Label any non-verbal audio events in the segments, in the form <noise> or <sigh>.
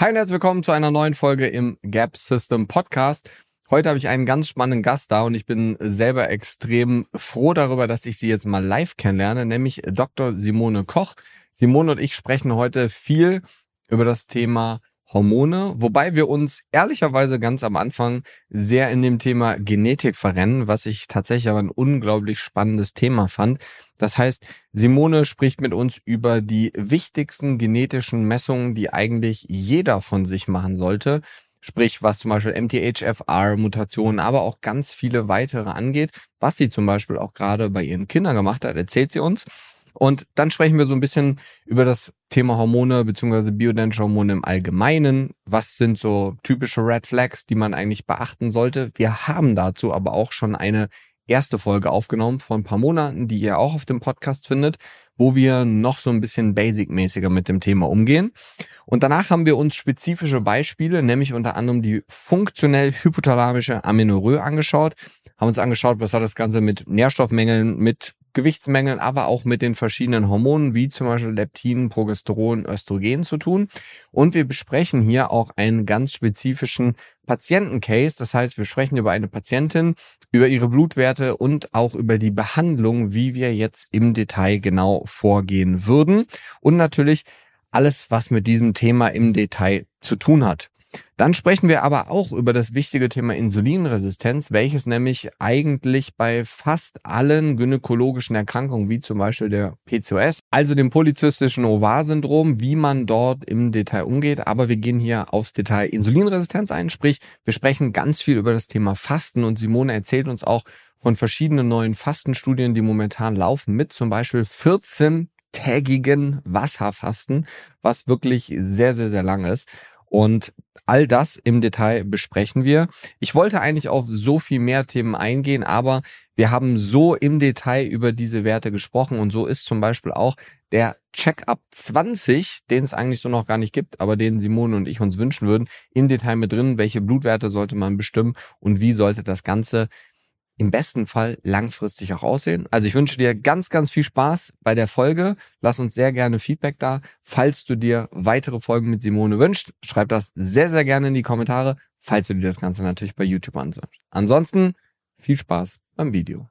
Hi und herzlich willkommen zu einer neuen Folge im Gap System Podcast. Heute habe ich einen ganz spannenden Gast da und ich bin selber extrem froh darüber, dass ich sie jetzt mal live kennenlerne, nämlich Dr. Simone Koch. Simone und ich sprechen heute viel über das Thema Hormone, wobei wir uns ehrlicherweise ganz am Anfang sehr in dem Thema Genetik verrennen, was ich tatsächlich aber ein unglaublich spannendes Thema fand. Das heißt, Simone spricht mit uns über die wichtigsten genetischen Messungen, die eigentlich jeder von sich machen sollte. Sprich, was zum Beispiel MTHFR-Mutationen, aber auch ganz viele weitere angeht. Was sie zum Beispiel auch gerade bei ihren Kindern gemacht hat, erzählt sie uns. Und dann sprechen wir so ein bisschen über das Thema Hormone bzw. bioidentische Hormone im Allgemeinen. Was sind so typische Red Flags, die man eigentlich beachten sollte? Wir haben dazu aber auch schon eine erste Folge aufgenommen vor ein paar Monaten, die ihr auch auf dem Podcast findet, wo wir noch so ein bisschen basic-mäßiger mit dem Thema umgehen. Und danach haben wir uns spezifische Beispiele, nämlich unter anderem die funktionell hypothalamische Amenorrhoe angeschaut, haben uns angeschaut, was hat das Ganze mit Nährstoffmängeln, mit Gewichtsmängeln, aber auch mit den verschiedenen Hormonen wie zum Beispiel Leptin, Progesteron, Östrogen zu tun. Und wir besprechen hier auch einen ganz spezifischen Patientencase. Das heißt, wir sprechen über eine Patientin, über ihre Blutwerte und auch über die Behandlung, wie wir jetzt im Detail genau vorgehen würden. Und natürlich alles, was mit diesem Thema im Detail zu tun hat. Dann sprechen wir aber auch über das wichtige Thema Insulinresistenz, welches nämlich eigentlich bei fast allen gynäkologischen Erkrankungen, wie zum Beispiel der PCOS, also dem polyzystischen Ovar-Syndrom, wie man dort im Detail umgeht. Aber wir gehen hier aufs Detail Insulinresistenz ein, sprich, wir sprechen ganz viel über das Thema Fasten und Simone erzählt uns auch von verschiedenen neuen Fastenstudien, die momentan laufen, mit zum Beispiel 14 tägigen Wasserfasten, was wirklich sehr, sehr, sehr lang ist. Und all das im Detail besprechen wir. Ich wollte eigentlich auf so viel mehr Themen eingehen, aber wir haben so im Detail über diese Werte gesprochen und so ist zum Beispiel auch der Check-up 20, den es eigentlich so noch gar nicht gibt, aber den Simone und ich uns wünschen würden, im Detail mit drin. Welche Blutwerte sollte man bestimmen und wie sollte das Ganze im besten Fall langfristig auch aussehen. Also ich wünsche dir ganz, ganz viel Spaß bei der Folge. Lass uns sehr gerne Feedback da. Falls du dir weitere Folgen mit Simone wünschst, schreib das sehr, sehr gerne in die Kommentare, falls du dir das Ganze natürlich bei YouTube anschaust. Ansonsten viel Spaß beim Video.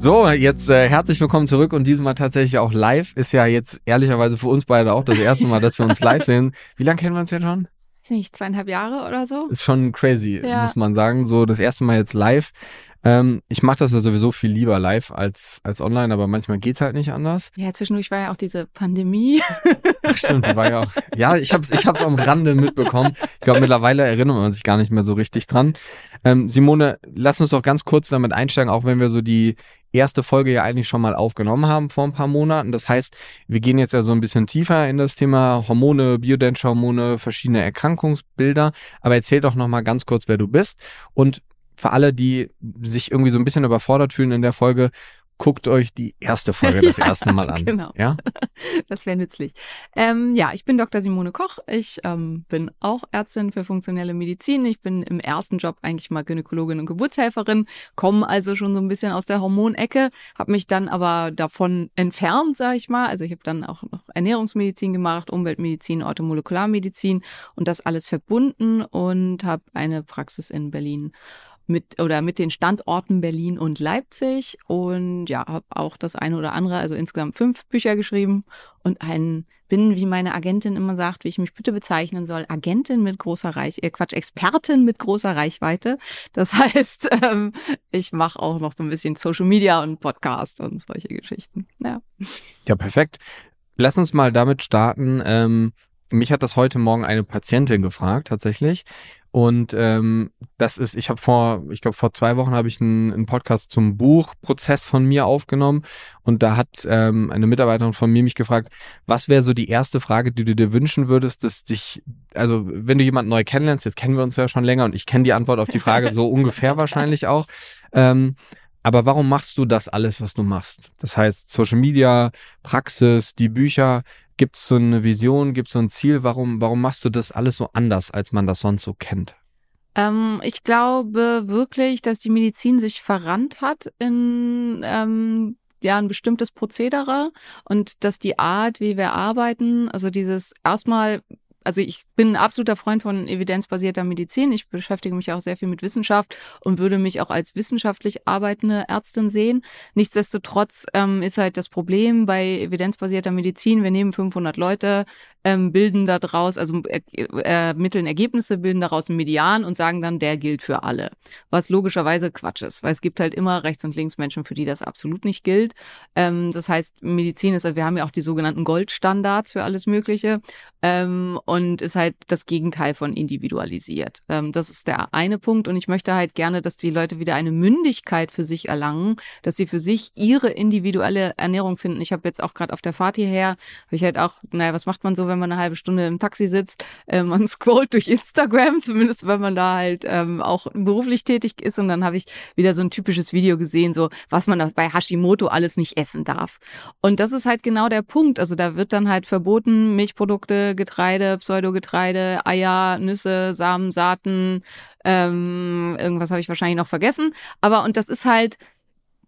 So, jetzt äh, herzlich willkommen zurück und diesmal tatsächlich auch live. Ist ja jetzt ehrlicherweise für uns beide auch das erste Mal, dass wir uns live sehen. Wie lange kennen wir uns jetzt schon? Ist nicht zweieinhalb Jahre oder so? Ist schon crazy, ja. muss man sagen. So das erste Mal jetzt live. Ähm, ich mache das ja sowieso viel lieber live als, als online, aber manchmal geht's halt nicht anders. Ja, zwischendurch war ja auch diese Pandemie. Ach stimmt, die war ja auch. Ja, ich hab's, ich hab's am Rande mitbekommen. Ich glaube, mittlerweile erinnert man sich gar nicht mehr so richtig dran. Ähm, Simone, lass uns doch ganz kurz damit einsteigen, auch wenn wir so die erste Folge ja eigentlich schon mal aufgenommen haben vor ein paar Monaten. Das heißt, wir gehen jetzt ja so ein bisschen tiefer in das Thema Hormone, biodentische Hormone, verschiedene Erkrankungsbilder. Aber erzähl doch noch mal ganz kurz, wer du bist und für alle, die sich irgendwie so ein bisschen überfordert fühlen in der Folge, guckt euch die erste Folge das <laughs> ja, erste Mal an. Genau. Ja? Das wäre nützlich. Ähm, ja, ich bin Dr. Simone Koch. Ich ähm, bin auch Ärztin für funktionelle Medizin. Ich bin im ersten Job eigentlich mal Gynäkologin und Geburtshelferin, komme also schon so ein bisschen aus der Hormonecke, habe mich dann aber davon entfernt, sage ich mal. Also ich habe dann auch noch Ernährungsmedizin gemacht, Umweltmedizin, Orthomolekularmedizin und das alles verbunden und habe eine Praxis in Berlin mit oder mit den Standorten Berlin und Leipzig und ja, habe auch das eine oder andere, also insgesamt fünf Bücher geschrieben und ein bin, wie meine Agentin immer sagt, wie ich mich bitte bezeichnen soll, Agentin mit großer Reich, äh Quatsch, Expertin mit großer Reichweite. Das <laughs> heißt, ähm, ich mache auch noch so ein bisschen Social Media und Podcast und solche Geschichten. Ja. Ja, perfekt. Lass uns mal damit starten. Ähm mich hat das heute Morgen eine Patientin gefragt, tatsächlich. Und ähm, das ist, ich habe vor, ich glaube vor zwei Wochen habe ich einen, einen Podcast zum Buchprozess von mir aufgenommen und da hat ähm, eine Mitarbeiterin von mir mich gefragt, was wäre so die erste Frage, die du dir wünschen würdest, dass dich, also wenn du jemanden neu kennenlernst, jetzt kennen wir uns ja schon länger und ich kenne die Antwort auf die Frage so <laughs> ungefähr wahrscheinlich auch. Ähm, aber warum machst du das alles, was du machst? Das heißt Social Media, Praxis, die Bücher. Gibt es so eine Vision, gibt es so ein Ziel? Warum, warum machst du das alles so anders, als man das sonst so kennt? Ähm, ich glaube wirklich, dass die Medizin sich verrannt hat in ähm, ja ein bestimmtes Prozedere und dass die Art, wie wir arbeiten, also dieses erstmal also ich bin ein absoluter Freund von evidenzbasierter Medizin. Ich beschäftige mich auch sehr viel mit Wissenschaft und würde mich auch als wissenschaftlich arbeitende Ärztin sehen. Nichtsdestotrotz ähm, ist halt das Problem bei evidenzbasierter Medizin, wir nehmen 500 Leute, ähm, bilden daraus, also äh, ermitteln Ergebnisse, bilden daraus einen Median und sagen dann, der gilt für alle. Was logischerweise Quatsch ist, weil es gibt halt immer rechts und links Menschen, für die das absolut nicht gilt. Ähm, das heißt, Medizin ist, wir haben ja auch die sogenannten Goldstandards für alles Mögliche ähm, und ist halt das Gegenteil von individualisiert. Ähm, das ist der eine Punkt und ich möchte halt gerne, dass die Leute wieder eine Mündigkeit für sich erlangen, dass sie für sich ihre individuelle Ernährung finden. Ich habe jetzt auch gerade auf der Fahrt hierher, habe ich halt auch, naja, was macht man so, wenn man eine halbe Stunde im Taxi sitzt? Äh, man <laughs> scrollt durch Instagram, zumindest wenn man da halt ähm, auch beruflich tätig ist und dann habe ich wieder so ein typisches Video gesehen, so was man bei Hashimoto alles nicht essen darf. Und das ist halt genau der Punkt. Also da wird dann halt verboten, Milchprodukte Getreide, Pseudogetreide, Eier, Nüsse, Samen, Saaten, ähm, irgendwas habe ich wahrscheinlich noch vergessen. Aber und das ist halt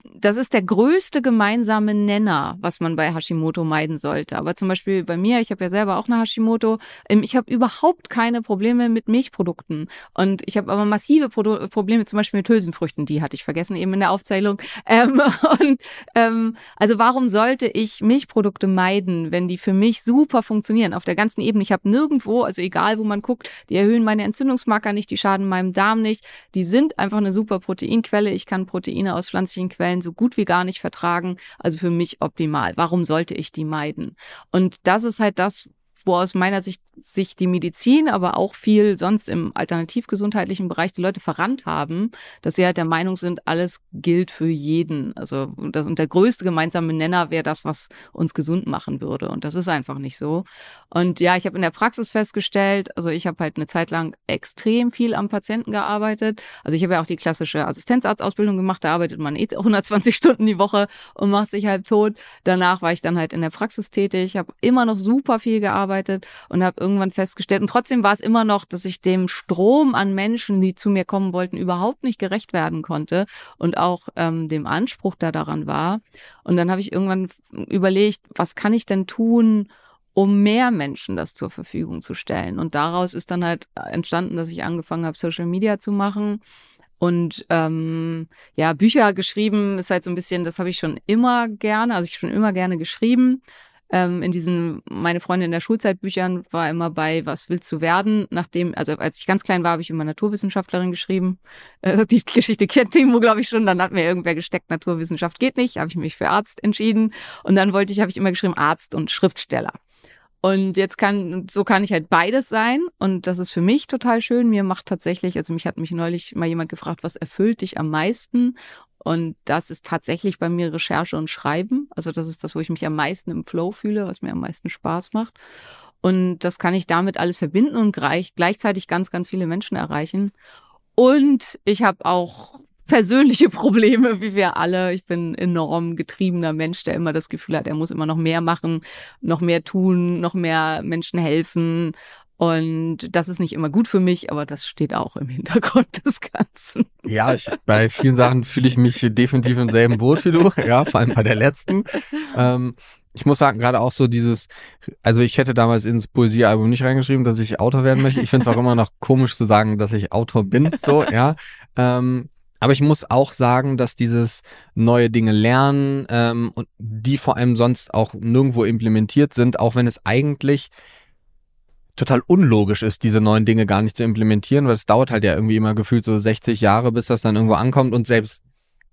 das ist der größte gemeinsame Nenner, was man bei Hashimoto meiden sollte. Aber zum Beispiel bei mir, ich habe ja selber auch eine Hashimoto, ähm, ich habe überhaupt keine Probleme mit Milchprodukten. Und ich habe aber massive Pro Probleme zum Beispiel mit Hülsenfrüchten, die hatte ich vergessen eben in der Aufzählung. Ähm, <laughs> und ähm, also warum sollte ich Milchprodukte meiden, wenn die für mich super funktionieren auf der ganzen Ebene? Ich habe nirgendwo, also egal wo man guckt, die erhöhen meine Entzündungsmarker nicht, die schaden meinem Darm nicht. Die sind einfach eine super Proteinquelle. Ich kann Proteine aus pflanzlichen Quellen Quellen so gut wie gar nicht vertragen. Also für mich optimal. Warum sollte ich die meiden? Und das ist halt das, wo aus meiner Sicht sich die Medizin, aber auch viel sonst im alternativgesundheitlichen Bereich die Leute verrannt haben, dass sie halt der Meinung sind, alles gilt für jeden. Also das, und der größte gemeinsame Nenner wäre das, was uns gesund machen würde. Und das ist einfach nicht so. Und ja, ich habe in der Praxis festgestellt, also ich habe halt eine Zeit lang extrem viel am Patienten gearbeitet. Also ich habe ja auch die klassische Assistenzarztausbildung gemacht, da arbeitet man eh <laughs> 120 Stunden die Woche und macht sich halt tot. Danach war ich dann halt in der Praxis tätig, habe immer noch super viel gearbeitet gearbeitet und habe irgendwann festgestellt, und trotzdem war es immer noch, dass ich dem Strom an Menschen, die zu mir kommen wollten, überhaupt nicht gerecht werden konnte und auch ähm, dem Anspruch, der daran war. Und dann habe ich irgendwann überlegt, was kann ich denn tun, um mehr Menschen das zur Verfügung zu stellen. Und daraus ist dann halt entstanden, dass ich angefangen habe, Social Media zu machen. Und ähm, ja, Bücher geschrieben ist halt so ein bisschen, das habe ich schon immer gerne, also ich schon immer gerne geschrieben ähm, in diesen meine Freundin in der Schulzeitbüchern war immer bei Was willst du werden? Nachdem, also als ich ganz klein war, habe ich immer Naturwissenschaftlerin geschrieben. Äh, <laughs> die Geschichte kennt Timo, glaube ich, schon. Dann hat mir irgendwer gesteckt, Naturwissenschaft geht nicht. Habe ich mich für Arzt entschieden. Und dann wollte ich, habe ich immer geschrieben, Arzt und Schriftsteller. Und jetzt kann, so kann ich halt beides sein. Und das ist für mich total schön. Mir macht tatsächlich, also mich hat mich neulich mal jemand gefragt, was erfüllt dich am meisten? Und das ist tatsächlich bei mir Recherche und Schreiben. Also das ist das, wo ich mich am meisten im Flow fühle, was mir am meisten Spaß macht. Und das kann ich damit alles verbinden und gleich, gleichzeitig ganz, ganz viele Menschen erreichen. Und ich habe auch persönliche <laughs> Probleme, wie wir alle. Ich bin enorm getriebener Mensch, der immer das Gefühl hat, er muss immer noch mehr machen, noch mehr tun, noch mehr Menschen helfen. Und das ist nicht immer gut für mich, aber das steht auch im Hintergrund des Ganzen. Ja, ich, bei vielen Sachen fühle ich mich definitiv im selben Boot wie du, ja, vor allem bei der letzten. Ähm, ich muss sagen, gerade auch so dieses, also ich hätte damals ins Poesiealbum nicht reingeschrieben, dass ich Autor werden möchte. Ich finde es auch immer noch komisch zu sagen, dass ich Autor bin, so, ja. Ähm, aber ich muss auch sagen, dass dieses neue Dinge lernen ähm, und die vor allem sonst auch nirgendwo implementiert sind, auch wenn es eigentlich total unlogisch ist, diese neuen Dinge gar nicht zu implementieren, weil es dauert halt ja irgendwie immer gefühlt so 60 Jahre, bis das dann irgendwo ankommt und selbst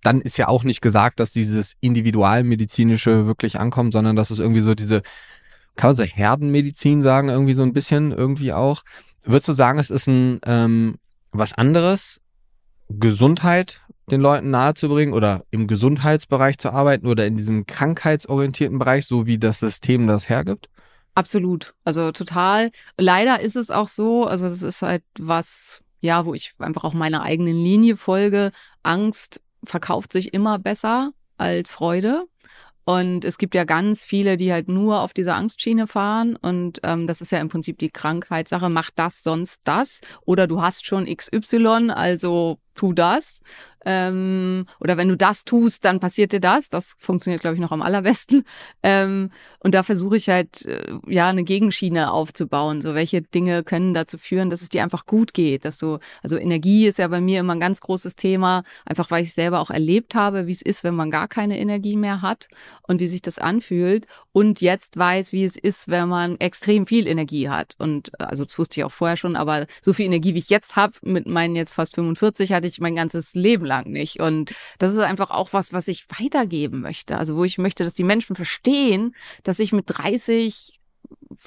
dann ist ja auch nicht gesagt, dass dieses individualmedizinische wirklich ankommt, sondern dass es irgendwie so diese kann man so Herdenmedizin sagen, irgendwie so ein bisschen, irgendwie auch. Würdest du sagen, es ist ein ähm, was anderes, Gesundheit den Leuten nahezubringen oder im Gesundheitsbereich zu arbeiten oder in diesem krankheitsorientierten Bereich, so wie das System das hergibt? Absolut. Also total. Leider ist es auch so, also das ist halt was, ja, wo ich einfach auch meiner eigenen Linie folge. Angst verkauft sich immer besser als Freude. Und es gibt ja ganz viele, die halt nur auf dieser Angstschiene fahren. Und ähm, das ist ja im Prinzip die Krankheitssache. Mach das, sonst das. Oder du hast schon XY, also tu das. Ähm, oder wenn du das tust, dann passiert dir das. Das funktioniert, glaube ich, noch am allerbesten. Ähm, und da versuche ich halt, äh, ja, eine Gegenschiene aufzubauen. So, welche Dinge können dazu führen, dass es dir einfach gut geht, dass du, also Energie ist ja bei mir immer ein ganz großes Thema, einfach weil ich selber auch erlebt habe, wie es ist, wenn man gar keine Energie mehr hat und wie sich das anfühlt. Und jetzt weiß, wie es ist, wenn man extrem viel Energie hat. Und also das wusste ich auch vorher schon, aber so viel Energie, wie ich jetzt habe, mit meinen jetzt fast 45, hatte ich mein ganzes Leben lang nicht. Und das ist einfach auch was, was ich weitergeben möchte. Also wo ich möchte, dass die Menschen verstehen, dass ich mit 30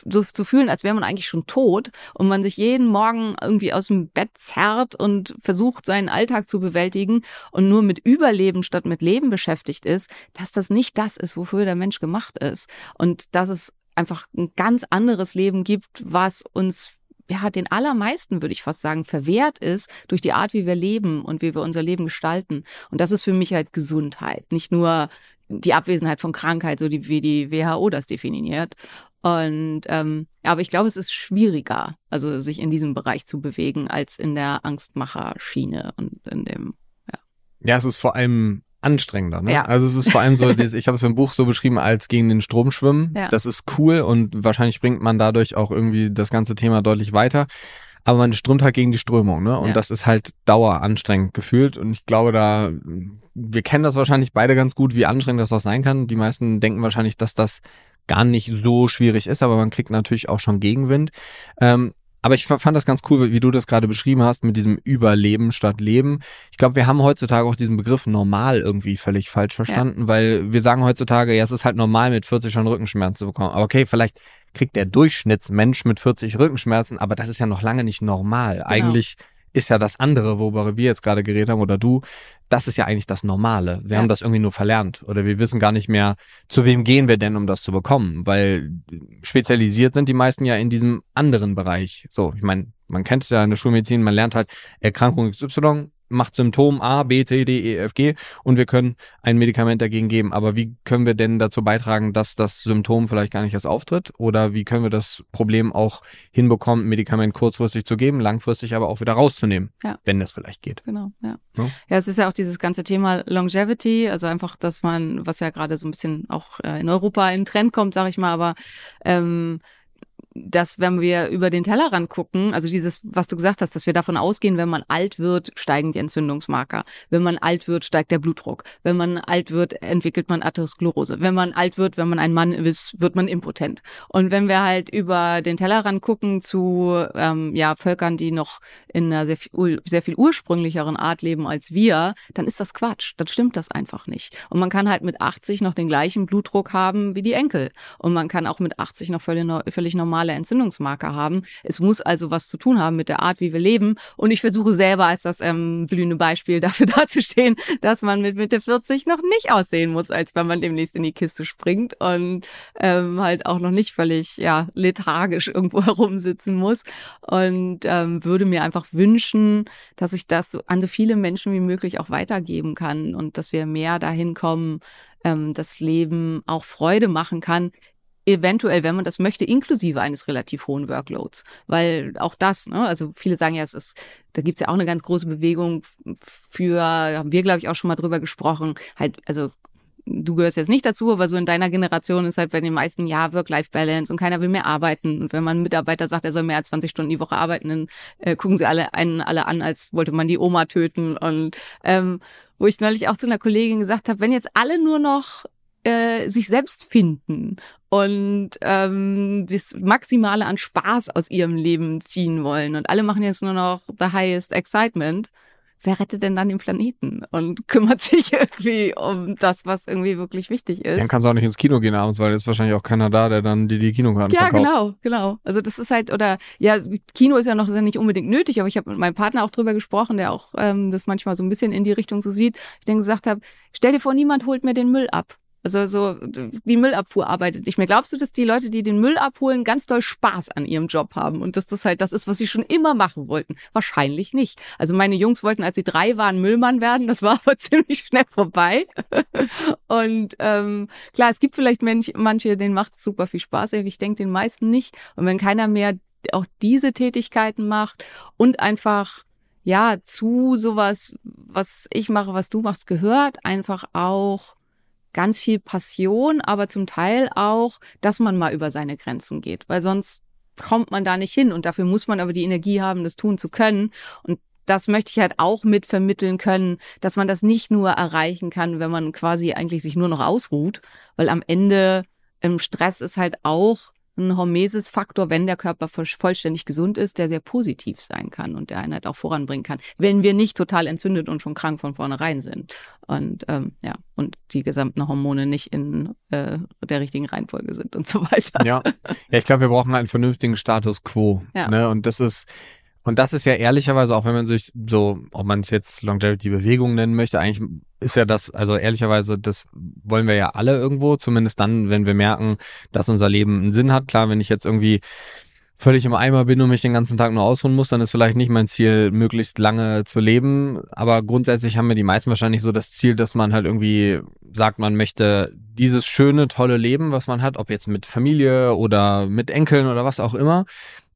so zu fühlen, als wäre man eigentlich schon tot und man sich jeden Morgen irgendwie aus dem Bett zerrt und versucht, seinen Alltag zu bewältigen und nur mit Überleben statt mit Leben beschäftigt ist, dass das nicht das ist, wofür der Mensch gemacht ist. Und dass es einfach ein ganz anderes Leben gibt, was uns ja, den allermeisten, würde ich fast sagen, verwehrt ist durch die Art, wie wir leben und wie wir unser Leben gestalten. Und das ist für mich halt Gesundheit, nicht nur die Abwesenheit von Krankheit, so die, wie die WHO das definiert. Und ähm, aber ich glaube, es ist schwieriger, also sich in diesem Bereich zu bewegen, als in der Angstmacherschiene und in dem, ja. Ja, es ist vor allem anstrengender. Ne? Ja. Also es ist vor allem so, <laughs> ich habe es im Buch so beschrieben, als gegen den Strom schwimmen. Ja. Das ist cool und wahrscheinlich bringt man dadurch auch irgendwie das ganze Thema deutlich weiter. Aber man strömt halt gegen die Strömung, ne? Und ja. das ist halt daueranstrengend gefühlt. Und ich glaube, da, wir kennen das wahrscheinlich beide ganz gut, wie anstrengend das auch sein kann. Die meisten denken wahrscheinlich, dass das gar nicht so schwierig ist, aber man kriegt natürlich auch schon Gegenwind. Ähm, aber ich fand das ganz cool, wie du das gerade beschrieben hast, mit diesem Überleben statt Leben. Ich glaube, wir haben heutzutage auch diesen Begriff normal irgendwie völlig falsch verstanden, ja. weil wir sagen heutzutage, ja, es ist halt normal, mit 40 schon Rückenschmerzen zu bekommen. Aber okay, vielleicht kriegt der Durchschnittsmensch mit 40 Rückenschmerzen, aber das ist ja noch lange nicht normal. Genau. Eigentlich ist ja das andere, worüber wir jetzt gerade geredet haben oder du, das ist ja eigentlich das Normale. Wir ja. haben das irgendwie nur verlernt oder wir wissen gar nicht mehr, zu wem gehen wir denn, um das zu bekommen, weil spezialisiert sind die meisten ja in diesem anderen Bereich. So, ich meine, man kennt es ja in der Schulmedizin, man lernt halt Erkrankung XY, macht Symptom A, B, C, D, E, F, G und wir können ein Medikament dagegen geben. Aber wie können wir denn dazu beitragen, dass das Symptom vielleicht gar nicht erst auftritt? Oder wie können wir das Problem auch hinbekommen, ein Medikament kurzfristig zu geben, langfristig aber auch wieder rauszunehmen, ja. wenn das vielleicht geht? Genau, ja. ja. Ja, es ist ja auch dieses ganze Thema Longevity, also einfach, dass man, was ja gerade so ein bisschen auch äh, in Europa in Trend kommt, sag ich mal, aber ähm, dass wenn wir über den Tellerrand gucken, also dieses, was du gesagt hast, dass wir davon ausgehen, wenn man alt wird, steigen die Entzündungsmarker. Wenn man alt wird, steigt der Blutdruck. Wenn man alt wird, entwickelt man Atherosklerose. Wenn man alt wird, wenn man ein Mann ist, wird man impotent. Und wenn wir halt über den Tellerrand gucken zu ähm, ja, Völkern, die noch in einer sehr viel, sehr viel ursprünglicheren Art leben als wir, dann ist das Quatsch. Dann stimmt das einfach nicht. Und man kann halt mit 80 noch den gleichen Blutdruck haben wie die Enkel. Und man kann auch mit 80 noch völlig, völlig normale normale Entzündungsmarker haben. Es muss also was zu tun haben mit der Art, wie wir leben. Und ich versuche selber als das ähm, blühende Beispiel <laughs> dafür dazustehen, dass man mit Mitte 40 noch nicht aussehen muss, als wenn man demnächst in die Kiste springt und ähm, halt auch noch nicht völlig ja lethargisch irgendwo <laughs> herumsitzen muss. Und ähm, würde mir einfach wünschen, dass ich das so an so viele Menschen wie möglich auch weitergeben kann und dass wir mehr dahin kommen, ähm, das Leben auch Freude machen kann, eventuell, wenn man das möchte, inklusive eines relativ hohen Workloads. Weil auch das, ne, also viele sagen ja, es ist, da gibt's ja auch eine ganz große Bewegung für, haben wir, glaube ich, auch schon mal drüber gesprochen, halt, also du gehörst jetzt nicht dazu, aber so in deiner Generation ist halt bei den meisten ja Work-Life-Balance und keiner will mehr arbeiten. Und wenn man Mitarbeiter sagt, er soll mehr als 20 Stunden die Woche arbeiten, dann äh, gucken sie alle einen alle an, als wollte man die Oma töten. Und ähm, wo ich neulich auch zu einer Kollegin gesagt habe, wenn jetzt alle nur noch äh, sich selbst finden und ähm, das Maximale an Spaß aus ihrem Leben ziehen wollen. Und alle machen jetzt nur noch the highest excitement wer rettet denn dann den Planeten und <laughs> kümmert sich irgendwie um das, was irgendwie wirklich wichtig ist. Dann kannst du auch nicht ins Kino gehen abends, weil ist wahrscheinlich auch keiner da, der dann die, die Kinokarten ja, verkauft. Ja, genau, genau. Also das ist halt, oder ja, Kino ist ja noch ist ja nicht unbedingt nötig, aber ich habe mit meinem Partner auch drüber gesprochen, der auch ähm, das manchmal so ein bisschen in die Richtung so sieht. Ich dann gesagt habe, stell dir vor, niemand holt mir den Müll ab. Also so die Müllabfuhr arbeitet nicht mehr. Glaubst du, dass die Leute, die den Müll abholen, ganz doll Spaß an ihrem Job haben und dass das halt das ist, was sie schon immer machen wollten? Wahrscheinlich nicht. Also meine Jungs wollten, als sie drei waren, Müllmann werden. Das war <laughs> aber ziemlich schnell vorbei. und ähm, klar, es gibt vielleicht Mensch, manche, denen macht es super viel Spaß. Ich denke den meisten nicht. Und wenn keiner mehr auch diese Tätigkeiten macht und einfach ja zu sowas, was ich mache, was du machst, gehört einfach auch ganz viel Passion, aber zum Teil auch, dass man mal über seine Grenzen geht, weil sonst kommt man da nicht hin und dafür muss man aber die Energie haben, das tun zu können. Und das möchte ich halt auch mit vermitteln können, dass man das nicht nur erreichen kann, wenn man quasi eigentlich sich nur noch ausruht, weil am Ende im Stress ist halt auch ein Hormesis-Faktor, wenn der Körper vollständig gesund ist, der sehr positiv sein kann und der einen halt auch voranbringen kann, wenn wir nicht total entzündet und schon krank von vornherein sind. Und ähm, ja, und die gesamten Hormone nicht in äh, der richtigen Reihenfolge sind und so weiter. Ja, ja ich glaube, wir brauchen einen vernünftigen Status quo. Ja. Ne? Und das ist und das ist ja ehrlicherweise, auch wenn man sich so, ob man es jetzt Longevity-Bewegung nennen möchte, eigentlich ist ja das, also ehrlicherweise, das wollen wir ja alle irgendwo, zumindest dann, wenn wir merken, dass unser Leben einen Sinn hat. Klar, wenn ich jetzt irgendwie völlig im Eimer bin und mich den ganzen Tag nur ausruhen muss, dann ist vielleicht nicht mein Ziel, möglichst lange zu leben. Aber grundsätzlich haben wir die meisten wahrscheinlich so das Ziel, dass man halt irgendwie sagt, man möchte dieses schöne, tolle Leben, was man hat, ob jetzt mit Familie oder mit Enkeln oder was auch immer,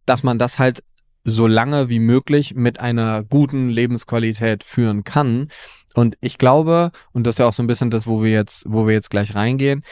dass man das halt so lange wie möglich mit einer guten Lebensqualität führen kann. Und ich glaube, und das ist ja auch so ein bisschen das, wo wir jetzt, wo wir jetzt gleich reingehen,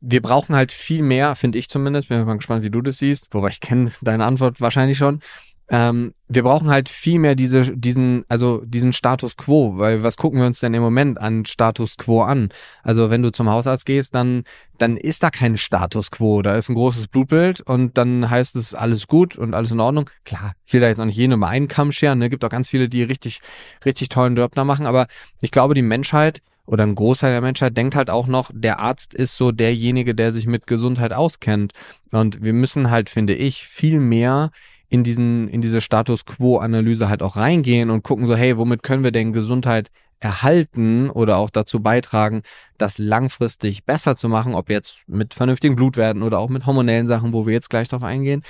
wir brauchen halt viel mehr, finde ich zumindest, bin mal gespannt, wie du das siehst, wobei ich kenne deine Antwort wahrscheinlich schon, ähm, wir brauchen halt viel mehr diese, diesen, also diesen Status quo, weil was gucken wir uns denn im Moment an Status quo an? Also wenn du zum Hausarzt gehst, dann, dann ist da kein Status quo, da ist ein großes Blutbild und dann heißt es alles gut und alles in Ordnung. Klar, ich will da jetzt auch nicht jeden über einen Kamm scheren, ne? gibt auch ganz viele, die richtig, richtig tollen Job da machen, aber ich glaube, die Menschheit oder ein Großteil der Menschheit denkt halt auch noch, der Arzt ist so derjenige, der sich mit Gesundheit auskennt. Und wir müssen halt, finde ich, viel mehr in diesen, in diese Status Quo-Analyse halt auch reingehen und gucken so, hey, womit können wir denn Gesundheit erhalten oder auch dazu beitragen, das langfristig besser zu machen, ob jetzt mit vernünftigen Blutwerten oder auch mit hormonellen Sachen, wo wir jetzt gleich drauf eingehen.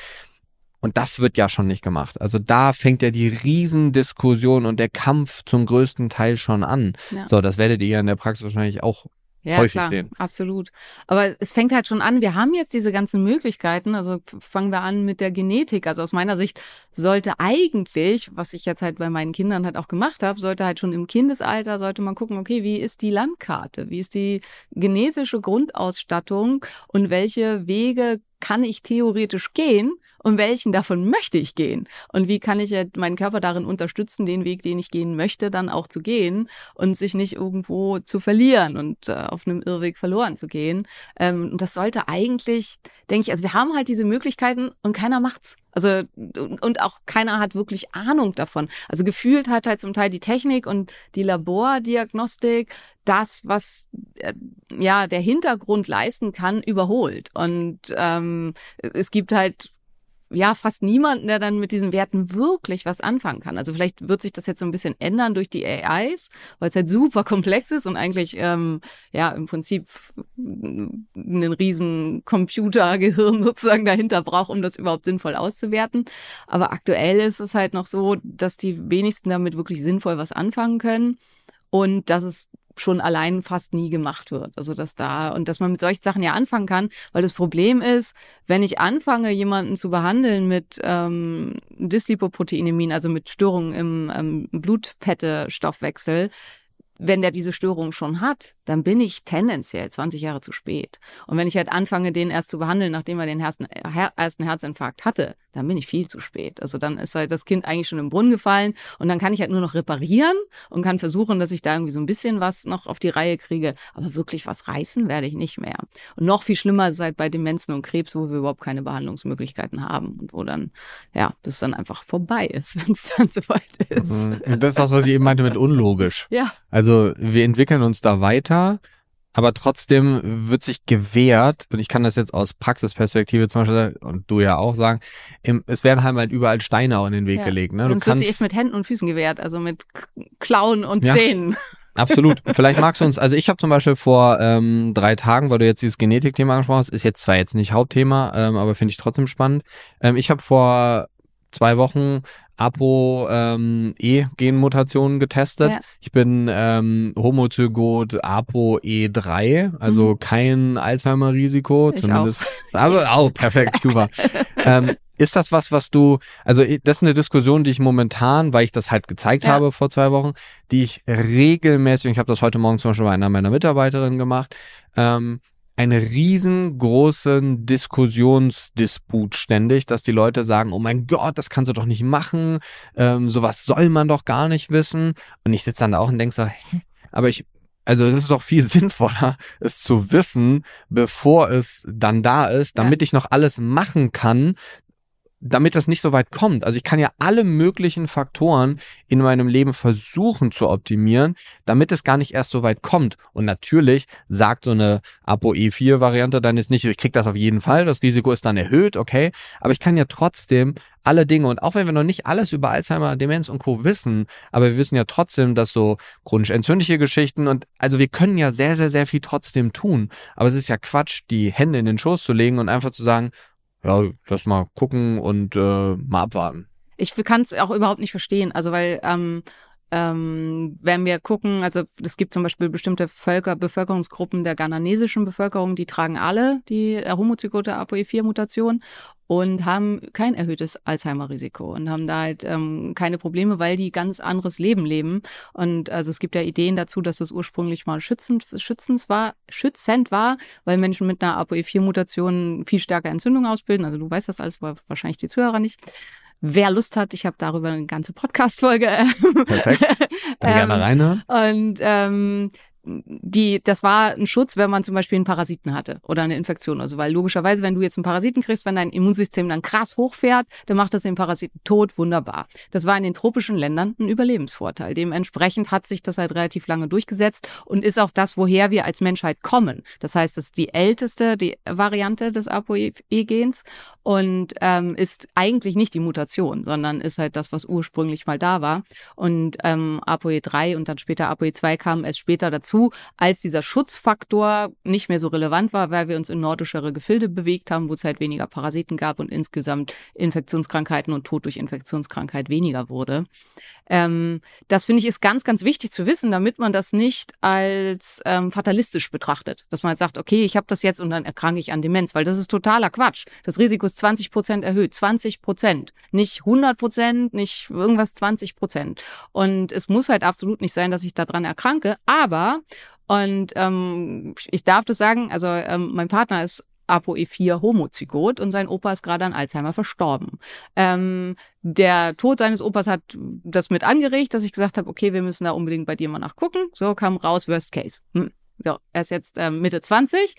Und das wird ja schon nicht gemacht. Also da fängt ja die Riesendiskussion und der Kampf zum größten Teil schon an. Ja. So, das werdet ihr ja in der Praxis wahrscheinlich auch ja, häufig klar, sehen. Absolut. Aber es fängt halt schon an, wir haben jetzt diese ganzen Möglichkeiten, also fangen wir an mit der Genetik. Also aus meiner Sicht sollte eigentlich, was ich jetzt halt bei meinen Kindern halt auch gemacht habe, sollte halt schon im Kindesalter, sollte man gucken, okay, wie ist die Landkarte? Wie ist die genetische Grundausstattung und welche Wege kann ich theoretisch gehen, und welchen davon möchte ich gehen und wie kann ich meinen Körper darin unterstützen, den Weg, den ich gehen möchte, dann auch zu gehen und sich nicht irgendwo zu verlieren und äh, auf einem Irrweg verloren zu gehen. Ähm, und das sollte eigentlich, denke ich, also wir haben halt diese Möglichkeiten und keiner macht's. Also und auch keiner hat wirklich Ahnung davon. Also gefühlt hat halt zum Teil die Technik und die Labordiagnostik das, was äh, ja der Hintergrund leisten kann, überholt. Und ähm, es gibt halt ja fast niemanden, der dann mit diesen Werten wirklich was anfangen kann. Also vielleicht wird sich das jetzt so ein bisschen ändern durch die AIs, weil es halt super komplex ist und eigentlich ähm, ja im Prinzip einen riesen Computergehirn <laughs> sozusagen dahinter braucht, um das überhaupt sinnvoll auszuwerten. Aber aktuell ist es halt noch so, dass die wenigsten damit wirklich sinnvoll was anfangen können und dass es schon allein fast nie gemacht wird. Also dass da und dass man mit solchen Sachen ja anfangen kann, weil das Problem ist, wenn ich anfange, jemanden zu behandeln mit ähm, Dyslipoproteinemin, also mit Störungen im ähm, Blutfette-Stoffwechsel, wenn der diese Störung schon hat, dann bin ich tendenziell 20 Jahre zu spät. Und wenn ich halt anfange, den erst zu behandeln, nachdem er den ersten, ersten Herzinfarkt hatte, dann bin ich viel zu spät. Also dann ist halt das Kind eigentlich schon im Brunnen gefallen und dann kann ich halt nur noch reparieren und kann versuchen, dass ich da irgendwie so ein bisschen was noch auf die Reihe kriege. Aber wirklich was reißen werde ich nicht mehr. Und noch viel schlimmer ist halt bei Demenzen und Krebs, wo wir überhaupt keine Behandlungsmöglichkeiten haben und wo dann, ja, das dann einfach vorbei ist, <laughs> wenn es dann soweit ist. Mhm. Das ist das, was ich eben meinte mit unlogisch. Ja. Also wir entwickeln uns da weiter aber trotzdem wird sich gewährt, und ich kann das jetzt aus Praxisperspektive zum Beispiel, und du ja auch sagen, es werden halt überall Steine auch in den Weg ja. gelegt. Ne? Du und es kannst, wird sich echt mit Händen und Füßen gewehrt, also mit Klauen und ja. Zähnen. <laughs> Absolut. Vielleicht magst du uns, also ich habe zum Beispiel vor ähm, drei Tagen, weil du jetzt dieses Genetikthema angesprochen hast, ist jetzt zwar jetzt nicht Hauptthema, ähm, aber finde ich trotzdem spannend. Ähm, ich habe vor zwei Wochen APO-E-Genmutationen ähm, getestet. Ja. Ich bin ähm, Homozygot APO-E3, also mhm. kein Alzheimer-Risiko, zumindest. Auch. Also auch perfekt, super. <laughs> ähm, ist das was, was du, also das ist eine Diskussion, die ich momentan, weil ich das halt gezeigt ja. habe vor zwei Wochen, die ich regelmäßig, ich habe das heute Morgen zum Beispiel bei einer meiner Mitarbeiterinnen gemacht, ähm, einen riesengroßen Diskussionsdisput ständig, dass die Leute sagen, oh mein Gott, das kannst du doch nicht machen, ähm, sowas soll man doch gar nicht wissen. Und ich sitze dann da auch und denke so, hä? aber ich, also es ist doch viel <laughs> sinnvoller, es zu wissen, bevor es dann da ist, damit ja. ich noch alles machen kann, damit das nicht so weit kommt. Also ich kann ja alle möglichen Faktoren in meinem Leben versuchen zu optimieren, damit es gar nicht erst so weit kommt. Und natürlich sagt so eine ApoE4-Variante dann jetzt nicht, ich krieg das auf jeden Fall, das Risiko ist dann erhöht, okay. Aber ich kann ja trotzdem alle Dinge und auch wenn wir noch nicht alles über Alzheimer, Demenz und Co. wissen, aber wir wissen ja trotzdem, dass so chronisch entzündliche Geschichten und also wir können ja sehr, sehr, sehr viel trotzdem tun. Aber es ist ja Quatsch, die Hände in den Schoß zu legen und einfach zu sagen, ja, lass mal gucken und äh, mal abwarten. Ich kann es auch überhaupt nicht verstehen. Also weil ähm, ähm, wenn wir gucken, also es gibt zum Beispiel bestimmte Völker, Bevölkerungsgruppen der ghananesischen Bevölkerung, die tragen alle die homozygote ApoE4-Mutation und haben kein erhöhtes Alzheimer-Risiko und haben da halt ähm, keine Probleme, weil die ganz anderes Leben leben. Und also es gibt ja Ideen dazu, dass das ursprünglich mal schützend, schützend war, schützend war, weil Menschen mit einer ApoE4-Mutation viel stärker Entzündung ausbilden. Also du weißt das alles, aber wahrscheinlich die Zuhörer nicht. Wer Lust hat, ich habe darüber eine ganze Podcast-Folge. Perfekt. Dann gerne <laughs> ähm, reinhören. Und ähm, die, das war ein Schutz, wenn man zum Beispiel einen Parasiten hatte oder eine Infektion oder so. Weil logischerweise, wenn du jetzt einen Parasiten kriegst, wenn dein Immunsystem dann krass hochfährt, dann macht das den Parasiten tot, wunderbar. Das war in den tropischen Ländern ein Überlebensvorteil. Dementsprechend hat sich das halt relativ lange durchgesetzt und ist auch das, woher wir als Menschheit kommen. Das heißt, es ist die älteste, die Variante des ApoE-Gens und ähm, ist eigentlich nicht die Mutation, sondern ist halt das, was ursprünglich mal da war. Und ähm, ApoE3 und dann später ApoE2 kamen erst später dazu dazu, als dieser Schutzfaktor nicht mehr so relevant war, weil wir uns in nordischere Gefilde bewegt haben, wo es halt weniger Parasiten gab und insgesamt Infektionskrankheiten und Tod durch Infektionskrankheit weniger wurde. Ähm, das finde ich ist ganz, ganz wichtig zu wissen, damit man das nicht als ähm, fatalistisch betrachtet. Dass man halt sagt, okay, ich habe das jetzt und dann erkranke ich an Demenz, weil das ist totaler Quatsch. Das Risiko ist 20 Prozent erhöht. 20 Prozent. Nicht 100 Prozent, nicht irgendwas 20 Prozent. Und es muss halt absolut nicht sein, dass ich daran erkranke, aber und ähm, ich darf das sagen, also ähm, mein Partner ist ApoE4 homozygot und sein Opa ist gerade an Alzheimer verstorben. Ähm, der Tod seines Opas hat das mit angeregt, dass ich gesagt habe, okay, wir müssen da unbedingt bei dir mal nachgucken. So kam raus, Worst Case. Hm. So, er ist jetzt ähm, Mitte 20,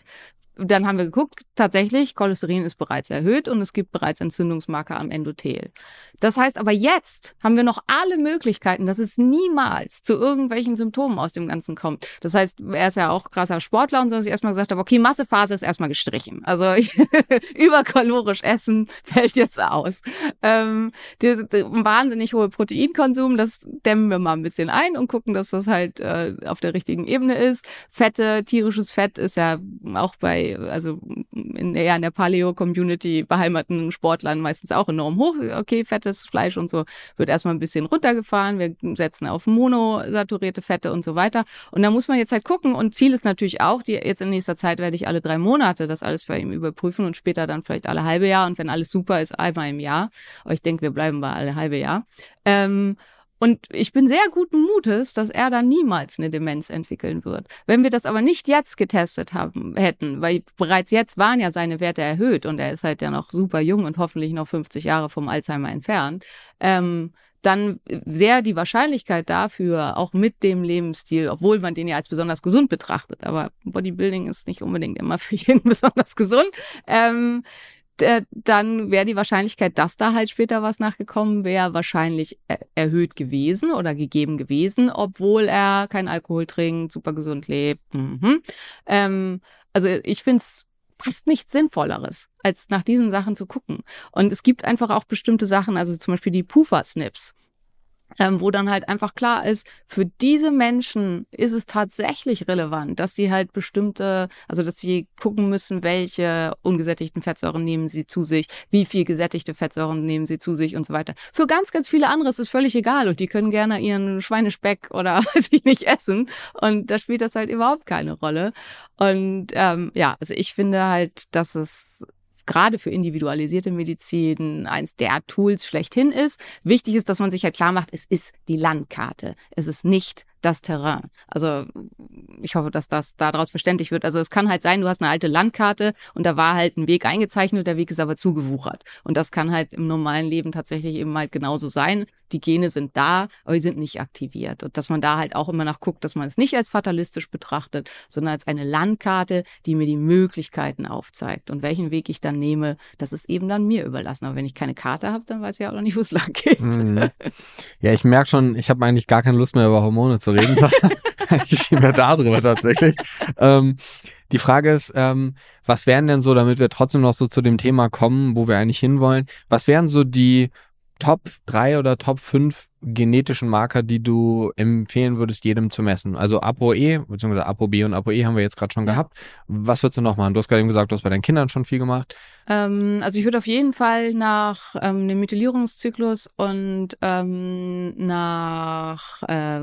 dann haben wir geguckt, tatsächlich, Cholesterin ist bereits erhöht und es gibt bereits Entzündungsmarker am Endothel. Das heißt aber jetzt haben wir noch alle Möglichkeiten, dass es niemals zu irgendwelchen Symptomen aus dem Ganzen kommt. Das heißt, er ist ja auch krasser Sportler und so, dass ich erstmal gesagt habe, okay, Massephase ist erstmal gestrichen. Also <laughs> überkalorisch essen fällt jetzt aus. Ähm, der, der wahnsinnig hohe Proteinkonsum, das dämmen wir mal ein bisschen ein und gucken, dass das halt äh, auf der richtigen Ebene ist. Fette, tierisches Fett ist ja auch bei also in der, ja, in der Paleo-Community beheimateten Sportlern meistens auch enorm hoch. Okay, fettes Fleisch und so wird erstmal ein bisschen runtergefahren. Wir setzen auf monosaturierte Fette und so weiter. Und da muss man jetzt halt gucken. Und Ziel ist natürlich auch, die, jetzt in nächster Zeit werde ich alle drei Monate das alles bei ihm überprüfen und später dann vielleicht alle halbe Jahr. Und wenn alles super ist, einmal im Jahr. Aber ich denke, wir bleiben bei alle halbe Jahr. Ähm, und ich bin sehr guten Mutes, dass er da niemals eine Demenz entwickeln wird. Wenn wir das aber nicht jetzt getestet haben, hätten, weil bereits jetzt waren ja seine Werte erhöht und er ist halt ja noch super jung und hoffentlich noch 50 Jahre vom Alzheimer entfernt, ähm, dann sehr die Wahrscheinlichkeit dafür, auch mit dem Lebensstil, obwohl man den ja als besonders gesund betrachtet, aber Bodybuilding ist nicht unbedingt immer für jeden <laughs> besonders gesund, ähm, dann wäre die Wahrscheinlichkeit, dass da halt später was nachgekommen wäre, wahrscheinlich erhöht gewesen oder gegeben gewesen, obwohl er kein Alkohol trinkt, super gesund lebt. Mhm. Ähm, also ich finde es fast nichts Sinnvolleres, als nach diesen Sachen zu gucken. Und es gibt einfach auch bestimmte Sachen, also zum Beispiel die Puffer-Snips ähm, wo dann halt einfach klar ist, für diese Menschen ist es tatsächlich relevant, dass sie halt bestimmte, also dass sie gucken müssen, welche ungesättigten Fettsäuren nehmen sie zu sich, wie viel gesättigte Fettsäuren nehmen sie zu sich und so weiter. Für ganz, ganz viele andere ist es völlig egal und die können gerne ihren Schweinespeck oder <laughs> weiß ich nicht essen und da spielt das halt überhaupt keine Rolle. Und ähm, ja, also ich finde halt, dass es gerade für individualisierte Medizin eins der Tools schlechthin ist. Wichtig ist, dass man sich halt klar macht, es ist die Landkarte. Es ist nicht das Terrain. Also ich hoffe, dass das daraus verständlich wird. Also es kann halt sein, du hast eine alte Landkarte und da war halt ein Weg eingezeichnet, der Weg ist aber zugewuchert. Und das kann halt im normalen Leben tatsächlich eben halt genauso sein. Die Gene sind da, aber die sind nicht aktiviert. Und dass man da halt auch immer nach guckt, dass man es nicht als fatalistisch betrachtet, sondern als eine Landkarte, die mir die Möglichkeiten aufzeigt. Und welchen Weg ich dann nehme, das ist eben dann mir überlassen. Aber wenn ich keine Karte habe, dann weiß ich auch noch nicht, wo es lang geht. Mhm. <laughs> Ja, ich merke schon, ich habe eigentlich gar keine Lust mehr über Hormone zu reden, viel mehr darüber tatsächlich. Ähm, die Frage ist, ähm, was wären denn so, damit wir trotzdem noch so zu dem Thema kommen, wo wir eigentlich hinwollen, was wären so die Top 3 oder Top 5 genetischen Marker, die du empfehlen würdest, jedem zu messen? Also ApoE, beziehungsweise ApoB und ApoE haben wir jetzt gerade schon ja. gehabt. Was würdest du noch machen? Du hast gerade eben gesagt, du hast bei deinen Kindern schon viel gemacht. Ähm, also ich würde auf jeden Fall nach ähm, dem Methylierungszyklus und ähm, nach äh,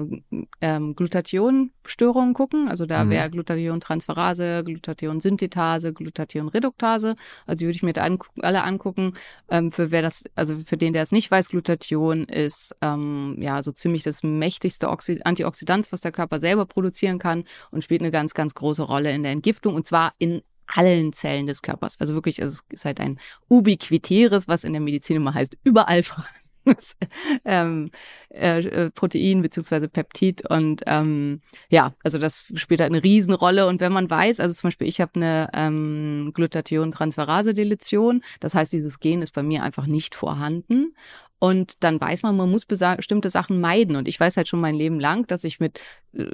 ähm, Glutathionstörungen gucken. Also da mhm. wäre Glutathiontransferase, Glutathionsynthetase, Glutathionreduktase. Also die würde ich mir da angu alle angucken. Ähm, für wer das, also für den, der es nicht weiß, Glutathion ist ähm, ja so ziemlich das mächtigste Oxid Antioxidant, was der Körper selber produzieren kann und spielt eine ganz, ganz große Rolle in der Entgiftung und zwar in allen Zellen des Körpers. Also wirklich, also es ist halt ein ubiquitäres, was in der Medizin immer heißt, überall <laughs> vorhandenes ähm, äh, äh, Protein beziehungsweise Peptid und ähm, ja, also das spielt halt eine Riesenrolle und wenn man weiß, also zum Beispiel ich habe eine ähm, Glutathion-Transferase-Deletion, das heißt, dieses Gen ist bei mir einfach nicht vorhanden und dann weiß man, man muss bestimmte Sachen meiden. Und ich weiß halt schon mein Leben lang, dass ich mit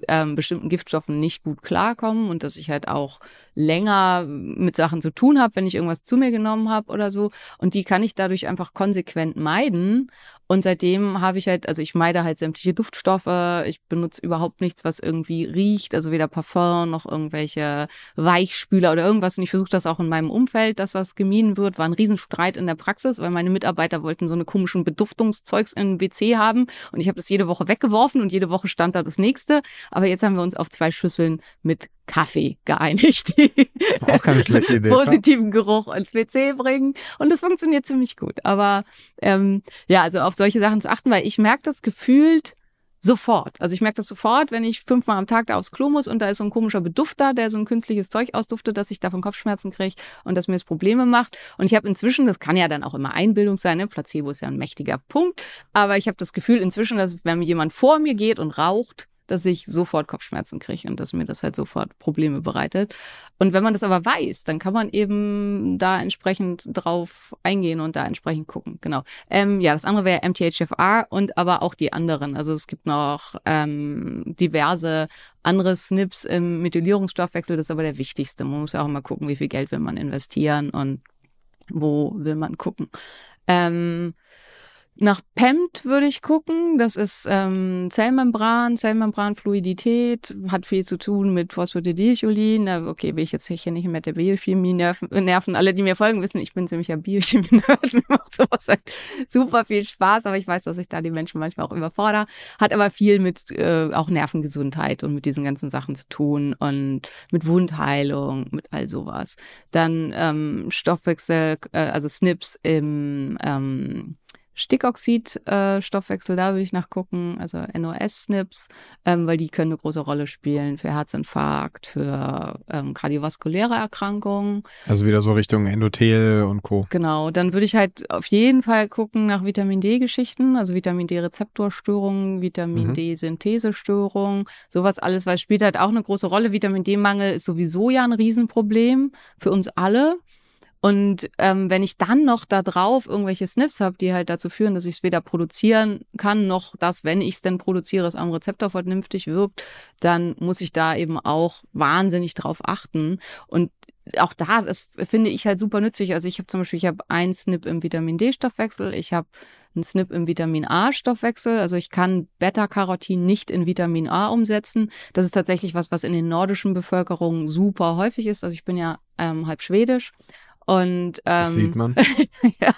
ähm, bestimmten Giftstoffen nicht gut klarkomme und dass ich halt auch länger mit Sachen zu tun habe, wenn ich irgendwas zu mir genommen habe oder so. Und die kann ich dadurch einfach konsequent meiden. Und seitdem habe ich halt, also ich meide halt sämtliche Duftstoffe. Ich benutze überhaupt nichts, was irgendwie riecht, also weder Parfum noch irgendwelche Weichspüler oder irgendwas. Und ich versuche das auch in meinem Umfeld, dass das gemieden wird. War ein Riesenstreit in der Praxis, weil meine Mitarbeiter wollten so eine komischen Beduftungszeugs im WC haben. Und ich habe das jede Woche weggeworfen und jede Woche stand da das nächste. Aber jetzt haben wir uns auf zwei Schüsseln mit Kaffee geeinigt, die auch keine schlechte Idee, <laughs> positiven Geruch ins WC bringen. Und das funktioniert ziemlich gut. Aber ähm, ja, also auf solche Sachen zu achten, weil ich merke das gefühlt sofort. Also ich merke das sofort, wenn ich fünfmal am Tag da aufs Klo muss und da ist so ein komischer Bedufter, der so ein künstliches Zeug ausduftet, dass ich davon Kopfschmerzen kriege und dass mir das Probleme macht. Und ich habe inzwischen, das kann ja dann auch immer Einbildung sein, ne? Placebo ist ja ein mächtiger Punkt, aber ich habe das Gefühl inzwischen, dass wenn jemand vor mir geht und raucht, dass ich sofort Kopfschmerzen kriege und dass mir das halt sofort Probleme bereitet. Und wenn man das aber weiß, dann kann man eben da entsprechend drauf eingehen und da entsprechend gucken. Genau. Ähm, ja, das andere wäre MTHFR und aber auch die anderen. Also es gibt noch ähm, diverse andere SNPs im Methylierungsstoffwechsel. Das ist aber der wichtigste. Man muss ja auch immer gucken, wie viel Geld will man investieren und wo will man gucken. Ähm, nach PEMT würde ich gucken. Das ist ähm, Zellmembran, Zellmembranfluidität, hat viel zu tun mit Phosphatidylcholin. Okay, will ich jetzt hier nicht mit der Biochemie nerven. nerven. Alle, die mir folgen, wissen, ich bin ziemlich ein Biochemie-Nerd. <laughs> Mir macht sowas halt super viel Spaß, aber ich weiß, dass ich da die Menschen manchmal auch überfordere. Hat aber viel mit äh, auch Nervengesundheit und mit diesen ganzen Sachen zu tun und mit Wundheilung, mit all sowas. Dann ähm, Stoffwechsel, äh, also SNPs im ähm, Stickoxid-Stoffwechsel, da würde ich nachgucken, also NOS-SNPs, ähm, weil die können eine große Rolle spielen für Herzinfarkt, für ähm, kardiovaskuläre Erkrankungen. Also wieder so Richtung Endothel und Co. Genau, dann würde ich halt auf jeden Fall gucken nach Vitamin D-Geschichten, also Vitamin D-Rezeptorstörungen, Vitamin mhm. D-Synthesestörungen, sowas alles, weil es spielt halt auch eine große Rolle. Vitamin D-Mangel ist sowieso ja ein Riesenproblem für uns alle. Und ähm, wenn ich dann noch da drauf irgendwelche Snips habe, die halt dazu führen, dass ich es weder produzieren kann, noch dass, wenn ich es denn produziere, es am Rezeptor vernünftig wirkt, dann muss ich da eben auch wahnsinnig drauf achten. Und auch da, das finde ich halt super nützlich. Also ich habe zum Beispiel, ich habe ein Snip im Vitamin D-Stoffwechsel, ich habe ein Snip im Vitamin A-Stoffwechsel. Also ich kann Beta-Carotin nicht in Vitamin A umsetzen. Das ist tatsächlich was, was in den nordischen Bevölkerungen super häufig ist. Also ich bin ja ähm, halb schwedisch und ähm, das sieht man. <laughs> ja.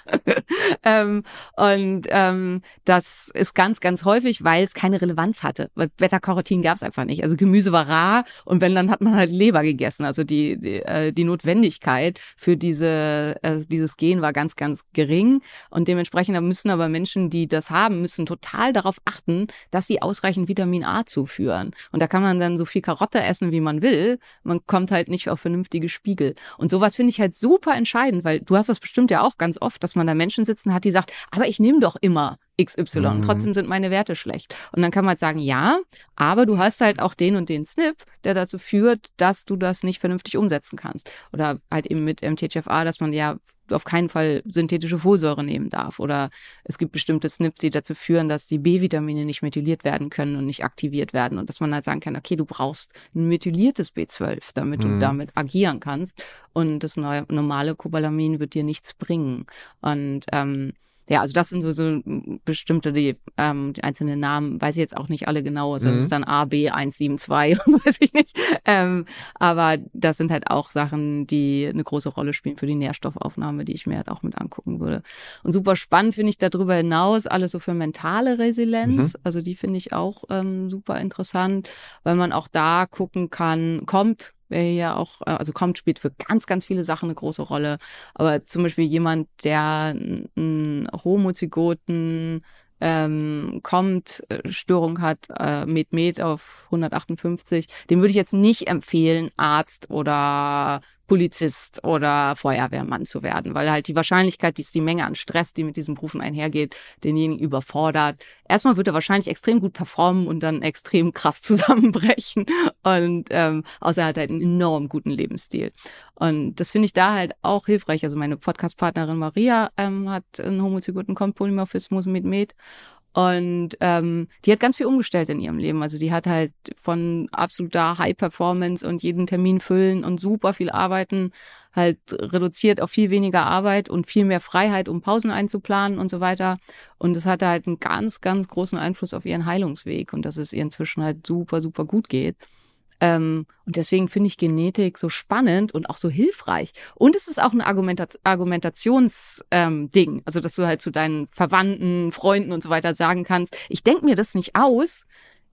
ähm, und ähm, das ist ganz, ganz häufig, weil es keine Relevanz hatte. Weil Beta-Carotin gab es einfach nicht. Also Gemüse war rar und wenn, dann hat man halt Leber gegessen. Also die, die, äh, die Notwendigkeit für diese, äh, dieses Gen war ganz, ganz gering. Und dementsprechend müssen aber Menschen, die das haben, müssen total darauf achten, dass sie ausreichend Vitamin A zuführen. Und da kann man dann so viel Karotte essen, wie man will. Man kommt halt nicht auf vernünftige Spiegel. Und sowas finde ich halt super entscheidend, weil du hast das bestimmt ja auch ganz oft, dass man da Menschen sitzen hat, die sagt, aber ich nehme doch immer XY, mhm. trotzdem sind meine Werte schlecht. Und dann kann man halt sagen, ja, aber du hast halt auch den und den Snip, der dazu führt, dass du das nicht vernünftig umsetzen kannst. Oder halt eben mit MTHFA, dass man ja auf keinen Fall synthetische Folsäure nehmen darf. Oder es gibt bestimmte Snips, die dazu führen, dass die B-Vitamine nicht methyliert werden können und nicht aktiviert werden. Und dass man halt sagen kann, okay, du brauchst ein methyliertes B12, damit mhm. du damit agieren kannst. Und das neue, normale Cobalamin wird dir nichts bringen. Und ähm, ja, also das sind so, so bestimmte, die, ähm, die einzelnen Namen, weiß ich jetzt auch nicht alle genau. Also mhm. das ist dann AB172, <laughs> weiß ich nicht. Ähm, aber das sind halt auch Sachen, die eine große Rolle spielen für die Nährstoffaufnahme, die ich mir halt auch mit angucken würde. Und super spannend finde ich darüber hinaus alles so für mentale Resilienz. Mhm. Also die finde ich auch ähm, super interessant, weil man auch da gucken kann, kommt wer hier auch, äh, also kommt, spielt für ganz, ganz viele Sachen eine große Rolle. Aber zum Beispiel jemand, der einen Homozygoten ähm, kommt, äh, Störung hat, äh, Med Med auf 158, dem würde ich jetzt nicht empfehlen, Arzt oder Polizist oder Feuerwehrmann zu werden, weil halt die Wahrscheinlichkeit, die ist die Menge an Stress, die mit diesen Berufen einhergeht, denjenigen überfordert. Erstmal wird er wahrscheinlich extrem gut performen und dann extrem krass <laughs> zusammenbrechen. Und ähm, außer er hat halt einen enorm guten Lebensstil. Und das finde ich da halt auch hilfreich. Also meine Podcast-Partnerin Maria ähm, hat einen homozygoten Kompolymorphismus mit Med und ähm, die hat ganz viel umgestellt in ihrem Leben. Also die hat halt von absoluter High Performance und jeden Termin füllen und super viel arbeiten, halt reduziert auf viel weniger Arbeit und viel mehr Freiheit, um Pausen einzuplanen und so weiter. Und es hatte halt einen ganz, ganz großen Einfluss auf ihren Heilungsweg und dass es ihr inzwischen halt super, super gut geht. Ähm, und deswegen finde ich Genetik so spannend und auch so hilfreich. Und es ist auch ein Argumentat Argumentationsding, ähm, also dass du halt zu deinen Verwandten, Freunden und so weiter sagen kannst, ich denke mir das nicht aus.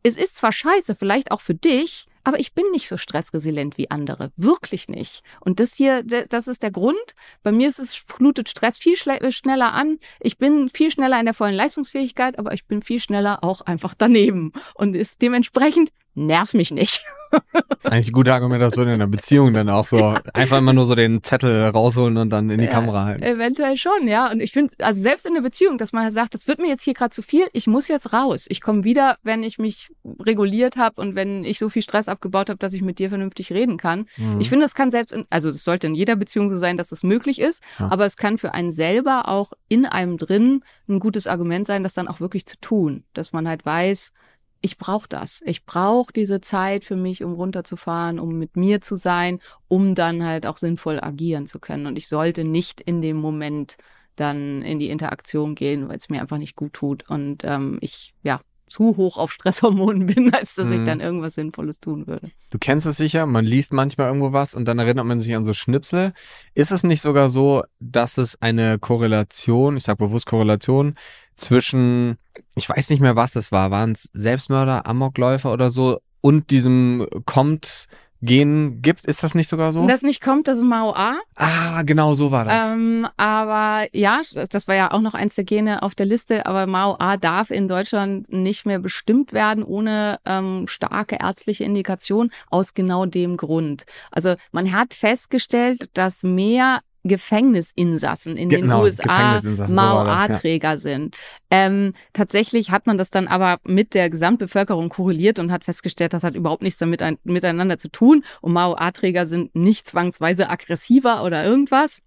Es ist zwar scheiße, vielleicht auch für dich, aber ich bin nicht so stressresilient wie andere. Wirklich nicht. Und das hier, das ist der Grund. Bei mir ist es, flutet Stress viel schneller an. Ich bin viel schneller in der vollen Leistungsfähigkeit, aber ich bin viel schneller auch einfach daneben. Und ist dementsprechend nerv mich nicht. <laughs> Das ist eigentlich eine gute Argumentation in einer Beziehung dann auch so. Einfach immer nur so den Zettel rausholen und dann in die ja, Kamera halten. Eventuell schon, ja. Und ich finde, also selbst in der Beziehung, dass man sagt, das wird mir jetzt hier gerade zu viel, ich muss jetzt raus. Ich komme wieder, wenn ich mich reguliert habe und wenn ich so viel Stress abgebaut habe, dass ich mit dir vernünftig reden kann. Mhm. Ich finde, das kann selbst, in, also es sollte in jeder Beziehung so sein, dass das möglich ist, ja. aber es kann für einen selber auch in einem drin ein gutes Argument sein, das dann auch wirklich zu tun. Dass man halt weiß, ich brauche das. Ich brauche diese Zeit für mich, um runterzufahren, um mit mir zu sein, um dann halt auch sinnvoll agieren zu können. Und ich sollte nicht in dem Moment dann in die Interaktion gehen, weil es mir einfach nicht gut tut und ähm, ich ja zu hoch auf Stresshormonen <laughs> bin, als dass mhm. ich dann irgendwas Sinnvolles tun würde. Du kennst es sicher, man liest manchmal irgendwo was und dann erinnert man sich an so Schnipsel. Ist es nicht sogar so, dass es eine Korrelation, ich sage bewusst Korrelation, zwischen, ich weiß nicht mehr, was es war, waren es Selbstmörder, Amokläufer oder so und diesem kommt Gen gibt. Ist das nicht sogar so? Das nicht kommt, das ist MAO-A. Ah, genau so war das. Ähm, aber ja, das war ja auch noch eins der Gene auf der Liste, aber MAO-A darf in Deutschland nicht mehr bestimmt werden ohne ähm, starke ärztliche Indikation aus genau dem Grund. Also man hat festgestellt, dass mehr Gefängnisinsassen in genau, den USA MAO-A-Träger ja. sind. Ähm, tatsächlich hat man das dann aber mit der Gesamtbevölkerung korreliert und hat festgestellt, das hat überhaupt nichts damit ein, miteinander zu tun. Und MAO-A-Träger sind nicht zwangsweise aggressiver oder irgendwas.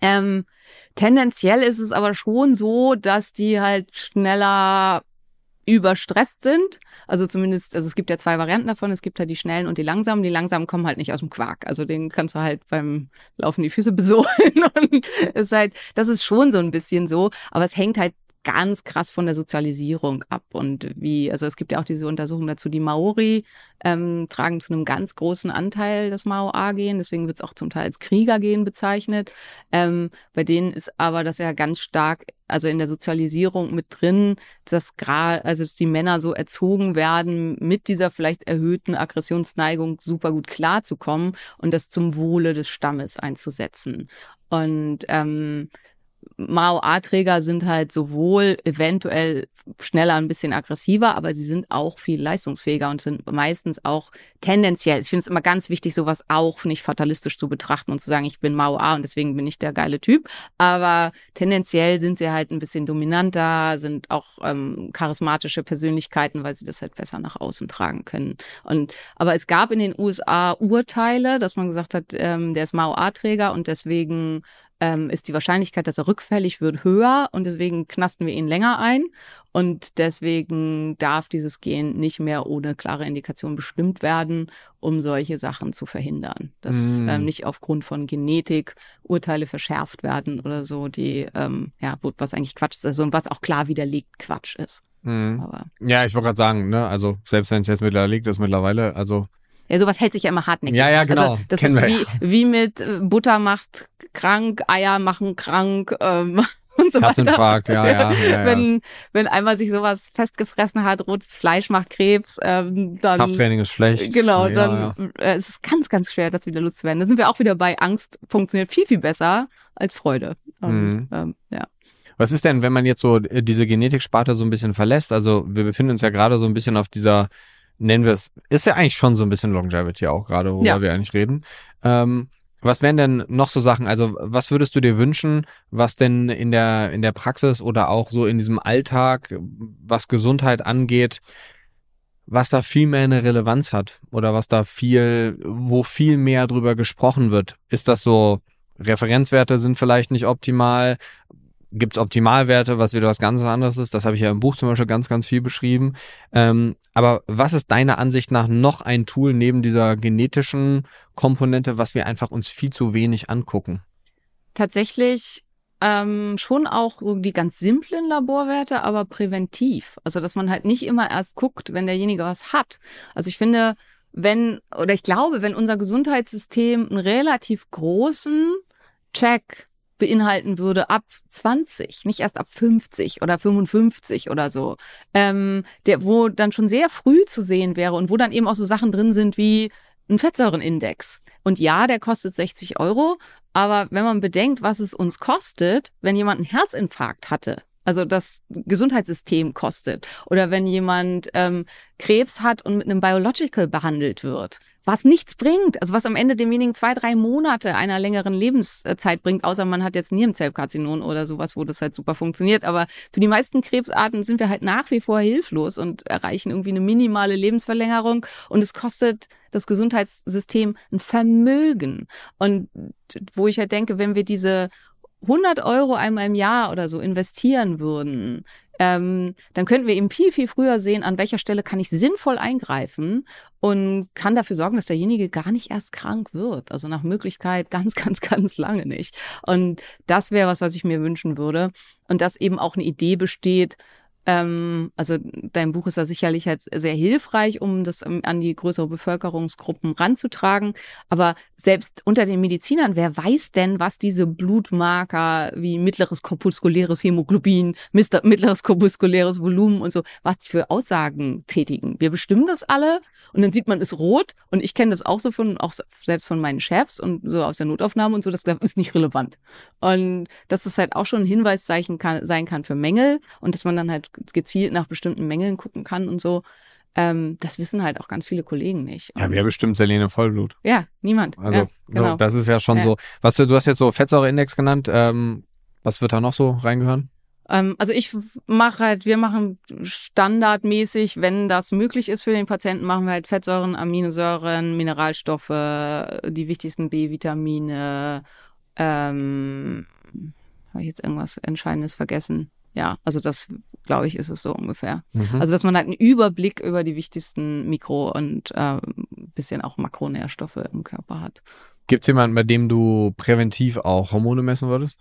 Ähm, tendenziell ist es aber schon so, dass die halt schneller überstresst sind. Also zumindest, also es gibt ja zwei Varianten davon. Es gibt halt die schnellen und die langsamen. Die langsamen kommen halt nicht aus dem Quark. Also den kannst du halt beim Laufen die Füße besohlen <laughs> und ist halt, das ist schon so ein bisschen so. Aber es hängt halt ganz krass von der Sozialisierung ab und wie, also es gibt ja auch diese Untersuchung dazu, die Maori ähm, tragen zu einem ganz großen Anteil das Mao-A-Gen, deswegen wird es auch zum Teil als Kriegergen bezeichnet. Ähm, bei denen ist aber das ja ganz stark, also in der Sozialisierung mit drin, dass gerade, also dass die Männer so erzogen werden, mit dieser vielleicht erhöhten Aggressionsneigung super gut klarzukommen und das zum Wohle des Stammes einzusetzen. Und ähm, Mao-A-Träger sind halt sowohl eventuell schneller, ein bisschen aggressiver, aber sie sind auch viel leistungsfähiger und sind meistens auch tendenziell. Ich finde es immer ganz wichtig, sowas auch nicht fatalistisch zu betrachten und zu sagen, ich bin Mao-A und deswegen bin ich der geile Typ. Aber tendenziell sind sie halt ein bisschen dominanter, sind auch ähm, charismatische Persönlichkeiten, weil sie das halt besser nach außen tragen können. Und aber es gab in den USA Urteile, dass man gesagt hat, ähm, der ist Mao-A-Träger und deswegen ähm, ist die Wahrscheinlichkeit, dass er rückfällig wird, höher und deswegen knasten wir ihn länger ein. Und deswegen darf dieses Gen nicht mehr ohne klare Indikation bestimmt werden, um solche Sachen zu verhindern. Dass mm. ähm, nicht aufgrund von Genetik Urteile verschärft werden oder so, die, ähm, ja, was eigentlich Quatsch ist, also und was auch klar widerlegt Quatsch ist. Aber, ja, ich wollte gerade sagen, ne, also selbst wenn es jetzt widerlegt ist mittlerweile, also ja, sowas hält sich ja immer hartnäckig. Ja, ja, genau. Also, das Kennen ist wie, wie mit äh, Butter macht krank, Eier machen krank. Ähm, <laughs> und so Herzinfarkt, ja, ja, <laughs> ja, ja. Wenn, wenn einmal sich sowas festgefressen hat, rotes Fleisch macht Krebs, ähm, dann. Krafttraining ist schlecht. Genau, ja, dann ja. Äh, es ist ganz, ganz schwer, das wieder loszuwerden. Da sind wir auch wieder bei Angst funktioniert viel, viel besser als Freude. Und mhm. ähm, ja. Was ist denn, wenn man jetzt so äh, diese Genetiksparte so ein bisschen verlässt? Also wir befinden uns ja gerade so ein bisschen auf dieser, nennen wir es, ist ja eigentlich schon so ein bisschen Longevity auch gerade, worüber ja. wir eigentlich reden. Ähm, was wären denn noch so Sachen? Also, was würdest du dir wünschen, was denn in der, in der Praxis oder auch so in diesem Alltag, was Gesundheit angeht, was da viel mehr eine Relevanz hat oder was da viel, wo viel mehr drüber gesprochen wird? Ist das so, Referenzwerte sind vielleicht nicht optimal? Gibt es Optimalwerte, was wieder was ganz anderes ist. Das habe ich ja im Buch zum Beispiel ganz, ganz viel beschrieben. Ähm, aber was ist deiner Ansicht nach noch ein Tool neben dieser genetischen Komponente, was wir einfach uns viel zu wenig angucken? Tatsächlich ähm, schon auch so die ganz simplen Laborwerte, aber präventiv. Also dass man halt nicht immer erst guckt, wenn derjenige was hat. Also ich finde, wenn, oder ich glaube, wenn unser Gesundheitssystem einen relativ großen Check beinhalten würde ab 20, nicht erst ab 50 oder 55 oder so, ähm, der, wo dann schon sehr früh zu sehen wäre und wo dann eben auch so Sachen drin sind wie ein Fettsäurenindex. Und ja, der kostet 60 Euro, aber wenn man bedenkt, was es uns kostet, wenn jemand einen Herzinfarkt hatte, also das Gesundheitssystem kostet, oder wenn jemand ähm, Krebs hat und mit einem Biological behandelt wird, was nichts bringt, also was am Ende demjenigen zwei, drei Monate einer längeren Lebenszeit bringt, außer man hat jetzt Nierenzellkarzinon oder sowas, wo das halt super funktioniert. Aber für die meisten Krebsarten sind wir halt nach wie vor hilflos und erreichen irgendwie eine minimale Lebensverlängerung und es kostet das Gesundheitssystem ein Vermögen. Und wo ich halt denke, wenn wir diese 100 Euro einmal im Jahr oder so investieren würden, ähm, dann könnten wir eben viel, viel früher sehen, an welcher Stelle kann ich sinnvoll eingreifen und kann dafür sorgen, dass derjenige gar nicht erst krank wird. Also nach Möglichkeit ganz, <laughs> ganz, ganz lange nicht. Und das wäre was, was ich mir wünschen würde. Und dass eben auch eine Idee besteht, Ähm, also dein Buch ist da sicherlich halt sehr hilfreich, um das ähm, an die größere Bevölkerungsgruppen ranzutragen. Aber selbst unter den Medizinern, wer weiß denn, was diese Blutmarker wie mittleres korpuskuläres Hämoglobin, mittleres korpuskuläres Volumen und so, was für Aussagen tätigen? Wir bestimmen das alle und dann sieht man es rot und ich kenne das auch so von, auch selbst von meinen Chefs und so aus der Notaufnahme und so, das ist nicht relevant. Und dass es halt auch schon ein Hinweiszeichen kann, sein kann für Mängel und dass man dann halt gezielt nach bestimmten Mängeln gucken kann und so. Ähm, das wissen halt auch ganz viele Kollegen nicht. Ja, wer bestimmt Selene Vollblut? Ja, niemand. Also ja, genau. so, das ist ja schon ja. so. Was du, du hast jetzt so Fettsäureindex genannt. Ähm, was wird da noch so reingehören? Ähm, also ich mache halt, wir machen standardmäßig, wenn das möglich ist für den Patienten, machen wir halt Fettsäuren, Aminosäuren, Mineralstoffe, die wichtigsten B-Vitamine. Ähm, Habe ich jetzt irgendwas Entscheidendes vergessen? Ja, also das, glaube ich, ist es so ungefähr. Mhm. Also dass man halt einen Überblick über die wichtigsten Mikro- und äh, bisschen auch Makronährstoffe im Körper hat. Gibt es jemanden, bei dem du präventiv auch Hormone messen würdest?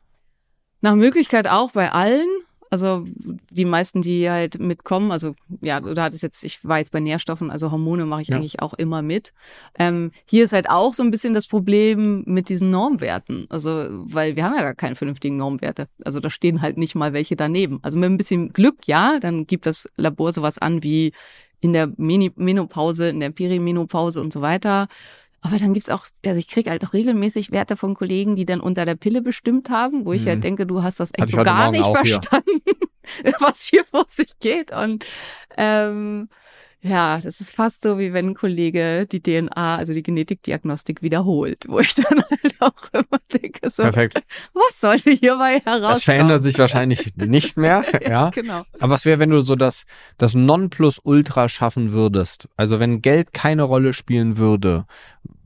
Nach Möglichkeit auch bei allen. Also die meisten, die halt mitkommen, also ja, du hattest jetzt, ich war jetzt bei Nährstoffen, also Hormone mache ich ja. eigentlich auch immer mit. Ähm, hier ist halt auch so ein bisschen das Problem mit diesen Normwerten. Also, weil wir haben ja gar keine vernünftigen Normwerte. Also da stehen halt nicht mal welche daneben. Also mit ein bisschen Glück, ja, dann gibt das Labor sowas an wie in der Menopause, in der Perimenopause und so weiter. Aber dann gibt's auch, also ich krieg halt auch regelmäßig Werte von Kollegen, die dann unter der Pille bestimmt haben, wo ich halt mhm. halt denke, du hast das echt so gar nicht verstanden, <laughs> was hier vor sich geht. Und ähm, ja, das ist fast so, wie wenn ein Kollege die DNA, also die Genetikdiagnostik wiederholt, wo ich dann halt auch immer denke, so, Perfekt. was sollte hierbei herauskommen? Das verändert sich wahrscheinlich <laughs> nicht mehr, ja. Genau. Aber was wäre, wenn du so das, das Nonplusultra schaffen würdest? Also wenn Geld keine Rolle spielen würde,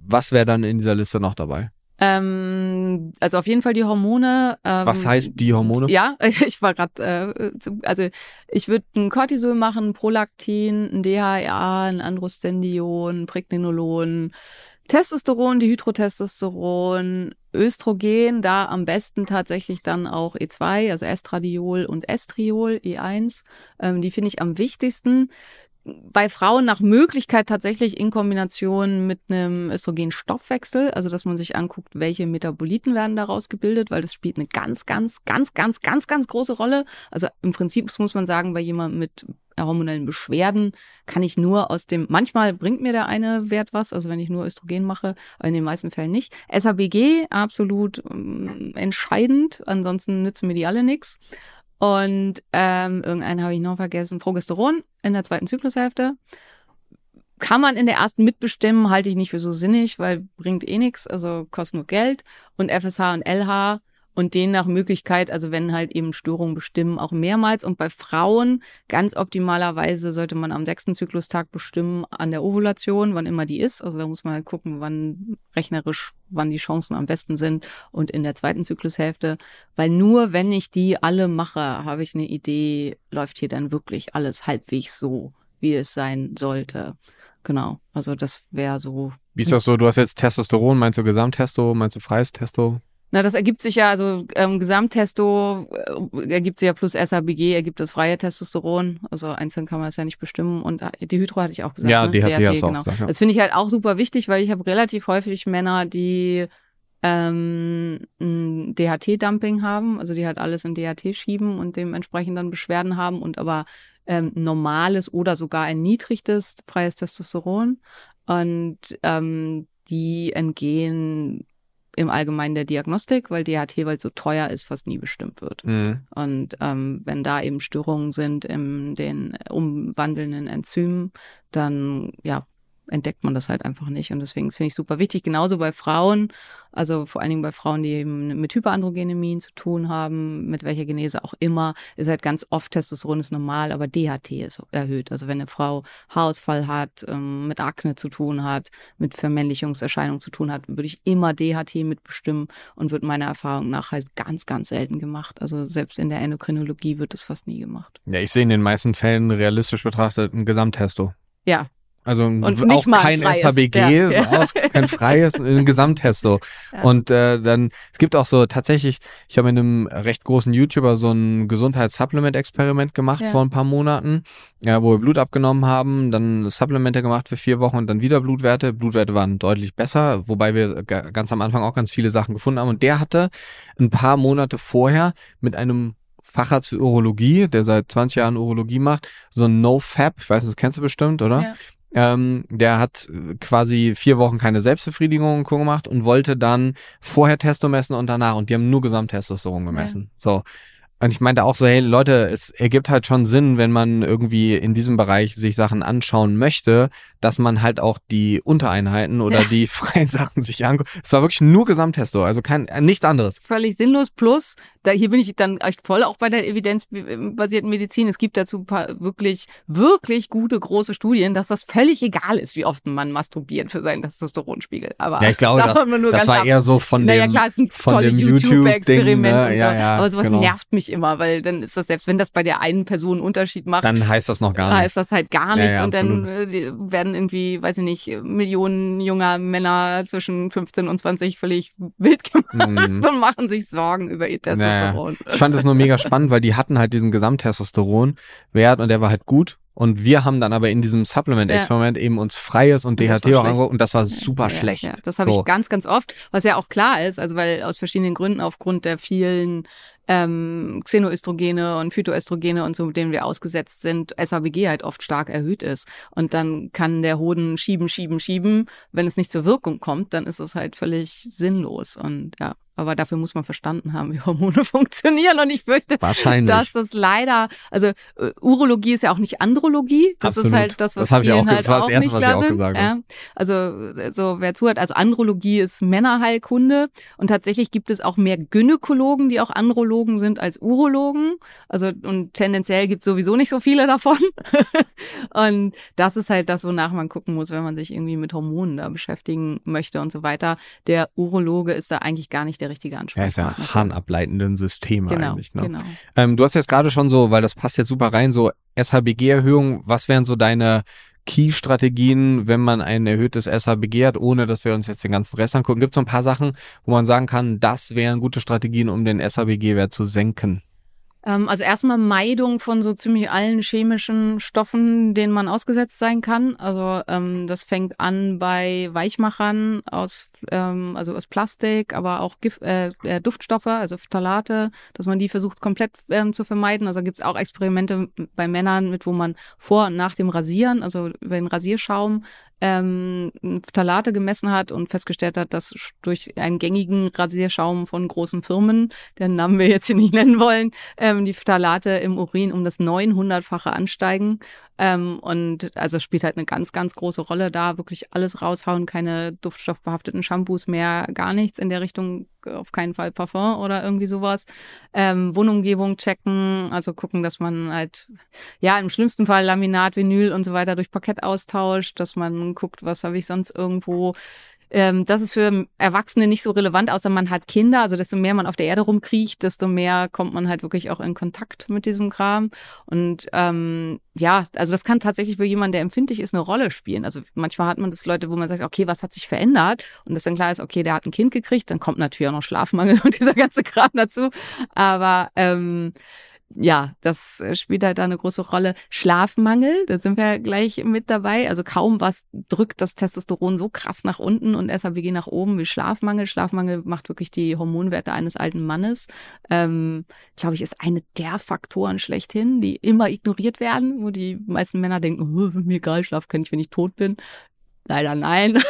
was wäre dann in dieser Liste noch dabei? Ähm, also auf jeden Fall die Hormone. Ähm, Was heißt die Hormone? Ja, <laughs> ich war gerade, äh, also ich würde ein Cortisol machen, Prolaktin, ein DHA, ein Androstendion, ein Pregnenolon, Testosteron, Dihydrotestosteron, Östrogen, da am besten tatsächlich dann auch E2, also Estradiol und Estriol, E1. Ähm, die finde ich am wichtigsten bei Frauen nach Möglichkeit tatsächlich in Kombination mit einem Östrogenstoffwechsel, also dass man sich anguckt, welche Metaboliten werden daraus gebildet, weil das spielt eine ganz, ganz, ganz, ganz, ganz, ganz große Rolle. Also im Prinzip muss man sagen, bei jemandem mit hormonellen Beschwerden kann ich nur aus dem, manchmal bringt mir der eine Wert was, also wenn ich nur Östrogen mache, aber in den meisten Fällen nicht. SABG absolut ähm, entscheidend, ansonsten nützen mir die alle nichts. Und ähm, irgendeinen habe ich noch vergessen. Progesteron in der zweiten Zyklushälfte. Kann man in der ersten mitbestimmen, halte ich nicht für so sinnig, weil bringt eh nichts, also kostet nur Geld. Und FSH und LH und den nach Möglichkeit, also wenn halt eben Störungen bestimmen, auch mehrmals. Und bei Frauen ganz optimalerweise sollte man am sechsten Zyklustag bestimmen an der Ovulation, wann immer die ist. Also da muss man halt gucken, wann rechnerisch, wann die Chancen am besten sind und in der zweiten Zyklushälfte. Weil nur wenn ich die alle mache, habe ich eine Idee, läuft hier dann wirklich alles halbwegs so, wie es sein sollte. Genau. Also das wäre so. Wie ist das so? Du hast jetzt Testosteron, meinst du Gesamttesto, meinst du freies Testo? Na, das ergibt sich ja, also ähm, Gesamttesto äh, ergibt sich ja plus SABG, ergibt das freie Testosteron. Also einzeln kann man das ja nicht bestimmen. Und äh, die Hydro hatte ich auch gesagt. Ja, ne? DHT, DHT genau. auch gesagt, ja. Das finde ich halt auch super wichtig, weil ich habe relativ häufig Männer, die ähm, ein DHT-Dumping haben, also die halt alles in DHT schieben und dementsprechend dann Beschwerden haben und aber ähm, normales oder sogar ein niedriges freies Testosteron. Und ähm, die entgehen im Allgemeinen der Diagnostik, weil DHT, weil es so teuer ist, fast nie bestimmt wird. Mhm. Und ähm, wenn da eben Störungen sind in den umwandelnden Enzymen, dann ja, entdeckt man das halt einfach nicht. Und deswegen finde ich super wichtig. Genauso bei Frauen, also vor allen Dingen bei Frauen, die eben mit Hyperandrogenemien zu tun haben, mit welcher Genese auch immer, ist halt ganz oft Testosteron ist normal, aber DHT ist erhöht. Also wenn eine Frau Haarausfall hat, ähm, mit Akne zu tun hat, mit Vermännlichungserscheinungen zu tun hat, würde ich immer DHT mitbestimmen und wird meiner Erfahrung nach halt ganz, ganz selten gemacht. Also selbst in der Endokrinologie wird das fast nie gemacht. Ja, ich sehe in den meisten Fällen realistisch betrachtet ein Gesamttesto. Ja, Also auch kein SHBG, ja. ist auch kein freies, ein Gesamttesto. Ja. Und äh, dann, es gibt auch so tatsächlich, ich habe mit einem recht großen YouTuber so ein Gesundheitssupplement-Experiment gemacht Ja. vor ein paar Monaten, ja, wo wir Blut abgenommen haben, dann Supplemente gemacht für vier Wochen und dann wieder Blutwerte. Blutwerte waren deutlich besser, wobei wir ga- ganz am Anfang auch ganz viele Sachen gefunden haben. Und der hatte ein paar Monate vorher mit einem Facharzt für Urologie, der seit 20 Jahren Urologie macht, so ein No-Fab, ich weiß nicht, das kennst du bestimmt, oder? Ja. Ähm, der hat äh, quasi vier Wochen keine Selbstbefriedigung gemacht und wollte dann vorher Testo messen und danach und die haben nur Gesamttestosteron gemessen. So. Und ich meinte auch so, hey Leute, es ergibt halt schon Sinn, wenn man irgendwie in diesem Bereich sich Sachen anschauen möchte, dass man halt auch die Untereinheiten oder Ja. die <laughs> freien Sachen sich anguckt. Es war wirklich nur Gesamttesto, also kein äh, nichts anderes. völlig sinnlos. Plus, da hier bin ich dann echt voll auch bei der evidenzbasierten Medizin. Es gibt dazu ein paar wirklich, wirklich gute große Studien, dass das völlig egal ist, wie oft man masturbiert für seinen Testosteronspiegel. Aber Ja, ich glaube, das, das war ab. eher so von naja, dem klar, es sind von dem und ne? so. Ja, ja, aber sowas genau. nervt mich immer, weil dann ist das, selbst wenn das bei der einen Person einen Unterschied macht, dann heißt das noch gar nicht. heißt das halt gar Ja, nichts ja, und dann absolut. äh, werden irgendwie, weiß ich nicht, Millionen junger Männer zwischen 15 und 20 völlig <laughs> wild gemacht Mhm. und machen sich Sorgen über ihr Testosteron. Ich fand es nur mega spannend, weil die hatten halt diesen Gesamttestosteron-Wert und der war halt gut. Und wir haben dann aber in diesem Supplement-Experiment eben uns Freies und Und DHT auch angeguckt und das war super Ja, schlecht. Ja, das habe So. ich ganz, ganz oft, was ja auch klar ist, also weil aus verschiedenen Gründen, aufgrund der vielen ähm, Xenoöstrogene und Phytoöstrogene und so, denen wir ausgesetzt sind, SABG halt oft stark erhöht ist. Und dann kann der Hoden schieben, schieben, schieben. Wenn es nicht zur Wirkung kommt, dann ist es halt völlig sinnlos. Und ja, aber dafür muss man verstanden haben, wie Hormone <laughs> funktionieren. Und ich fürchte, Wahrscheinlich. dass das leider, also äh, Urologie ist ja auch nicht Andrologie. Das Absolut. ist halt das, was Das ich auch- halt das war das Erste, nicht was ich auch sind. gesagt ja. Also äh, so wer zuhört, also Andrologie ist Männerheilkunde und tatsächlich gibt es auch mehr Gynäkologen, die auch Andrologen sind als Urologen. Also und tendenziell gibt es sowieso nicht so viele davon. <laughs> und das ist halt das, wonach man gucken muss, wenn man sich irgendwie mit Hormonen da beschäftigen möchte und so weiter. Der Urologe ist da eigentlich gar nicht der richtige ja, ist Ansprechpartner. ja harnableitenden Systeme Genau, eigentlich. Ne? genau. Ähm, du hast jetzt gerade schon so, weil das passt jetzt super rein, so SHBG-Erhöhung. Was wären so deine Key-Strategien, wenn man ein erhöhtes SHBG hat, ohne dass wir uns jetzt den ganzen Rest angucken? Gibt es so ein paar Sachen, wo man sagen kann, das wären gute Strategien, um den SHBG-Wert zu senken? Ähm, also erstmal Meidung von so ziemlich allen chemischen Stoffen, denen man ausgesetzt sein kann. Also ähm, das fängt an bei Weichmachern aus, ähm, also aus Plastik, aber auch Gift, äh, äh, Duftstoffe, also Phthalate, dass man die versucht komplett ähm, zu vermeiden. Also gibt es auch Experimente bei Männern mit, wo man vor und nach dem Rasieren, also über den Rasierschaum, ähm, Phthalate gemessen hat und festgestellt hat, dass durch einen gängigen Rasierschaum von großen Firmen, deren Namen wir jetzt hier nicht nennen wollen, ähm, die Phthalate im Urin um das 900-fache ansteigen. Ähm, und also spielt halt eine ganz, ganz große Rolle da. Wirklich alles raushauen, keine duftstoffbehafteten Shampoos mehr, gar nichts in der Richtung, auf keinen Fall Parfum oder irgendwie sowas. Ähm, Wohnumgebung checken, also gucken, dass man halt, ja, im schlimmsten Fall Laminat, Vinyl und so weiter durch Parkett austauscht, dass man guckt, was habe ich sonst irgendwo ähm, das ist für Erwachsene nicht so relevant, außer man hat Kinder. Also desto mehr man auf der Erde rumkriecht, desto mehr kommt man halt wirklich auch in Kontakt mit diesem Kram. Und ähm, ja, also das kann tatsächlich für jemanden, der empfindlich ist, eine Rolle spielen. Also manchmal hat man das Leute, wo man sagt, okay, was hat sich verändert? Und das dann klar ist, okay, der hat ein Kind gekriegt, dann kommt natürlich auch noch Schlafmangel <laughs> und dieser ganze Kram dazu. Aber ähm, ja, das äh, spielt halt da eine große Rolle. Schlafmangel, da sind wir gleich mit dabei. Also kaum was drückt das Testosteron so krass nach unten und SHBG nach oben wie Schlafmangel. Schlafmangel macht wirklich die Hormonwerte eines alten Mannes. Ähm, glaube ich, ist eine der Faktoren schlechthin, die immer ignoriert werden, wo die meisten Männer denken, oh, mir egal, schlafen kann ich, wenn ich tot bin. Leider nein.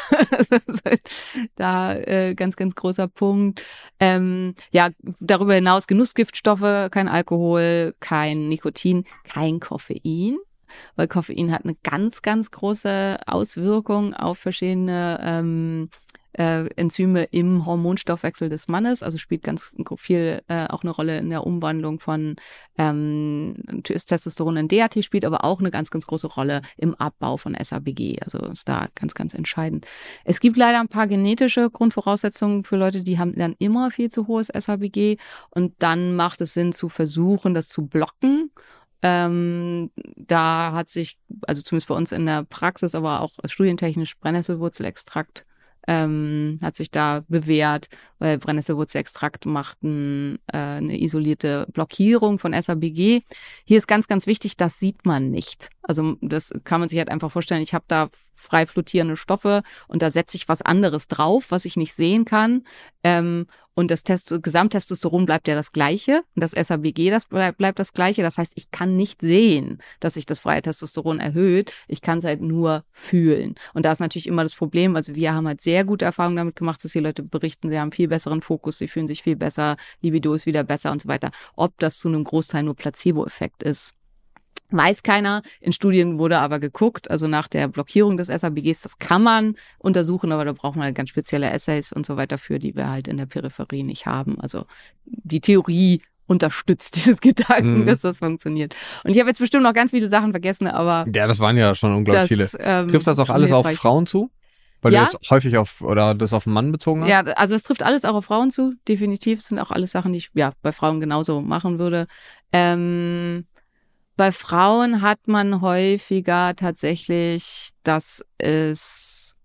<laughs> da äh, ganz, ganz großer Punkt. Ähm, ja, darüber hinaus Genussgiftstoffe, kein Alkohol, kein Nikotin, kein Koffein. Weil Koffein hat eine ganz, ganz große Auswirkung auf verschiedene ähm, äh, Enzyme im Hormonstoffwechsel des Mannes, also spielt ganz viel äh, auch eine Rolle in der Umwandlung von ähm, Testosteron in DHT, spielt aber auch eine ganz, ganz große Rolle im Abbau von SABG. Also ist da ganz, ganz entscheidend. Es gibt leider ein paar genetische Grundvoraussetzungen für Leute, die haben dann immer viel zu hohes SABG und dann macht es Sinn zu versuchen, das zu blocken Ähm, da hat sich, also zumindest bei uns in der Praxis, aber auch studientechnisch Brennnesselwurzelextrakt ähm, hat sich da bewährt, weil Brennnesselwurzelextrakt macht ein, äh, eine isolierte Blockierung von SABG. Hier ist ganz, ganz wichtig, das sieht man nicht. Also das kann man sich halt einfach vorstellen. Ich habe da frei flottierende Stoffe und da setze ich was anderes drauf, was ich nicht sehen kann. Ähm, und das Test Gesamttestosteron bleibt ja das gleiche und das SABG das bleibt, bleibt das gleiche. Das heißt, ich kann nicht sehen, dass sich das freie Testosteron erhöht. Ich kann es halt nur fühlen. Und da ist natürlich immer das Problem. Also wir haben halt sehr gute Erfahrungen damit gemacht, dass die Leute berichten, sie haben viel besseren Fokus, sie fühlen sich viel besser, Libido ist wieder besser und so weiter. Ob das zu einem Großteil nur Placebo-Effekt ist, Weiß keiner. In Studien wurde aber geguckt, also nach der Blockierung des SABGs, das kann man untersuchen, aber da braucht man halt ganz spezielle Essays und so weiter für, die wir halt in der Peripherie nicht haben. Also die Theorie unterstützt <laughs> dieses Gedanken, mhm. dass das funktioniert. Und ich habe jetzt bestimmt noch ganz viele Sachen vergessen, aber. Ja, das waren ja schon unglaublich das, viele. Ähm, Trifft das auch alles auf Frauen zu? Weil ja. du jetzt häufig auf oder das auf einen Mann bezogen hast? Ja, also es trifft alles auch auf Frauen zu, definitiv. Es sind auch alles Sachen, die ich ja bei Frauen genauso machen würde. Ähm, bei Frauen hat man häufiger tatsächlich, dass es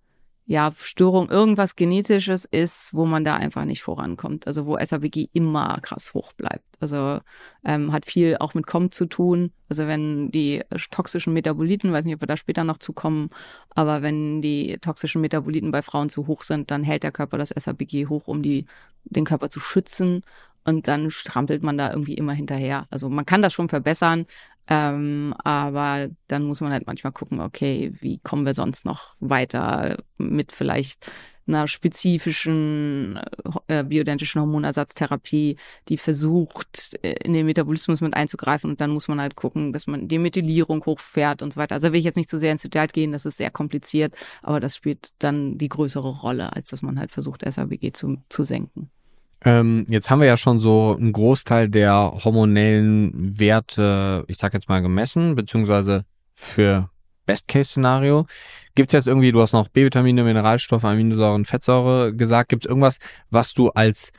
ja Störung irgendwas Genetisches ist, wo man da einfach nicht vorankommt. Also wo SABG immer krass hoch bleibt. Also ähm, hat viel auch mit COM zu tun. Also wenn die toxischen Metaboliten, weiß nicht, ob wir da später noch zukommen, aber wenn die toxischen Metaboliten bei Frauen zu hoch sind, dann hält der Körper das SABG hoch, um die, den Körper zu schützen. Und dann strampelt man da irgendwie immer hinterher. Also man kann das schon verbessern, ähm, aber dann muss man halt manchmal gucken, okay, wie kommen wir sonst noch weiter mit vielleicht einer spezifischen äh, bioidentischen Hormonersatztherapie, die versucht, äh, in den Metabolismus mit einzugreifen. Und dann muss man halt gucken, dass man die Methylierung hochfährt und so weiter. Also will ich jetzt nicht zu sehr ins Detail gehen, das ist sehr kompliziert, aber das spielt dann die größere Rolle, als dass man halt versucht, SABG zu, zu senken. Ähm, jetzt haben wir ja schon so einen Großteil der hormonellen Werte, ich sag jetzt mal, gemessen, beziehungsweise für Best-Case-Szenario. Gibt es jetzt irgendwie, du hast noch B-Vitamine, Mineralstoffe, Aminosäuren, Fettsäure gesagt, gibt es irgendwas, was du als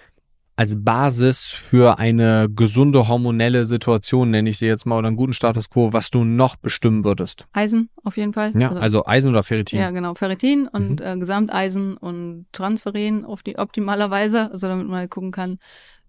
als Basis für eine gesunde hormonelle Situation, nenne ich sie jetzt mal, oder einen guten Status quo, was du noch bestimmen würdest? Eisen auf jeden Fall. Ja, also, also Eisen oder Ferritin? Ja, genau, Ferritin und mhm. äh, Gesamteisen und Transferen auf die optimalerweise, also damit man halt gucken kann,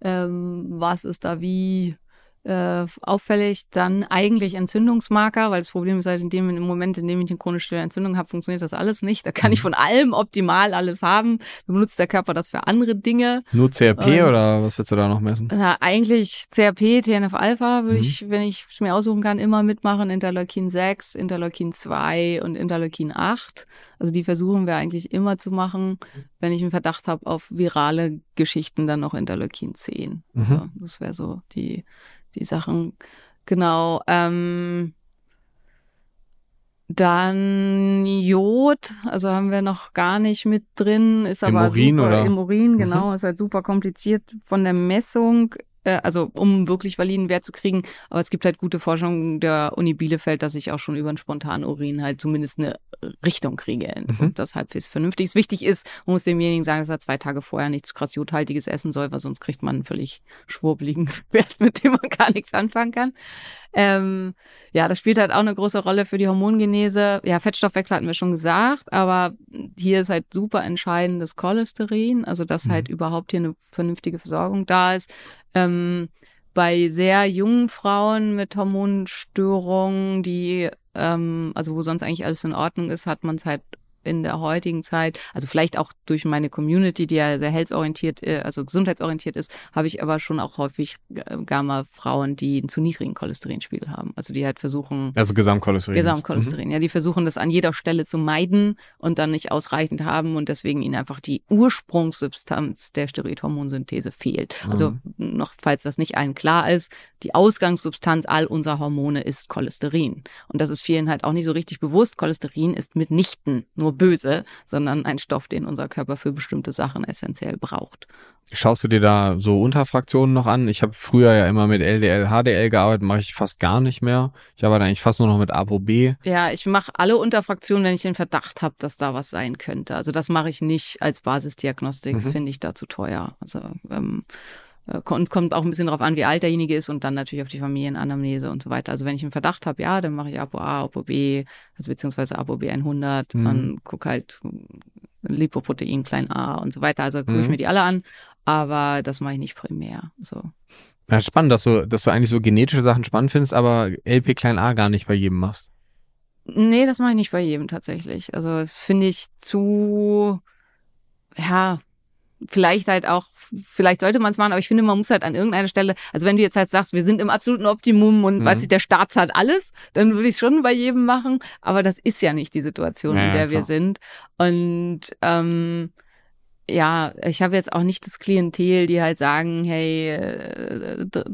ähm, was ist da wie äh, auffällig, dann eigentlich Entzündungsmarker, weil das Problem ist halt in dem im Moment, in dem ich eine chronische Entzündung habe, funktioniert das alles nicht. Da kann ich mhm. von allem optimal alles haben. Dann benutzt der Körper das für andere Dinge. Nur CRP ähm, oder was willst du da noch messen? Na, eigentlich CRP, TNF-Alpha würde mhm. ich, wenn ich es mir aussuchen kann, immer mitmachen. Interleukin 6, Interleukin 2 und Interleukin 8. Also die versuchen wir eigentlich immer zu machen. Wenn ich einen Verdacht habe auf virale Geschichten, dann noch Interleukin 10. Mhm. Also das wäre so die die Sachen. Genau. Ähm, dann Jod, also haben wir noch gar nicht mit drin, ist Im aber Urin, super oder? im Urin, genau, mhm. ist halt super kompliziert von der Messung äh, also um wirklich validen Wert zu kriegen. Aber es gibt halt gute Forschung der Uni Bielefeld, dass ich auch schon über einen spontanen Urin halt zumindest eine Richtung kriege mhm. das halbwegs vernünftig ist. Wichtig ist, man muss demjenigen sagen, dass er zwei Tage vorher nichts krass jodhaltiges essen soll, weil sonst kriegt man einen völlig schwurbeligen <laughs> Wert, mit dem man gar nichts anfangen kann. Ähm, ja, das spielt halt auch eine große Rolle für die Hormongenese. Ja, Fettstoffwechsel hatten wir schon gesagt, aber hier ist halt super entscheidend das Cholesterin, also dass mhm. halt überhaupt hier eine vernünftige Versorgung da ist. Ähm, bei sehr jungen Frauen mit Hormonstörungen, die, ähm, also wo sonst eigentlich alles in Ordnung ist, hat man es halt in der heutigen Zeit, also vielleicht auch durch meine Community, die ja sehr healthorientiert, äh, also gesundheitsorientiert ist, habe ich aber schon auch häufig äh, Gamma-Frauen, die einen zu niedrigen Cholesterinspiegel haben. Also die halt versuchen. Also Gesamtcholesterin. Gesamtcholesterin, mhm. ja. Die versuchen das an jeder Stelle zu meiden und dann nicht ausreichend haben und deswegen ihnen einfach die Ursprungssubstanz der Steroidhormonsynthese fehlt. Also mhm. noch, falls das nicht allen klar ist, die Ausgangssubstanz all unserer Hormone ist Cholesterin. Und das ist vielen halt auch nicht so richtig bewusst. Cholesterin ist mitnichten nur böse, sondern ein Stoff, den unser Körper für bestimmte Sachen essentiell braucht. Schaust du dir da so Unterfraktionen noch an? Ich habe früher ja immer mit LDL, HDL gearbeitet, mache ich fast gar nicht mehr. Ich arbeite eigentlich fast nur noch mit ApoB. Ja, ich mache alle Unterfraktionen, wenn ich den Verdacht habe, dass da was sein könnte. Also das mache ich nicht als Basisdiagnostik, mhm. finde ich da zu teuer. Also ähm, Äh, und kommt auch ein bisschen darauf an, wie alt derjenige ist und dann natürlich auf die Familienanamnese und so weiter. Also wenn ich einen Verdacht habe, ja, dann mache ich Apo A, Apo B, also beziehungsweise Apo B 100 mhm. und gucke halt Lipoprotein klein a und so weiter. Also gucke ich mhm. mir die alle an, aber das mache ich nicht primär. So. Ja, spannend, dass du, dass du eigentlich so genetische Sachen spannend findest, aber LP klein a gar nicht bei jedem machst. Nee, das mache ich nicht bei jedem tatsächlich. Also das finde ich zu, ja, vielleicht halt auch, vielleicht sollte man es machen, aber ich finde, man muss halt an irgendeiner Stelle, also wenn du jetzt halt sagst, wir sind im absoluten Optimum und mhm. weiß ich, der Staat hat alles, dann würde ich es schon bei jedem machen. Aber das ist ja nicht die Situation, ja, in der ja, wir sind. Und ähm, ja, ich habe jetzt auch nicht das Klientel, die halt sagen, hey,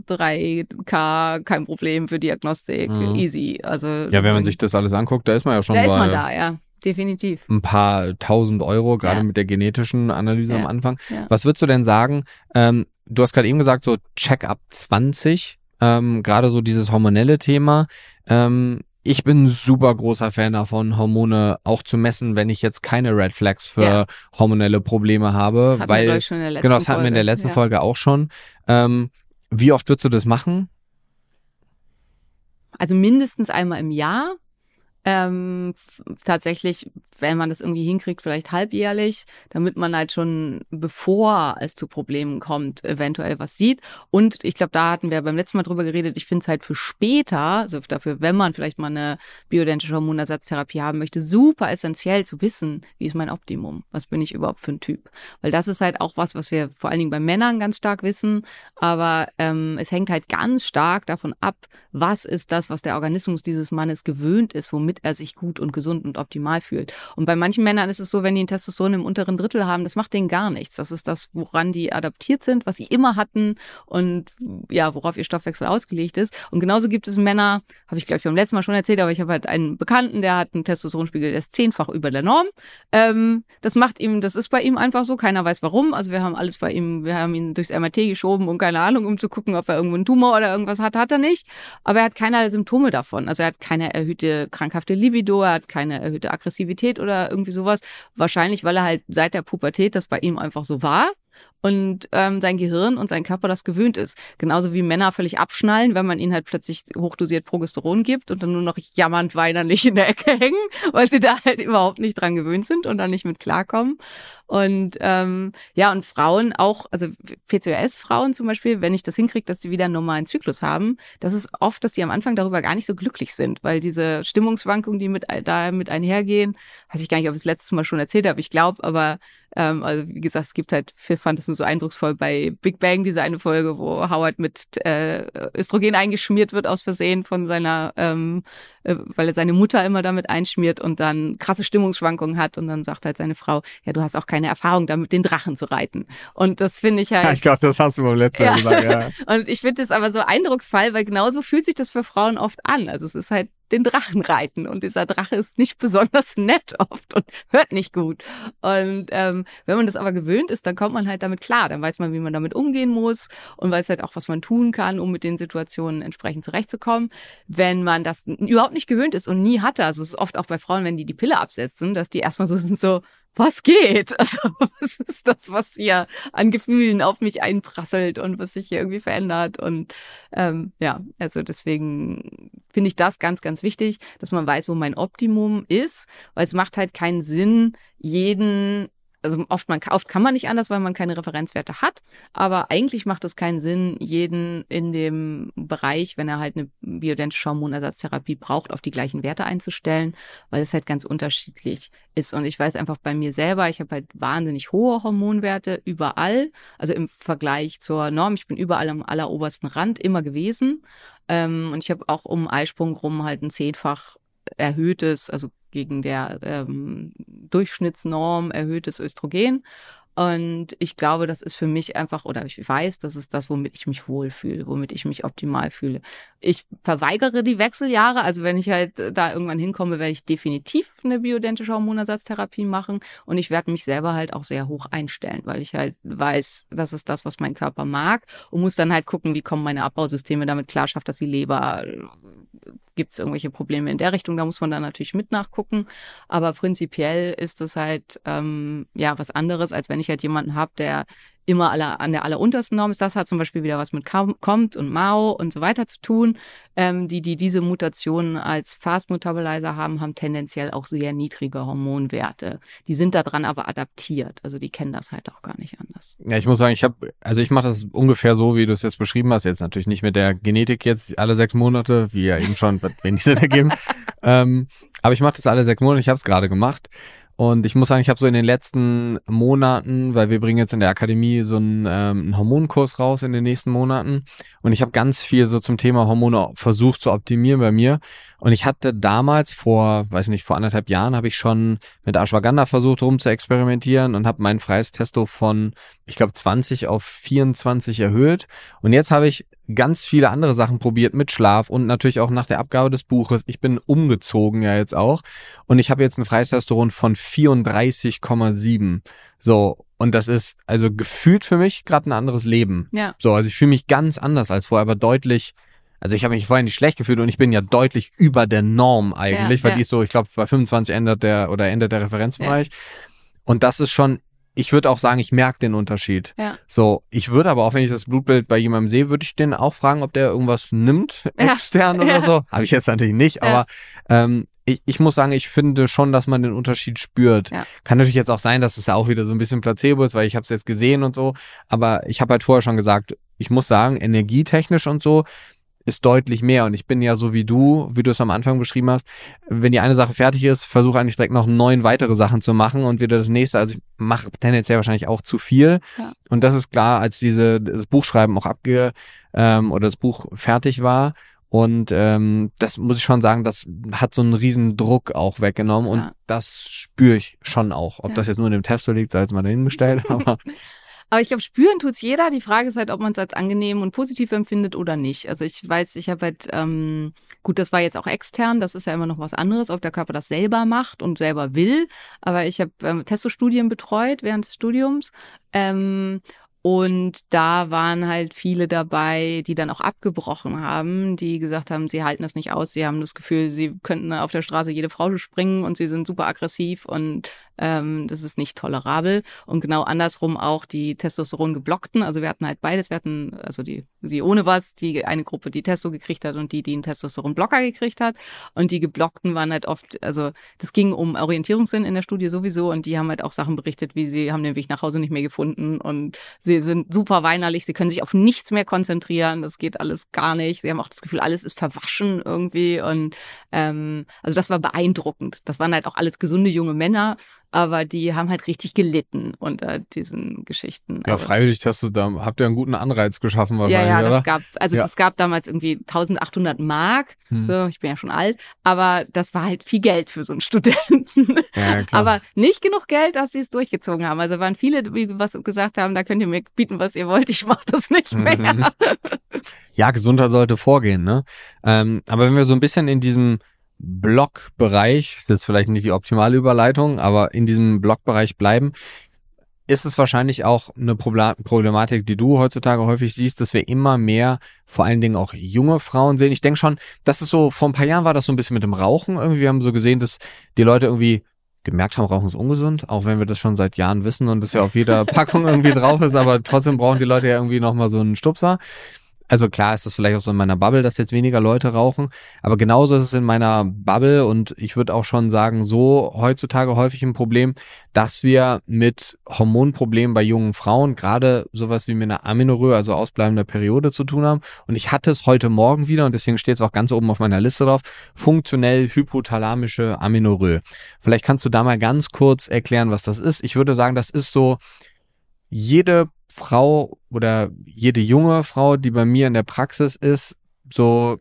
3K, äh, kein Problem für Diagnostik, mhm. easy. Also ja, wenn man sich das alles anguckt, da ist man ja schon da ist man da, ja definitiv. Ein paar tausend Euro, gerade ja. mit der genetischen Analyse ja. am Anfang. Ja. Was würdest du denn sagen? Ähm, du hast gerade eben gesagt, so Check-up 20, ähm, gerade so dieses hormonelle Thema. Ähm, ich bin super großer Fan davon, Hormone auch zu messen, wenn ich jetzt keine Red Flags für ja. hormonelle Probleme habe. Das hatten weil, wir, schon in der letzten genau, das hatten wir in der letzten ja. Folge auch schon. Ähm, wie oft würdest du das machen? Also mindestens einmal im Jahr. Ähm, tatsächlich, wenn man das irgendwie hinkriegt, vielleicht halbjährlich, damit man halt schon, bevor es zu Problemen kommt, eventuell was sieht. Und ich glaube, da hatten wir beim letzten Mal drüber geredet, ich finde es halt für später, also dafür, wenn man vielleicht mal eine bioidentische Hormonersatztherapie haben möchte, super essentiell zu wissen, wie ist mein Optimum? Was bin ich überhaupt für ein Typ? Weil das ist halt auch was, was wir vor allen Dingen bei Männern ganz stark wissen. Aber ähm, es hängt halt ganz stark davon ab, was ist das, was der Organismus dieses Mannes gewöhnt ist, womit er sich gut und gesund und optimal fühlt. Und bei manchen Männern ist es so, wenn die ein Testosteron im unteren Drittel haben, das macht denen gar nichts. Das ist das, woran die adaptiert sind, was sie immer hatten und ja, worauf ihr Stoffwechsel ausgelegt ist. Und genauso gibt es Männer, habe ich glaube ich beim letzten Mal schon erzählt, aber ich habe halt einen Bekannten, der hat einen Testosteronspiegel, der ist zehnfach über der Norm. Ähm, das macht ihm, das ist bei ihm einfach so. Keiner weiß warum. Also wir haben alles bei ihm, wir haben ihn durchs MRT geschoben und keine Ahnung, um zu gucken, ob er irgendwo einen Tumor oder irgendwas hat, hat er nicht. Aber er hat keinerlei Symptome davon. Also er hat keine erhöhte krankhafte Libido, er hat keine erhöhte Aggressivität oder irgendwie sowas. Wahrscheinlich, weil er halt seit der Pubertät das bei ihm einfach so war und ähm, sein Gehirn und sein Körper das gewöhnt ist. Genauso wie Männer völlig abschnallen, wenn man ihnen halt plötzlich hochdosiert Progesteron gibt und dann nur noch jammernd weinerlich in der Ecke hängen, <laughs> weil sie da halt überhaupt nicht dran gewöhnt sind und dann nicht mit klarkommen. Und ähm, ja, und Frauen auch, also PCOS-Frauen zum Beispiel, wenn ich das hinkriege, dass sie wieder einen normalen Zyklus haben, das ist oft, dass die am Anfang darüber gar nicht so glücklich sind, weil diese Stimmungsschwankungen, die mit da mit einhergehen, weiß ich gar nicht, ob ich das letztes Mal schon erzählt habe, ich glaube, aber ähm, also wie gesagt, es gibt halt, Phil fand nur so eindrucksvoll bei Big Bang, diese eine Folge, wo Howard mit äh, Östrogen eingeschmiert wird aus Versehen von seiner, ähm, äh, weil er seine Mutter immer damit einschmiert und dann krasse Stimmungsschwankungen hat und dann sagt halt seine Frau, ja, du hast auch keine Erfahrung damit, den Drachen zu reiten. Und das finde ich halt. Ja, ich glaube, das hast du beim letzten Mal gesagt, ja. <laughs> und ich finde das aber so eindrucksvoll, weil genauso fühlt sich das für Frauen oft an. Also es ist halt den Drachen reiten. Und dieser Drache ist nicht besonders <laughs> nett oft und hört nicht gut. Und ähm, wenn man das aber gewöhnt ist, dann kommt man halt damit klar. Dann weiß man, wie man damit umgehen muss und weiß halt auch, was man tun kann, um mit den Situationen entsprechend zurechtzukommen. Wenn man das überhaupt nicht gewöhnt ist und nie hatte, also es ist oft auch bei Frauen, wenn die die Pille absetzen, dass die erstmal so sind so, was geht? <laughs> Also, was ist das, was hier an Gefühlen auf mich einprasselt und was sich hier irgendwie verändert? Und ähm, ja, also deswegen finde ich das ganz, ganz wichtig, dass man weiß, wo mein Optimum ist, weil es macht halt keinen Sinn, jeden also oft, man, oft kann man nicht anders, weil man keine Referenzwerte hat. Aber eigentlich macht es keinen Sinn, jeden in dem Bereich, wenn er halt eine bioidentische Hormonersatztherapie braucht, auf die gleichen Werte einzustellen, weil es halt ganz unterschiedlich ist. Und ich weiß einfach bei mir selber, ich habe halt wahnsinnig hohe Hormonwerte überall, also im Vergleich zur Norm. Ich bin überall am allerobersten Rand immer gewesen. Ähm, und ich habe auch um Eisprung rum halt ein zehnfach erhöhtes, also gegen der ähm, Durchschnittsnorm erhöhtes Östrogen. Und ich glaube, das ist für mich einfach, oder ich weiß, das ist das, womit ich mich wohlfühle, womit ich mich optimal fühle. Ich verweigere die Wechseljahre. Also wenn ich halt da irgendwann hinkomme, werde ich definitiv eine bioidentische Hormonersatztherapie machen. Und ich werde mich selber halt auch sehr hoch einstellen, weil ich halt weiß, das ist das, was mein Körper mag. Und muss dann halt gucken, wie kommen meine Abbausysteme damit klar, schafft das die Leber, gibt es irgendwelche Probleme in der Richtung, da muss man dann natürlich mit nachgucken. Aber prinzipiell ist es halt ähm, ja was anderes, als wenn ich halt jemanden habe, der immer aller, an der alleruntersten Norm ist. Das hat zum Beispiel wieder was mit Kommt und Mao und so weiter zu tun. Ähm, die, die diese Mutationen als Fast Metabolizer haben, haben tendenziell auch sehr niedrige Hormonwerte. Die sind daran aber adaptiert. Also die kennen das halt auch gar nicht anders. Ja, ich muss sagen, ich habe, also ich mache das ungefähr so, wie du es jetzt beschrieben hast. Jetzt natürlich nicht mit der Genetik jetzt alle sechs Monate, wie ja eben schon <laughs> wenig Sinn ergeben. ähm, aber ich mache das alle sechs Monate. Ich habe es gerade gemacht. Und ich muss sagen, ich habe so in den letzten Monaten, weil wir bringen jetzt in der Akademie so einen, ähm, einen Hormonkurs raus in den nächsten Monaten. Und ich habe ganz viel so zum Thema Hormone versucht zu optimieren bei mir. Und ich hatte damals vor, weiß nicht, vor anderthalb Jahren habe ich schon mit Ashwagandha versucht rum zu experimentieren und habe mein freies Testo von, ich glaube, 20 auf 24 erhöht. Und jetzt habe ich ganz viele andere Sachen probiert mit Schlaf und natürlich auch nach der Abgabe des Buches. Ich bin umgezogen ja jetzt auch und ich habe jetzt ein freies Testosteron von 34,7. So, und das ist also gefühlt für mich gerade ein anderes Leben. Ja. So, also ich fühle mich ganz anders als vorher, aber deutlich also ich habe mich vorher nicht schlecht gefühlt und ich bin ja deutlich über der Norm eigentlich, ja, weil ja. die ist so, ich glaube, bei 25 ändert der oder endet der Referenzbereich. Ja. Und das ist schon, ich würde auch sagen, ich merke den Unterschied. Ja. So, ich würde aber auch, wenn ich das Blutbild bei jemandem sehe, würde ich den auch fragen, ob der irgendwas nimmt, extern oder so. Habe ich jetzt natürlich nicht, aber ähm, ich, ich muss sagen, ich finde schon, dass man den Unterschied spürt. Ja. Kann natürlich jetzt auch sein, dass es ja auch wieder so ein bisschen Placebo ist, weil ich habe es jetzt gesehen und so. Aber ich habe halt vorher schon gesagt, ich muss sagen, energietechnisch und so ist deutlich mehr. Und ich bin ja so wie du, wie du es am Anfang beschrieben hast, wenn die eine Sache fertig ist, versuche eigentlich direkt noch neun weitere Sachen zu machen und wieder das nächste. Also ich mache tendenziell wahrscheinlich auch zu viel. Ja. Und das ist klar, als diese das Buchschreiben auch abge ähm, oder das Buch fertig war. Und ähm, das muss ich schon sagen, das hat so einen riesen Druck auch weggenommen und ja. das spüre ich schon auch. Ob ja. das jetzt nur in dem Testo liegt, sei jetzt mal dahingestellt, <laughs> aber aber ich glaube, spüren tut's jeder. Die Frage ist halt, ob man es als angenehm und positiv empfindet oder nicht. Also ich weiß, ich habe halt, ähm, gut, das war jetzt auch extern, das ist ja immer noch was anderes, ob der Körper das selber macht und selber will. Aber ich habe ähm, Testostudien betreut während des Studiums. Ähm, und da waren halt viele dabei, die dann auch abgebrochen haben, die gesagt haben, sie halten das nicht aus, sie haben das Gefühl, sie könnten auf der Straße jede Frau springen und sie sind super aggressiv und ähm, das ist nicht tolerabel. Und genau andersrum auch die Testosteron geblockten. Also wir hatten halt beides. Wir hatten also die, die ohne was, die eine Gruppe, die Testo gekriegt hat und die, die einen Testosteronblocker gekriegt hat. Und die geblockten waren halt oft, also das ging um Orientierungssinn in der Studie sowieso und die haben halt auch Sachen berichtet, wie sie haben den Weg nach Hause nicht mehr gefunden und sie sind super weinerlich, sie können sich auf nichts mehr konzentrieren, das geht alles gar nicht. Sie haben auch das Gefühl, alles ist verwaschen irgendwie und ähm, also das war beeindruckend. Das waren halt auch alles gesunde junge Männer aber die haben halt richtig gelitten unter diesen Geschichten. Ja, also, freiwillig hast du da, habt ihr einen guten Anreiz geschaffen wahrscheinlich, Ja, ja, das oder? gab, also ja. das gab damals irgendwie 1800 Mark, hm. so, ich bin ja schon alt, aber das war halt viel Geld für so einen <laughs> Studenten. Ja, klar. aber nicht genug Geld, dass sie es durchgezogen haben. Also waren viele, die was gesagt haben, da könnt ihr mir bieten, was ihr wollt, ich mach das nicht mehr. Mhm. ja, Gesundheit sollte vorgehen, ne? Ähm, aber wenn wir so ein bisschen in diesem Blockbereich, ist jetzt vielleicht nicht die optimale Überleitung, aber in diesem Blockbereich bleiben, ist es wahrscheinlich auch eine Problematik, die du heutzutage häufig siehst, dass wir immer mehr, vor allen Dingen auch junge Frauen sehen. Ich denke schon, das ist so, vor ein paar Jahren war das so ein bisschen mit dem Rauchen. Irgendwie wir haben so gesehen, dass die Leute irgendwie gemerkt haben, Rauchen ist ungesund, auch wenn wir das schon seit Jahren wissen und das ja auf jeder <laughs> Packung irgendwie drauf ist, aber trotzdem brauchen die Leute ja irgendwie nochmal so einen Stupser also klar ist das vielleicht auch so in meiner Bubble, dass jetzt weniger Leute rauchen, aber genauso ist es in meiner Bubble und ich würde auch schon sagen, so heutzutage häufig ein Problem, dass wir mit Hormonproblemen bei jungen Frauen gerade sowas wie mit einer Aminorrhoe, also ausbleibender Periode zu tun haben und ich hatte es heute Morgen wieder und deswegen steht es auch ganz oben auf meiner Liste drauf, funktionell hypothalamische Aminorrhoe. Vielleicht kannst du da mal ganz kurz erklären, was das ist. Ich würde sagen, das ist so jede Frau oder jede junge Frau, die bei mir in der Praxis ist, so,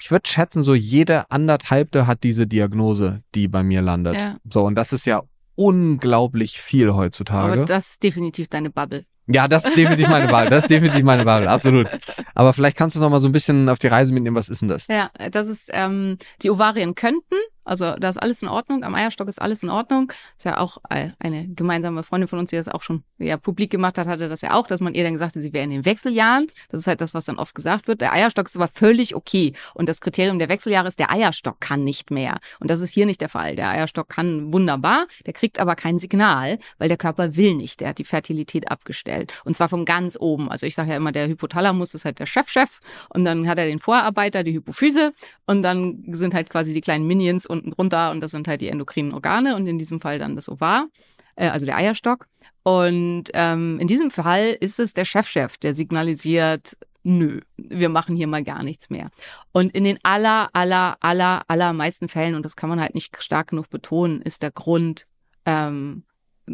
ich würde schätzen, so jede anderthalbte hat diese Diagnose, die bei mir landet. Ja. So, und das ist ja unglaublich viel heutzutage. Aber das ist definitiv deine Bubble. Ja, das ist definitiv meine Bubble. Das ist definitiv meine Bubble, absolut. Aber vielleicht kannst du noch mal so ein bisschen auf die Reise mitnehmen. Was ist denn das? Ja, das ist, ähm, die Ovarien könnten Also da ist alles in Ordnung. Am Eierstock ist alles in Ordnung. Ist ja auch eine gemeinsame Freundin von uns, die das auch schon ja, publik gemacht hat, hatte das ja auch, dass man ihr dann gesagt hat, sie wäre in den Wechseljahren. Das ist halt das, was dann oft gesagt wird. Der Eierstock ist aber völlig okay. Und das Kriterium der Wechseljahre ist, der Eierstock kann nicht mehr. Und das ist hier nicht der Fall. Der Eierstock kann wunderbar, der kriegt aber kein Signal, weil der Körper will nicht. Der hat die Fertilität abgestellt. Und zwar von ganz oben. Also ich sage ja immer, der Hypothalamus ist halt der Chefchef. Und dann hat er den Vorarbeiter, die Hypophyse. Und dann sind halt quasi die kleinen Minions unten drunter. Und das sind halt die endokrinen Organe. Und in diesem Fall dann das Ovar, äh, also der Eierstock. Und ähm, in diesem Fall ist es der Chefchef, der signalisiert, nö, wir machen hier mal gar nichts mehr. Und in den aller, aller, aller, allermeisten Fällen, und das kann man halt nicht stark genug betonen, ist der Grund ähm,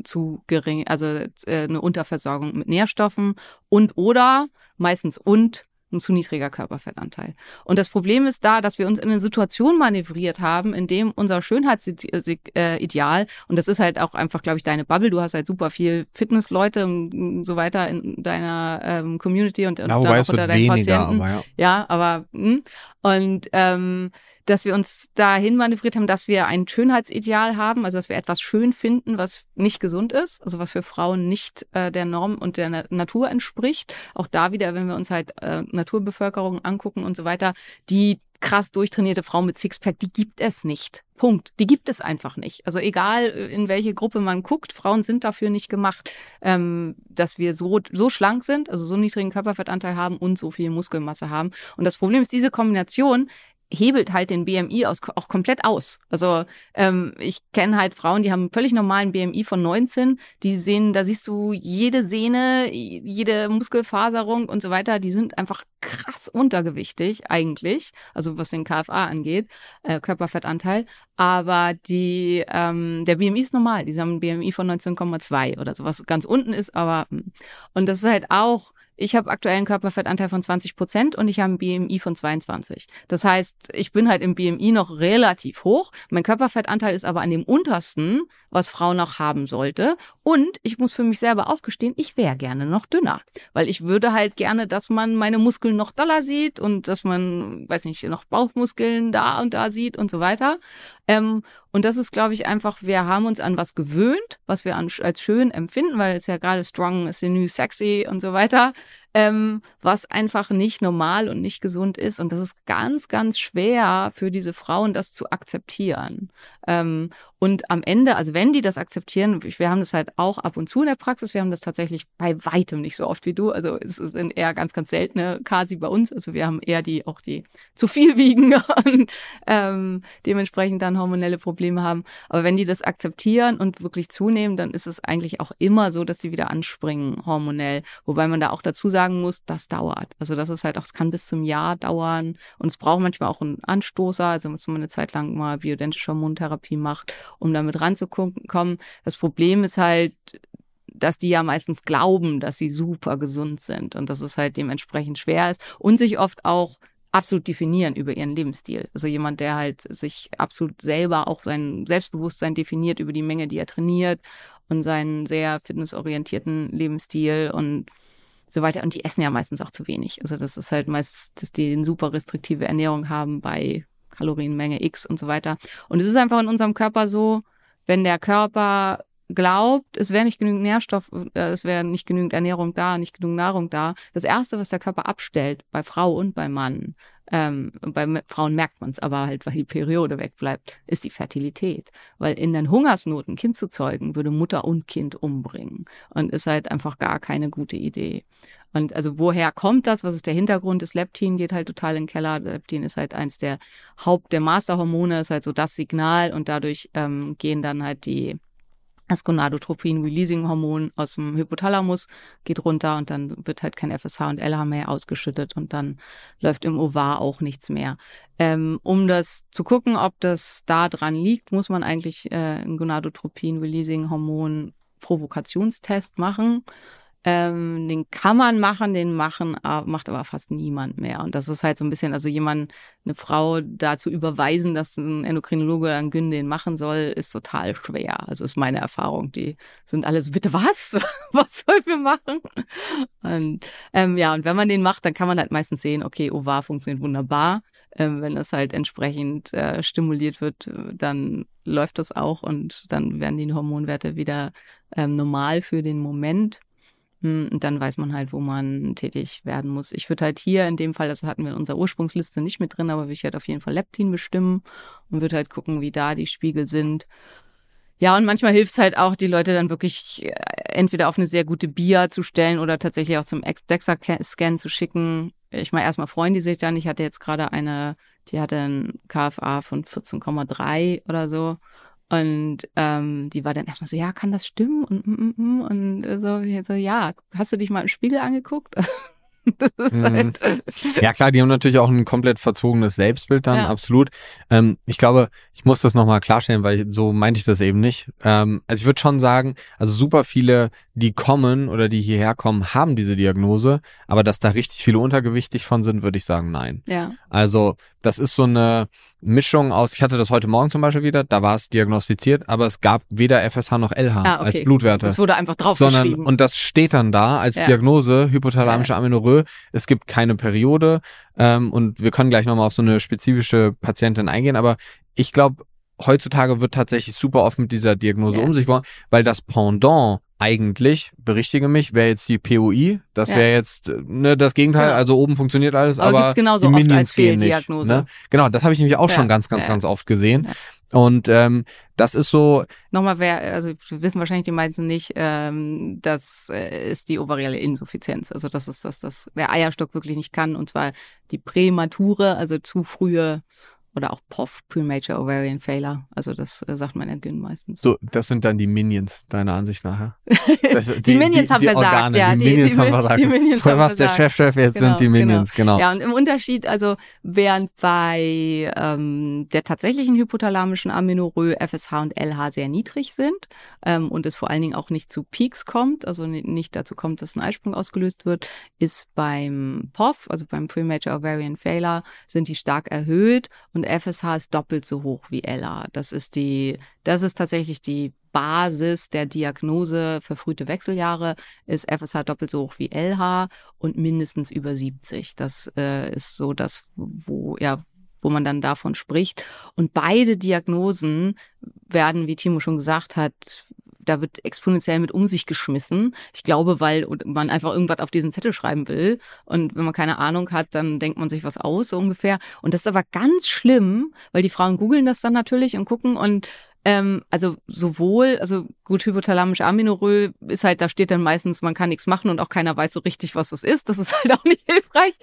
zu gering, also äh, eine Unterversorgung mit Nährstoffen und oder meistens und ein zu niedriger Körperfettanteil. Und das Problem ist da, dass wir uns in eine Situation manövriert haben, in dem unser Schönheitsideal, und das ist halt auch einfach, glaube ich, deine Bubble, du hast halt super viel Fitnessleute und so weiter in deiner ähm, Community und, und ja, dann auch unter deinen weniger, Patienten. Aber ja. ja, aber mh. Hm. und ähm, dass wir uns dahin manövriert haben, dass wir ein Schönheitsideal haben, also dass wir etwas schön finden, was nicht gesund ist, also was für Frauen nicht äh, der Norm und der Na Natur entspricht. Auch da wieder, wenn wir uns halt äh, Naturbevölkerung angucken und so weiter, die krass durchtrainierte Frau mit Sixpack, die gibt es nicht. Punkt. Die gibt es einfach nicht. Also egal, äh, in welche Gruppe man guckt, Frauen sind dafür nicht gemacht, ähm, dass wir so, so schlank sind, also so niedrigen Körperfettanteil haben und so viel Muskelmasse haben. Und das Problem ist, diese Kombination hebelt halt den BMI aus, auch komplett aus. Also ähm, ich kenne halt Frauen, die haben einen völlig normalen BMI von 19, die sehen, da siehst du jede Sehne, jede Muskelfaserung und so weiter, die sind einfach krass untergewichtig eigentlich, also was den KFA angeht, äh, Körperfettanteil. Aber die, ähm, der BMI ist normal, die haben einen BMI von 19,2 oder so, was ganz unten ist, aber hm. und das ist halt auch ich habe aktuell einen Körperfettanteil von 20 Prozent und ich habe einen BMI von 22. Das heißt, ich bin halt im BMI noch relativ hoch. Mein Körperfettanteil ist aber an dem untersten, was Frau noch haben sollte. Und ich muss für mich selber auch gestehen, ich wäre gerne noch dünner. Weil ich würde halt gerne, dass man meine Muskeln noch doller sieht und dass man, weiß nicht, noch Bauchmuskeln da und da sieht und so weiter. Ähm, und das ist, glaube ich, einfach, wir haben uns an was gewöhnt, was wir an, als schön empfinden, weil es ja gerade strong ist, new sexy und so weiter ähm, was einfach nicht normal und nicht gesund ist. Und das ist ganz, ganz schwer für diese Frauen, das zu akzeptieren. Ähm, und am Ende, also wenn die das akzeptieren, wir haben das halt auch ab und zu in der Praxis, wir haben das tatsächlich bei weitem nicht so oft wie du. Also es sind eher ganz, ganz seltene Kasi bei uns. Also wir haben eher die, auch die zu viel wiegen <laughs> und ähm, dementsprechend dann hormonelle Probleme haben. Aber wenn die das akzeptieren und wirklich zunehmen, dann ist es eigentlich auch immer so, dass sie wieder anspringen hormonell. Wobei man da auch dazu sagen muss, das dauert. Also das ist halt auch, es kann bis zum Jahr dauern und es braucht manchmal auch einen Anstoßer, also muss man eine Zeit lang mal bioidentische Hormontherapie macht um damit ranzukommen. Das Problem ist halt, dass die ja meistens glauben, dass sie super gesund sind und dass es halt dementsprechend schwer ist und sich oft auch absolut definieren über ihren Lebensstil. Also jemand, der halt sich absolut selber auch sein Selbstbewusstsein definiert über die Menge, die er trainiert und seinen sehr fitnessorientierten Lebensstil und so weiter. Und die essen ja meistens auch zu wenig. Also das ist halt meist, dass die eine super restriktive Ernährung haben bei Kalorienmenge X und so weiter. Und es ist einfach in unserem Körper so, wenn der Körper glaubt, es wäre nicht genügend Nährstoff, äh, es wäre nicht genügend Ernährung da, nicht genügend Nahrung da. Das erste, was der Körper abstellt, bei Frau und bei Mann, ähm, bei Frauen merkt man es aber halt, weil die Periode wegbleibt, ist die Fertilität. Weil in den Hungersnoten Kind zu zeugen, würde Mutter und Kind umbringen. Und ist halt einfach gar keine gute Idee. Und also woher kommt das? Was ist der Hintergrund? Das Leptin geht halt total in den Keller. Leptin ist halt eins der Haupt, der Masterhormone, ist halt so das Signal und dadurch ähm, gehen dann halt die das Gonadotropin-Releasing-Hormon aus dem Hypothalamus geht runter und dann wird halt kein FSH und LH mehr ausgeschüttet und dann läuft im Ovar auch nichts mehr. Ähm, um das zu gucken, ob das da dran liegt, muss man eigentlich äh, einen Gonadotropin-Releasing-Hormon Provokationstest machen. Ähm, den kann man machen, den machen, macht aber fast niemand mehr. Und das ist halt so ein bisschen, also jemand, eine Frau dazu überweisen, dass ein Endokrinologe oder ein Gyn den machen soll, ist total schwer. Also ist meine Erfahrung. Die sind alles, bitte was? <laughs> was sollen wir machen? Und ähm, ja, und wenn man den macht, dann kann man halt meistens sehen, okay, Ovar funktioniert wunderbar. ähm, wenn das halt entsprechend äh, stimuliert wird, dann läuft das auch und dann werden die Hormonwerte wieder ähm, normal für den Moment. Hm, und dann weiß man halt, wo man tätig werden muss. Ich würde halt hier in dem Fall, das hatten wir in unserer Ursprungsliste nicht mit drin, aber ich werde auf jeden Fall Leptin bestimmen und würde halt gucken, wie da die Spiegel sind. Ja, und manchmal hilft es halt auch, die Leute dann wirklich äh, entweder auf eine sehr gute BIA zu stellen oder tatsächlich auch zum DEXA-Scan zu schicken. Ich meine, erstmal freuen die sich dann. Ich hatte jetzt gerade eine, die hatte ein KFA von 14,3 oder so. Und ähm, die war dann erstmal so, ja, kann das stimmen? Und, mm, mm, mm. und so, so, ja, hast du dich mal im Spiegel angeguckt? <laughs> <laughs> Mhm. halt ja klar, die haben natürlich auch ein komplett verzogenes Selbstbild dann, ja. absolut. Ähm, ich glaube, ich muss das nochmal klarstellen, weil so meinte ich das eben nicht. Ähm, also ich würde schon sagen, also super viele, die kommen oder die hierher kommen, haben diese Diagnose, aber dass da richtig viele untergewichtig von sind, würde ich sagen, nein. Ja. Also das ist so eine Mischung aus, ich hatte das heute Morgen zum Beispiel wieder, da war es diagnostiziert, aber es gab weder FSH noch LH ah, okay. als Blutwerte. Es wurde einfach drauf sondern, Und das steht dann da als ja. Diagnose, hypothalamische Es gibt keine Periode ähm, und wir können gleich nochmal auf so eine spezifische Patientin eingehen, aber ich glaube, heutzutage wird tatsächlich super oft mit dieser Diagnose ja. um sich geworfen, weil das Pendant eigentlich, berichtige mich, wäre jetzt die POI, das ja. wäre jetzt ne, das Gegenteil, ja. also oben funktioniert alles, aber, aber genauso die Minions oft als gehen nicht. Ne? Genau, das habe ich nämlich auch schon ganz, ganz, ganz oft gesehen. Und ähm, das ist so. Nochmal, wer, also wissen wahrscheinlich die meisten nicht, ähm, das äh, ist die ovarielle Insuffizienz. Also das ist, dass das der Eierstock wirklich nicht kann, und zwar die prämature, also zu frühe oder auch POF, Premature Ovarian Failure. Also das äh, sagt man ja Gyn meistens. So, das sind dann die Minions, deiner Ansicht nach, ja? <laughs> die, die, Minions die, haben die versagt, Organe, ja. Die, Minions haben versagt. Die Minions Vorher war es der Chef-Chef, jetzt genau, sind die Minions, genau. genau. Ja, und im Unterschied, also während bei ähm, der tatsächlichen hypothalamischen Amenorrhoe FSH und LH sehr niedrig sind ähm, und es vor allen Dingen auch nicht zu Peaks kommt, also nicht dazu kommt, dass ein Eisprung ausgelöst wird, ist beim POF, also beim Premature Ovarian Failure, sind die stark erhöht und und FSH ist doppelt so hoch wie LA. Das ist die, das ist tatsächlich die Basis der Diagnose verfrühte Wechseljahre ist FSH doppelt so hoch wie LH und mindestens über 70. Das äh, ist so das, wo, ja, wo man dann davon spricht. Und beide Diagnosen werden, wie Timo schon gesagt hat, da wird exponentiell mit um sich geschmissen. Ich glaube, weil man einfach irgendwas auf diesen Zettel schreiben will. Und wenn man keine Ahnung hat, dann denkt man sich was aus, so ungefähr. Und das ist aber ganz schlimm, weil die Frauen googeln das dann natürlich und gucken und ähm, also sowohl, also gut, hypothalamische Aminorö ist halt, da steht dann meistens, man kann nichts machen und auch keiner weiß so richtig, was das ist. Das ist <laughs> halt auch nicht hilfreich.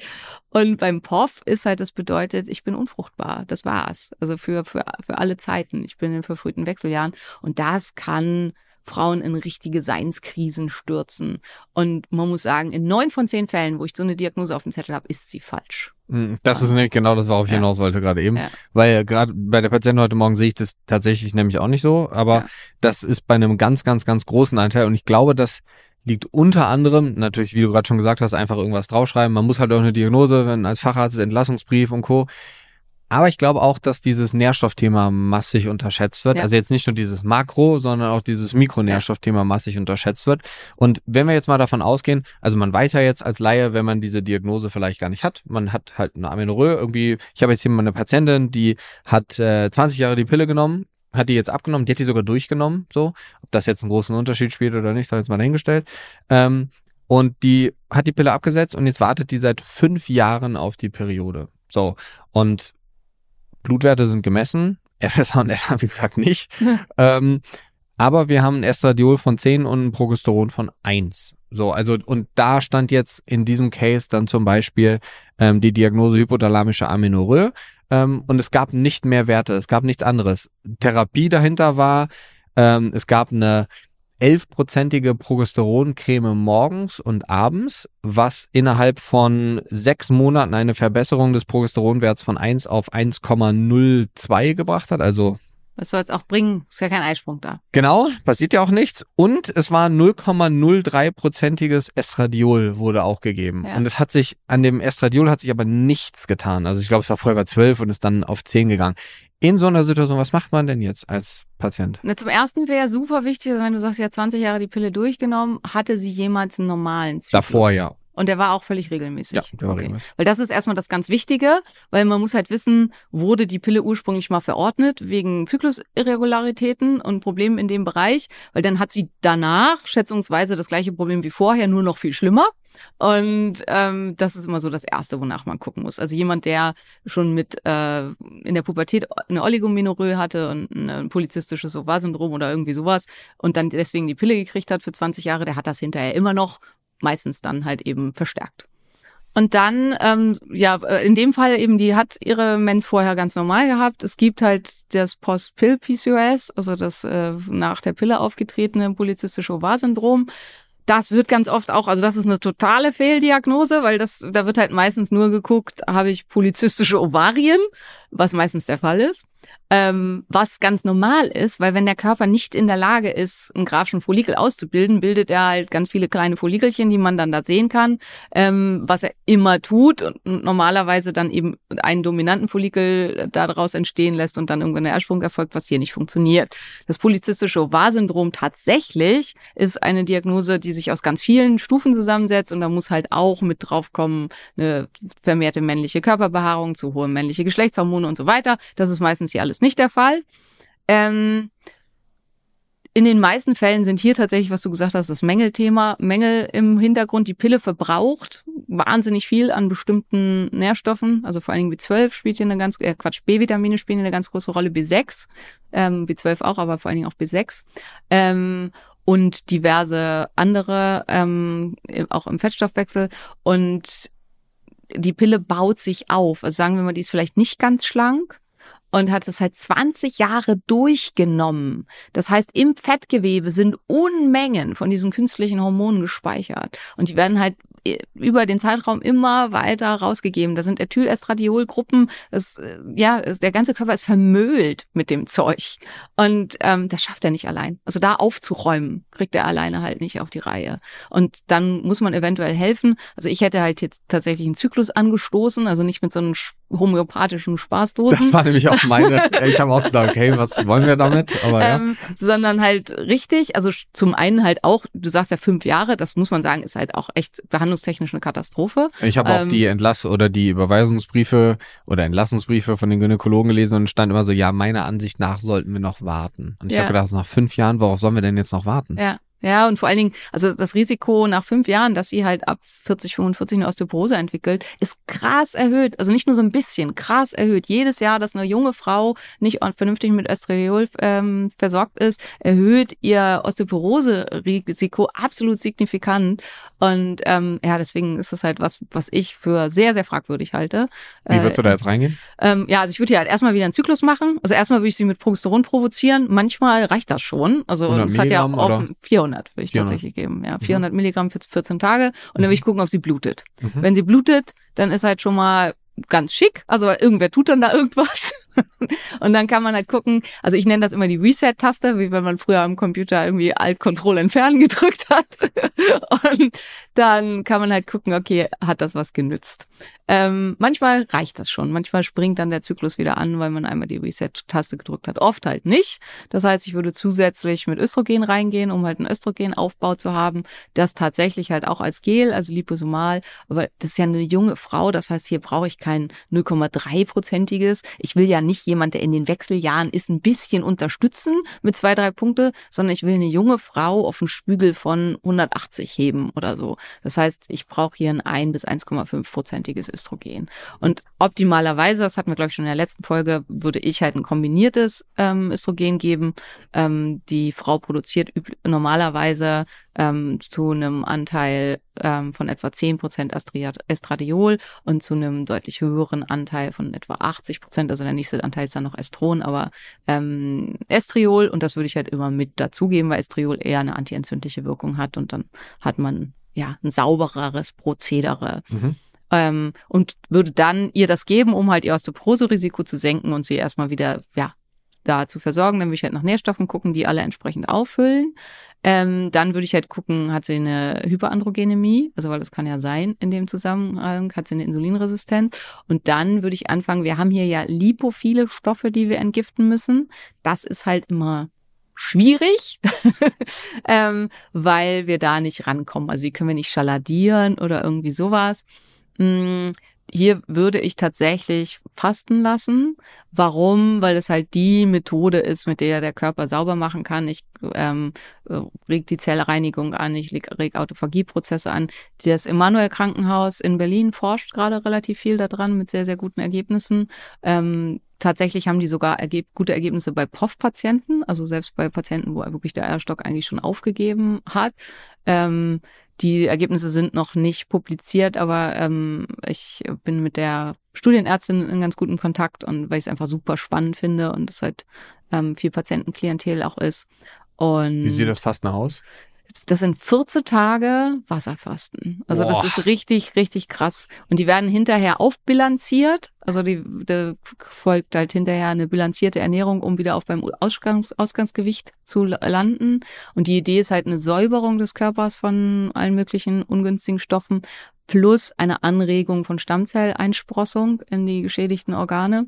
Und beim POF ist halt, das bedeutet, ich bin unfruchtbar. Das war's. Also für, für, für alle Zeiten. Ich bin in verfrühten Wechseljahren. Und das kann Frauen in richtige Seinskrisen stürzen. Und man muss sagen, in neun von zehn Fällen, wo ich so eine Diagnose auf dem Zettel habe, ist sie falsch. Hm, das ist nicht genau das, worauf ich ja. hinaus wollte gerade eben. Ja. Weil gerade bei der Patientin heute Morgen sehe ich das tatsächlich nämlich auch nicht so. Aber ja. das ist bei einem ganz, ganz, ganz großen Anteil. Und ich glaube, das liegt unter anderem, natürlich, wie du gerade schon gesagt hast, einfach irgendwas draufschreiben. Man muss halt auch eine Diagnose, wenn als Facharzt Entlassungsbrief und Co. Aber ich glaube auch, dass dieses Nährstoffthema massig unterschätzt wird. Ja. Also jetzt nicht nur dieses Makro, sondern auch dieses Mikronährstoffthema massig unterschätzt wird. Und wenn wir jetzt mal davon ausgehen, also man weiß ja jetzt als Laie, wenn man diese Diagnose vielleicht gar nicht hat, man hat halt eine Amenorrhoe irgendwie. Ich habe jetzt hier mal eine Patientin, die hat äh, 20 Jahre die Pille genommen, hat die jetzt abgenommen, die hat die sogar durchgenommen, so. Ob das jetzt einen großen Unterschied spielt oder nicht, sei jetzt mal dahingestellt. Ähm, und die hat die Pille abgesetzt und jetzt wartet die seit fünf Jahren auf die Periode. So. Und Blutwerte sind gemessen, <laughs> FSH und LH, wie gesagt, nicht. <laughs> ähm, aber wir haben ein Estradiol von 10 und ein Progesteron von 1. So, also, und da stand jetzt in diesem Case dann zum Beispiel ähm, die Diagnose hypothalamische Amenorrhoe. Ähm, und es gab nicht mehr Werte, es gab nichts anderes. Therapie dahinter war, ähm, es gab eine elfprozentige Progesteroncreme morgens und abends, was innerhalb von sechs Monaten eine Verbesserung des Progesteronwerts von 1 auf 1,02 gebracht hat. Also was soll es auch bringen? Ist ja kein Eisprung da. Genau, passiert ja auch nichts. Und es war 0,03-prozentiges Estradiol wurde auch gegeben. Ja. Und es hat sich, an dem Estradiol hat sich aber nichts getan. Also ich glaube, es war vorher bei 12 und ist dann auf 10 gegangen in so einer Situation, was macht man denn jetzt als Patient? Na, zum ersten wäre super wichtig, also wenn du sagst, ja 20 Jahre die Pille durchgenommen, hatte sie jemals einen normalen Zyklus? Davor ja. Und der war auch völlig regelmäßig. Ja, der war okay. regelmäßig. Weil das ist erstmal das ganz Wichtige, weil man muss halt wissen, wurde die Pille ursprünglich mal verordnet wegen Zyklusirregularitäten und Problemen in dem Bereich, weil dann hat sie danach schätzungsweise das gleiche Problem wie vorher, nur noch viel schlimmer. Und ähm, das ist immer so das Erste, wonach man gucken muss. Also jemand, der schon mit äh, in der Pubertät eine Oligomenorrhoe hatte und ein polizistisches Ovar-Syndrom oder irgendwie sowas und dann deswegen die Pille gekriegt hat für 20 Jahre, der hat das hinterher immer noch, meistens dann halt eben verstärkt. Und dann, ähm, ja, in dem Fall eben, die hat ihre Mens vorher ganz normal gehabt. Es gibt halt das Post-Pill-PCOS, also das äh, nach der Pille aufgetretene polizistische Ovar-Syndrom. Das wird ganz oft auch, also das ist eine totale Fehldiagnose, weil das, da wird halt meistens nur geguckt, habe ich polizistische Ovarien, was meistens der Fall ist ähm, was ganz normal ist, weil wenn der Körper nicht in der Lage ist, einen grafischen Follikel auszubilden, bildet er halt ganz viele kleine Follikelchen, die man dann da sehen kann, ähm, was er immer tut und normalerweise dann eben einen dominanten Follikel daraus entstehen lässt und dann irgendwann der Ersprung erfolgt, was hier nicht funktioniert. Das polyzystische Ovar-Syndrom tatsächlich ist eine Diagnose, die sich aus ganz vielen Stufen zusammensetzt und da muss halt auch mit draufkommen eine vermehrte männliche Körperbehaarung, zu hohe männliche Geschlechtshormone und so weiter. Das ist meistens hier alles nicht der Fall. Ähm, in den meisten Fällen sind hier tatsächlich, was du gesagt hast, das Mängelthema. Mängel im Hintergrund. Die Pille verbraucht wahnsinnig viel an bestimmten Nährstoffen. Also vor allen Dingen B12 spielt hier eine ganz, äh, Quatsch, B-Vitamine spielen eine ganz große Rolle. B6, ähm, B12 auch, aber vor allen Dingen auch B6. Ähm, und diverse andere, ähm, auch im Fettstoffwechsel. Und die Pille baut sich auf. Also sagen wir mal, die ist vielleicht nicht ganz schlank, und hat es halt 20 Jahre durchgenommen. Das heißt, im Fettgewebe sind Unmengen von diesen künstlichen Hormonen gespeichert. Und die werden halt über den Zeitraum immer weiter rausgegeben. Da sind Ethylestradiolgruppen, das, äh, ja, der ganze Körper ist vermüllt mit dem Zeug. Und ähm, das schafft er nicht allein. Also da aufzuräumen, kriegt er alleine halt nicht auf die Reihe. Und dann muss man eventuell helfen. Also ich hätte halt jetzt tatsächlich einen Zyklus angestoßen, also nicht mit so einem homöopathischen Spaßdosen. Das war nämlich auch meine. <laughs> ich habe auch gesagt, okay, was wollen wir damit? Aber ja. Ähm, sondern halt richtig, also zum einen halt auch, du sagst ja fünf Jahre, das muss man sagen, ist halt auch echt behandlungstechnisch eine Katastrophe. Ich habe auch ähm, die Entlass- oder die Überweisungsbriefe oder Entlassungsbriefe von den Gynäkologen gelesen und stand immer so, ja, meiner Ansicht nach sollten wir noch warten. Und ich ja. habe gedacht, nach fünf Jahren, worauf sollen wir denn jetzt noch warten? Ja. Ja, und vor allen Dingen, also das Risiko nach fünf Jahren, dass sie halt ab 40, 45 eine Osteoporose entwickelt, ist krass erhöht. Also nicht nur so ein bisschen, krass erhöht. Jedes Jahr, dass eine junge Frau nicht vernünftig mit Östradiol ähm, versorgt ist, erhöht ihr Osteoporose-Risiko absolut signifikant. Und ähm, ja, deswegen ist das halt was, was ich für sehr, sehr fragwürdig halte. Wie würdest du da jetzt reingehen? Ähm, ja, also ich würde hier halt erstmal wieder einen Zyklus machen. Also erstmal würde ich sie mit Progesteron provozieren. Manchmal reicht das schon. Also es hat ja auch 400 400 würde ich 400. tatsächlich geben. Ja, 400 mhm. Milligramm für 14 Tage und dann will ich gucken, ob sie blutet. Mhm. Wenn sie blutet, dann ist halt schon mal ganz schick. Also irgendwer tut dann da irgendwas. <laughs> und dann kann man halt gucken, also ich nenne das immer die Reset-Taste, wie wenn man früher am Computer irgendwie Alt-Control entfernen <laughs> gedrückt hat. und dann kann man halt gucken, okay, hat das was genützt? Ähm, manchmal reicht das schon. Manchmal springt dann der Zyklus wieder an, weil man einmal die Reset-Taste gedrückt hat. Oft halt nicht. Das heißt, ich würde zusätzlich mit Östrogen reingehen, um halt einen Östrogenaufbau zu haben. Das tatsächlich halt auch als Gel, also liposomal. Aber das ist ja eine junge Frau. Das heißt, hier brauche ich kein 0,3-prozentiges. Ich will ja nicht jemand, der in den Wechseljahren ist, ein bisschen unterstützen mit zwei, drei Punkte, sondern ich will eine junge Frau auf einen Spiegel von 180 heben oder so. Das heißt, ich brauche hier ein 1 bis 1,5-prozentiges Östrogen. Und optimalerweise, das hatten wir, glaube ich, schon in der letzten Folge, würde ich halt ein kombiniertes ähm, Östrogen geben. Ähm, die Frau produziert normalerweise ähm, zu einem Anteil ähm, von etwa 10 Prozent Estradiol und zu einem deutlich höheren Anteil von etwa 80 Prozent. Also der nächste Anteil ist dann noch Estron, aber ähm, Estriol und das würde ich halt immer mit dazugeben, weil Estriol eher eine antientzündliche Wirkung hat und dann hat man ja ein saubereres Prozedere. Mhm. Ähm, und würde dann ihr das geben, um halt ihr Osteoporose-Risiko zu senken und sie erstmal wieder, ja, da zu versorgen. Dann würde ich halt nach Nährstoffen gucken, die alle entsprechend auffüllen. Ähm, dann würde ich halt gucken, hat sie eine Hyperandrogenemie, also weil das kann ja sein in dem Zusammenhang, hat sie eine Insulinresistenz. Und dann würde ich anfangen, wir haben hier ja lipophile Stoffe, die wir entgiften müssen. Das ist halt immer schwierig, <laughs> ähm, weil wir da nicht rankommen. Also die können wir nicht schaladieren oder irgendwie sowas. Hier würde ich tatsächlich fasten lassen. Warum? Weil es halt die Methode ist, mit der der Körper sauber machen kann. Ich ähm, reg die Zellreinigung an, ich reg Autophagieprozesse an. Das Emanuel Krankenhaus in Berlin forscht gerade relativ viel daran mit sehr, sehr guten Ergebnissen. Ähm, Tatsächlich haben die sogar ergeb gute Ergebnisse bei POF-Patienten, also selbst bei Patienten, wo wirklich der Eierstock eigentlich schon aufgegeben hat. Ähm, die Ergebnisse sind noch nicht publiziert, aber ähm, ich bin mit der Studienärztin in ganz gutem Kontakt und weil ich es einfach super spannend finde und es halt ähm, viel Patientenklientel auch ist. Und Wie sieht das Fasten aus? Das sind 14 Tage Wasserfasten. Also Boah. das ist richtig, richtig krass. Und die werden hinterher aufbilanziert. Also die, die folgt halt hinterher eine bilanzierte Ernährung, um wieder auf beim Ausgangs, Ausgangsgewicht zu landen. Und die Idee ist halt eine Säuberung des Körpers von allen möglichen ungünstigen Stoffen plus eine Anregung von Stammzelleinsprossung in die geschädigten Organe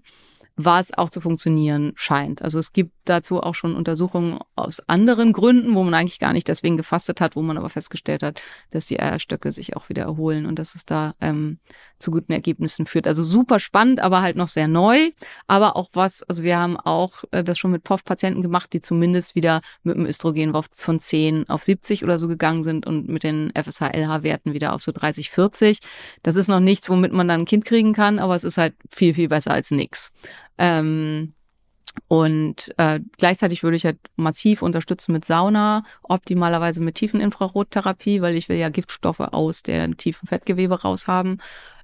was auch zu funktionieren scheint. Also es gibt dazu auch schon Untersuchungen aus anderen Gründen, wo man eigentlich gar nicht deswegen gefastet hat, wo man aber festgestellt hat, dass die Eierstöcke sich auch wieder erholen und dass es da ähm, zu guten Ergebnissen führt. Also super spannend, aber halt noch sehr neu. Aber auch was, also wir haben auch äh, das schon mit POF-Patienten gemacht, die zumindest wieder mit dem Östrogen von 10 auf 70 oder so gegangen sind und mit den FSH-LH-Werten wieder auf so 30, 40. Das ist noch nichts, womit man dann ein Kind kriegen kann, aber es ist halt viel, viel besser als nix. Ähm, und äh, gleichzeitig würde ich halt massiv unterstützen mit Sauna, optimalerweise mit Tiefeninfrarottherapie, weil ich will ja Giftstoffe aus der tiefen Fettgewebe raushaben.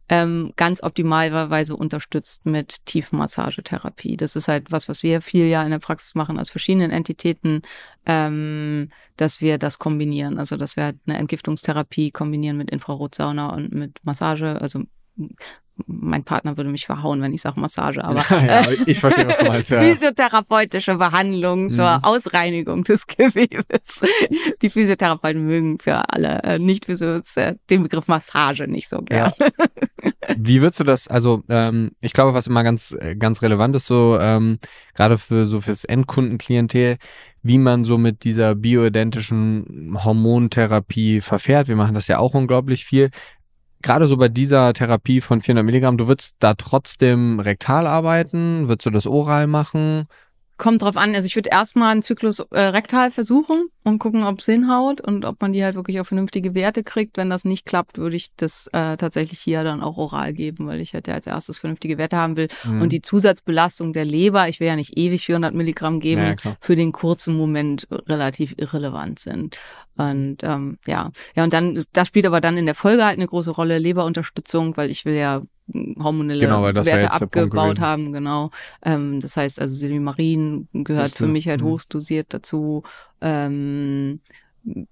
Ähm, ganz optimalerweise unterstützt mit Tiefenmassagetherapie. Das ist halt was, was wir viel ja in der Praxis machen aus verschiedenen Entitäten, ähm, dass wir das kombinieren. Also dass wir halt eine Entgiftungstherapie kombinieren mit Infrarotsauna und mit Massage, also mein Partner würde mich verhauen, wenn ich sage Massage, aber <laughs> ja, ich verstehe, was du meinst. Ja. Physiotherapeutische Behandlung mhm. zur Ausreinigung des <laughs> Gewebes. Die Physiotherapeuten mögen für alle äh, nicht Physios äh, den Begriff Massage nicht so gerne. Ja. Wie würdest du das, also ähm, ich glaube, was immer ganz, äh, ganz relevant ist, so ähm, gerade für so fürs Endkundenklientel, wie man so mit dieser bioidentischen Hormontherapie verfährt. Wir machen das ja auch unglaublich viel gerade so bei dieser Therapie von 400 Milligramm, du würdest da trotzdem rektal arbeiten? Würdest du das oral machen? Kommt drauf an. Also ich würde erstmal einen Zyklus äh, rektal versuchen und gucken, ob es hinhaut und ob man die halt wirklich auf vernünftige Werte kriegt. Wenn das nicht klappt, würde ich das äh, tatsächlich hier dann auch oral geben, weil ich halt ja als erstes vernünftige Werte haben will. Mhm. Und die Zusatzbelastung der Leber, ich will ja nicht ewig 400 Milligramm geben, ja, für den kurzen Moment relativ irrelevant sind. Und ähm, ja, ja, und dann, da spielt aber dann in der Folge halt eine große Rolle Leberunterstützung, weil ich will ja hormonelle genau, Werte abgebaut haben, genau. Ähm, das heißt also Silimarin gehört für mich halt mhm. hochdosiert dazu. Ähm,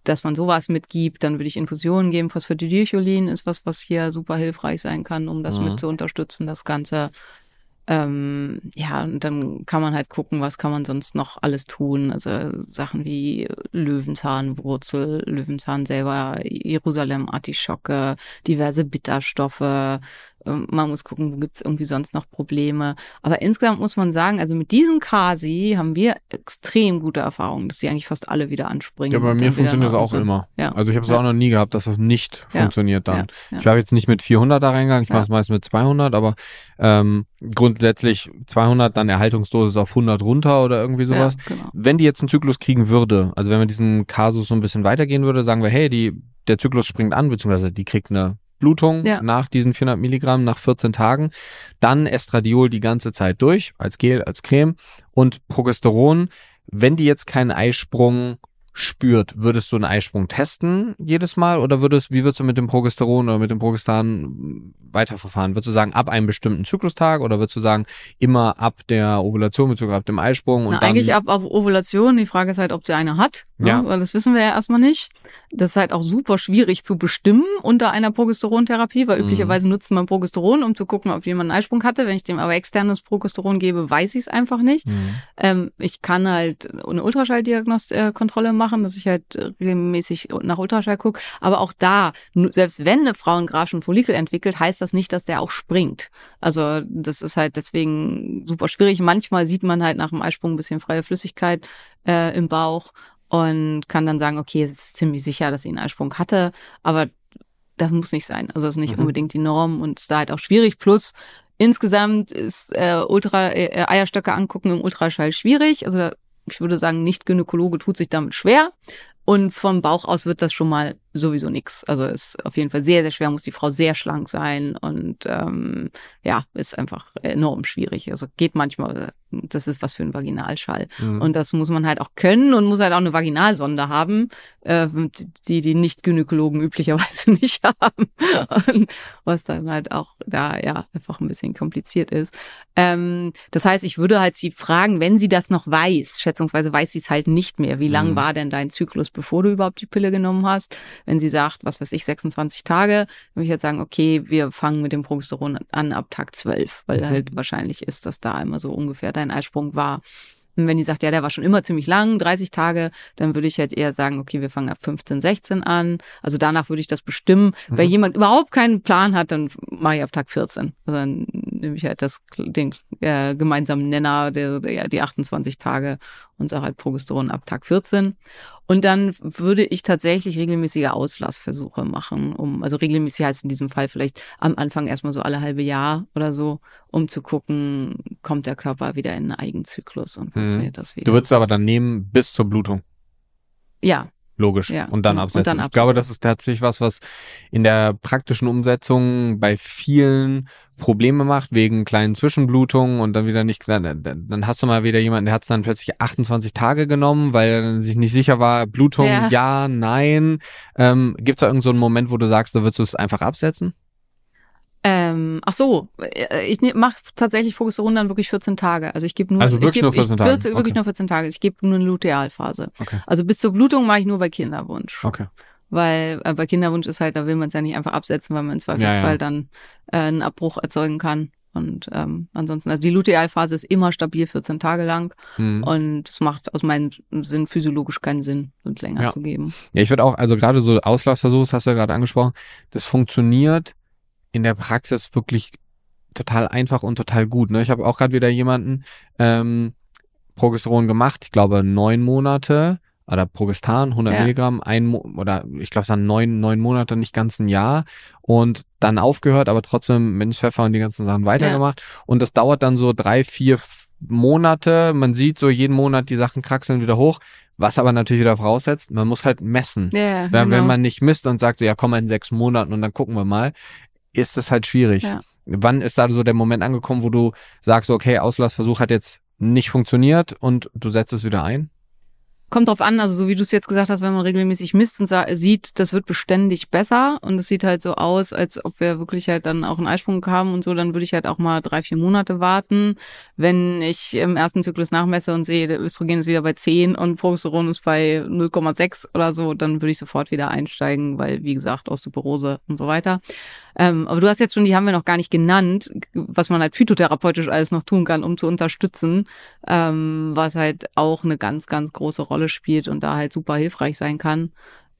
dass man sowas mitgibt, dann würde ich Infusionen geben. Phosphatidylcholin ist was, was hier super hilfreich sein kann, um das mhm. mit zu unterstützen, das Ganze. Ähm, ja, und dann kann man halt gucken, was kann man sonst noch alles tun. Also Sachen wie Löwenzahnwurzel, Löwenzahn selber, Jerusalem-Artischocke, diverse Bitterstoffe, man muss gucken, wo gibt's irgendwie sonst noch Probleme. Aber insgesamt muss man sagen, also mit diesem Kasi haben wir extrem gute Erfahrungen, dass die eigentlich fast alle wieder anspringen. Ja, bei mir funktioniert das auch immer. Ja. Also ich habe es ja. auch noch nie gehabt, dass das nicht ja. funktioniert dann. Ich habe jetzt nicht mit 400 da reingegangen, ich mache es meist mit 200, aber ähm, grundsätzlich 200, dann Erhaltungsdosis auf 100 runter oder irgendwie sowas. Genau. Wenn die jetzt einen Zyklus kriegen würde, also wenn wir diesen Kasus so ein bisschen weitergehen würde, sagen wir, hey, die der Zyklus springt an, beziehungsweise die kriegt eine Blutung ja. nach diesen 400 Milligramm nach 14 Tagen. Dann Estradiol die ganze Zeit durch, als Gel, als Creme und Progesteron. Wenn die jetzt keinen Eisprung spürt, würdest du einen Eisprung testen jedes Mal oder würdest, wie würdest du mit dem Progesteron oder mit dem Progestan weiterverfahren? Würdest du sagen, ab einem bestimmten Zyklustag oder würdest du sagen, immer ab der Ovulation bzw. ab dem Eisprung? Und Na, eigentlich ab, ab Ovulation. Die Frage ist halt, ob sie eine hat, ne? ja. weil das wissen wir ja erstmal nicht. Das ist halt auch super schwierig zu bestimmen unter einer Progesterontherapie, weil mhm. üblicherweise nutzt man Progesteron, um zu gucken, ob jemand einen Eisprung hatte. Wenn ich dem aber externes Progesteron gebe, weiß ich es einfach nicht. Mhm. Ähm, ich kann halt eine Ultraschalldiagnostik-Kontrolle machen machen, dass ich halt regelmäßig nach Ultraschall gucke. Aber auch da, selbst wenn eine Frau einen grafischen Follikel entwickelt, heißt das nicht, dass der auch springt. Also das ist halt deswegen super schwierig. Manchmal sieht man halt nach dem Eisprung ein bisschen freie Flüssigkeit äh, im Bauch und kann dann sagen, okay, es ist ziemlich sicher, dass sie einen Eisprung hatte, aber das muss nicht sein. Also das ist nicht mhm. unbedingt die Norm und ist da halt auch schwierig. Plus insgesamt ist äh, Ultra äh, Eierstöcke angucken im Ultraschall schwierig. Also ich würde sagen, nicht Gynäkologe tut sich damit schwer. Und vom Bauch aus wird das schon mal sowieso nix. Also ist auf jeden Fall sehr, sehr schwer, muss die Frau sehr schlank sein und ähm, ja, ist einfach enorm schwierig. Also geht manchmal, das ist was für ein Vaginalschall. Mhm. Und das muss man halt auch können und muss halt auch eine Vaginalsonde haben, äh, die die Nicht-Gynäkologen üblicherweise <laughs> nicht haben. Und was dann halt auch da ja einfach ein bisschen kompliziert ist. Ähm, das heißt, ich würde halt sie fragen, wenn sie das noch weiß, schätzungsweise weiß sie es halt nicht mehr, wie lang mhm. war denn dein Zyklus, bevor du überhaupt die Pille genommen hast? Wenn sie sagt, was weiß ich, 26 Tage, dann würde ich jetzt sagen, okay, wir fangen mit dem Progesteron an ab Tag 12, weil mhm. halt wahrscheinlich ist, dass da immer so ungefähr dein Eisprung war. Und wenn die sagt, ja, der war schon immer ziemlich lang, 30 Tage, dann würde ich halt eher sagen, okay, wir fangen ab 15, 16 an. Also danach würde ich das bestimmen. Mhm. Wenn jemand überhaupt keinen Plan hat, dann mache ich ab Tag 14. Also dann nehme ich halt das, den äh, gemeinsamen Nenner, der, der, die 28 Tage und sage halt Progesteron ab Tag 14. Und dann würde ich tatsächlich regelmäßige Auslassversuche machen, um, also regelmäßig heißt in diesem Fall vielleicht am Anfang erstmal so alle halbe Jahr oder so, um zu gucken, kommt der Körper wieder in einen Eigenzyklus und mhm. funktioniert mhm. das wieder. Du würdest aber dann nehmen bis zur Blutung. Ja, Logisch. Ja. Und dann absetzen. Und dann absetzen. Ich glaube, das ist tatsächlich was, was in der praktischen Umsetzung bei vielen Probleme macht, wegen kleinen Zwischenblutungen und dann wieder nicht, dann, dann hast du mal wieder jemanden, der hat es dann plötzlich 28 Tage genommen, weil er sich nicht sicher war, Blutung, ja, ja nein. Ähm, Gibt es da irgendeinen so Moment, wo du sagst, da würdest du es einfach absetzen? Ähm, ach so, äh, ich mache tatsächlich Progesteron dann wirklich 14 Tage. Also ich gebe nur, also wirklich geb, nur 14 Tage. Ich, wirklich okay. nur 14 Tage. Ich gebe nur eine Lutealphase. Okay. Also bis zur Blutung mache ich nur bei Kinderwunsch. Okay. Weil äh, bei Kinderwunsch ist halt, da will man es ja nicht einfach absetzen, weil man im Zweifelsfall ja, ja. dann äh, einen Abbruch erzeugen kann. Und ähm, ansonsten, also die Lutealphase ist immer stabil 14 Tage lang mhm. und es macht aus meinem Sinn physiologisch keinen Sinn, und länger ja. zu geben. Ja, ich würde auch, also gerade so Auslaufversuch, das hast du ja gerade angesprochen, das funktioniert in der Praxis wirklich total einfach und total gut. Ne? Ich habe auch gerade wieder jemanden ähm, Progesteron gemacht, ich glaube neun Monate oder Progestan, 100 ja. Milligramm, ein Mo oder ich glaube es waren neun, neun Monate, nicht ganz ein Jahr und dann aufgehört, aber trotzdem Minzpfeffer und die ganzen Sachen weitergemacht ja. und das dauert dann so drei, vier Monate. Man sieht so jeden Monat die Sachen kraxeln wieder hoch. Was aber natürlich wieder voraussetzt, man muss halt messen. Wenn, genau. wenn man nicht misst und sagt so, ja, komm mal in sechs Monaten und dann gucken wir mal, ist es halt schwierig. Ja. Wann ist da so der Moment angekommen, wo du sagst, okay, Auslassversuch hat jetzt nicht funktioniert und du setzt es wieder ein? Kommt drauf an, also so wie du es jetzt gesagt hast, wenn man regelmäßig misst und sieht, das wird beständig besser und es sieht halt so aus, als ob wir wirklich halt dann auch einen Eisprung haben und so, dann würde ich halt auch mal drei, vier Monate warten. Wenn ich im ersten Zyklus nachmesse und sehe, der Östrogen ist wieder bei 10 und Progesteron ist bei 0,6 oder so, dann würde ich sofort wieder einsteigen, weil, wie gesagt, Osteoporose und so weiter. Ähm, aber du hast jetzt schon, die haben wir noch gar nicht genannt, was man halt phytotherapeutisch alles noch tun kann, um zu unterstützen, ähm, was halt auch eine ganz, ganz große Rolle spielt und da halt super hilfreich sein kann.